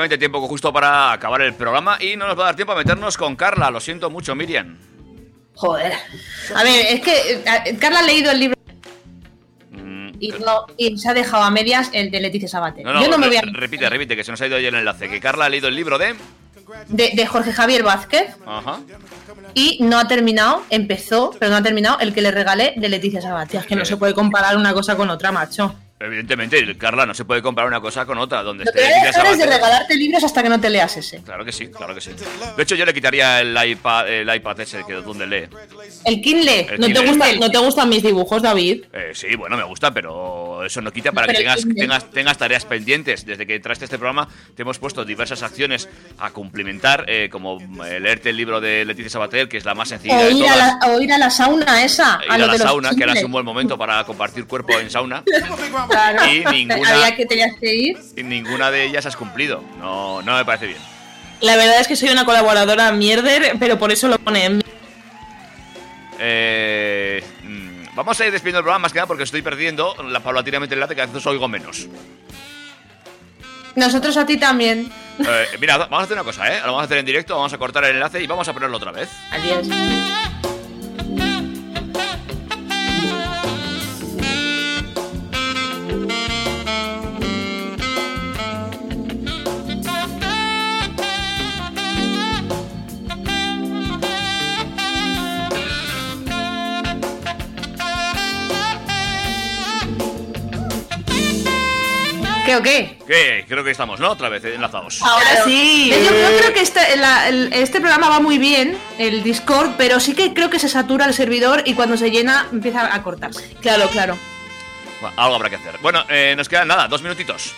Prácticamente tiempo justo para acabar el programa y no nos va a dar tiempo a meternos con Carla. Lo siento mucho, Miriam. Joder. A ver, es que eh, Carla ha leído el libro y, no- y se ha dejado a medias el de Leticia Sabater. No, no, Yo no me re- voy a... repite, repite, que se nos ha ido ahí el enlace. Que Carla ha leído el libro de... De, de Jorge Javier Vázquez Ajá. y no ha terminado, empezó, pero no ha terminado el que le regalé de Leticia Sabater. Es que no se puede comparar una cosa con otra, macho. Evidentemente, Carla, no se puede comparar una cosa con otra. Donde Lo esté que a de regalarte libros hasta que no te leas ese. Claro que sí, claro que sí. De hecho, yo le quitaría el iPad, el iPad ese que donde lee. El Kindle. El ¿No te, Kindle. gusta, ¿No te gustan mis dibujos, David? Eh, sí, bueno, me gusta, pero eso no quita para Pero que tengas, tengas, tengas tareas pendientes. Desde que traste este programa, te hemos puesto diversas acciones a cumplimentar, eh, como eh, leerte el libro de Leticia Sabater, que es la más sencilla O de ir, a todas. la, o ir a la sauna esa. Ir a a la de sauna, que ahora es un buen momento para compartir cuerpo en sauna. Claro. Y ninguna- Había que tenías que ir. Y ninguna de ellas has cumplido. No, no me parece bien. La verdad es que soy una colaboradora mierder, pero por eso lo pone en mi- Eh, mm, vamos a ir despidiendo el programa más que nada porque estoy perdiendo la, paulatinamente el enlace que a veces oigo menos. Nosotros a ti también. Eh, mira, vamos a hacer una cosa, ¿eh? Lo vamos a hacer en directo, vamos a cortar el enlace y vamos a ponerlo otra vez. Adiós. ¿Qué o qué? Que creo que estamos, ¿no? Otra vez, eh, enlazados. Ahora sí. Yo, yo creo que este, la- el- este programa va muy bien, el Discord, pero sí que creo que se satura el servidor y cuando se llena empieza a cortarse. Claro, claro. Bueno, algo habrá que hacer. Bueno, eh, nos quedan nada, dos minutitos.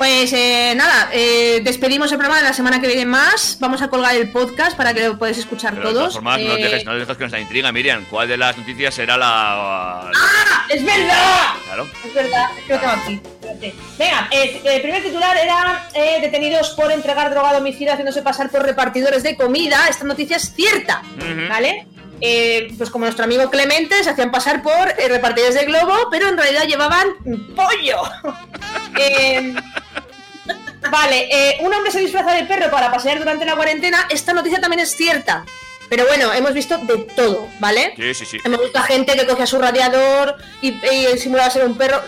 Pues eh, nada, eh, despedimos el programa de la semana que viene más. Vamos a colgar el podcast para que lo podáis escuchar Pero de todas todos. formas, no, Eh, dejes, no dejes que nos la intriga, Miriam. ¿Cuál de las noticias será la. ¡Ah! ¡Es verdad! Claro. Es verdad, es que lo tengo aquí. Espérate. Venga, eh, el primer titular era eh, detenidos por entregar droga a domicilio haciéndose pasar por repartidores de comida. Esta noticia es cierta, ¿vale? Eh, pues como nuestro amigo Clemente, se hacían pasar por eh, repartidores de globo, pero en realidad llevaban pollo. Eh, Vale, eh, un hombre se disfraza de perro para pasear durante la cuarentena. Esta noticia también es cierta. Pero bueno, hemos visto de todo, ¿vale? Sí, sí, sí. Hemos visto a gente que coge a su radiador y, y simula ser un perro.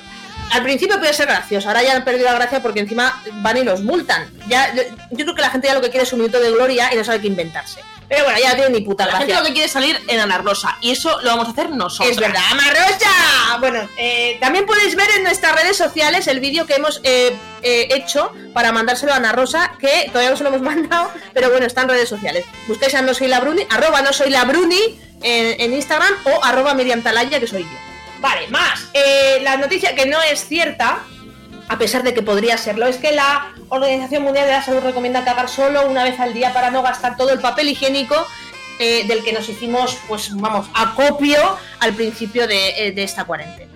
Al principio puede ser gracioso, ahora ya han perdido la gracia porque encima van y los multan. Ya, yo, yo creo que la gente ya lo que quiere es un minuto de gloria y no sabe qué inventarse. Pero bueno, ya no tiene ni puta La gente lo que quiere es salir en Ana Rosa. Y eso lo vamos a hacer nosotros. Es verdad, Amarrosa. Bueno, eh, también podéis ver en nuestras redes sociales el vídeo que hemos eh, eh, hecho para mandárselo a Ana Rosa, que todavía no se lo hemos mandado, pero bueno, está en redes sociales. Busquéis a no soy la Bruni, arroba no soy la Bruni en, en Instagram o arroba Miriam Talaya, que soy yo. Vale, más. Eh, la noticia que no es cierta, a pesar de que podría serlo, es que la Organización Mundial de la Salud recomienda cagar solo una vez al día para no gastar todo el papel higiénico eh, del que nos hicimos, pues vamos, acopio al principio de, eh, de esta cuarentena.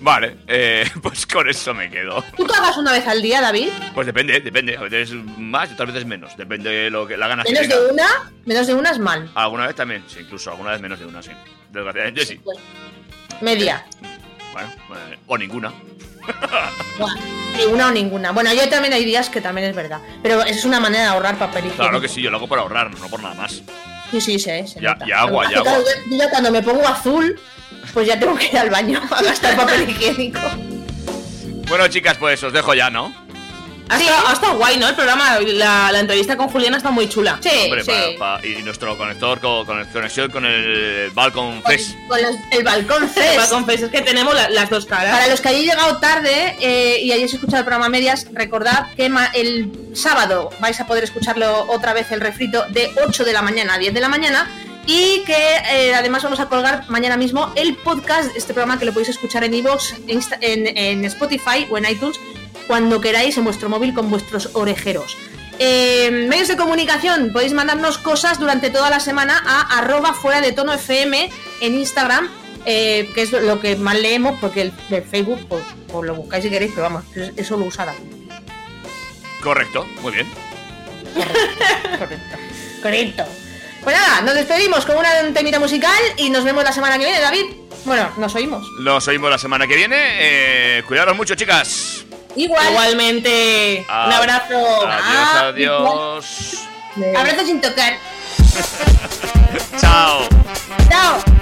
Vale, eh, pues con eso me quedo. ¿Tú cagas una vez al día, David? Pues depende, depende. A veces más y otras veces menos. Depende de lo que la ganas Menos de una, menos de una es mal. Alguna vez también, sí, incluso alguna vez menos de una, sí. Desgraciadamente sí. Media. Bueno, eh, o ninguna. Ni una o ninguna. Bueno, yo también hay días que también es verdad. Pero es una manera de ahorrar papel higiénico. Claro que sí, yo lo hago por ahorrar, no por nada más. Sí, sí, sí. se Ya- y agua, y Claro, agua. yo- yo ya cuando me pongo azul, pues ya tengo que ir al baño a gastar papel higiénico. Bueno, chicas, pues os dejo ya, ¿no? Ha estado, ha estado guay, ¿no? El programa, la, la entrevista con Juliana está muy chula. Sí, Hombre, pa- pa- y nuestro conector con, con conexión con el Balcon Fest. Con los- el balcón El Fest. balcón Fest, es que tenemos la- las dos caras. Para los que hayáis llegado tarde eh, y hayáis escuchado el programa medias, recordad que ma- el sábado vais a poder escucharlo otra vez el refrito de 8 de la mañana a 10 de la mañana y que eh, además vamos a colgar mañana mismo el podcast este programa que lo podéis escuchar en iVoox, Insta- en, en Spotify o en iTunes cuando queráis en vuestro móvil con vuestros orejeros. Eh, medios de comunicación, podéis mandarnos cosas durante toda la semana a arroba fuera de tono FM en Instagram, eh, que es lo que más leemos, porque el, el Facebook pues, pues lo buscáis si queréis, pero vamos, es- eso lo usa David. Correcto, muy bien. Correcto. Pues nada, nos despedimos con una temita musical y nos vemos la semana que viene, David. Bueno, nos oímos. Nos oímos la semana que viene. Eh, cuidaros mucho, chicas. Igualmente. Un abrazo. Adiós, ah, adiós. adiós. Abrazo sin tocar. Chao. Chao.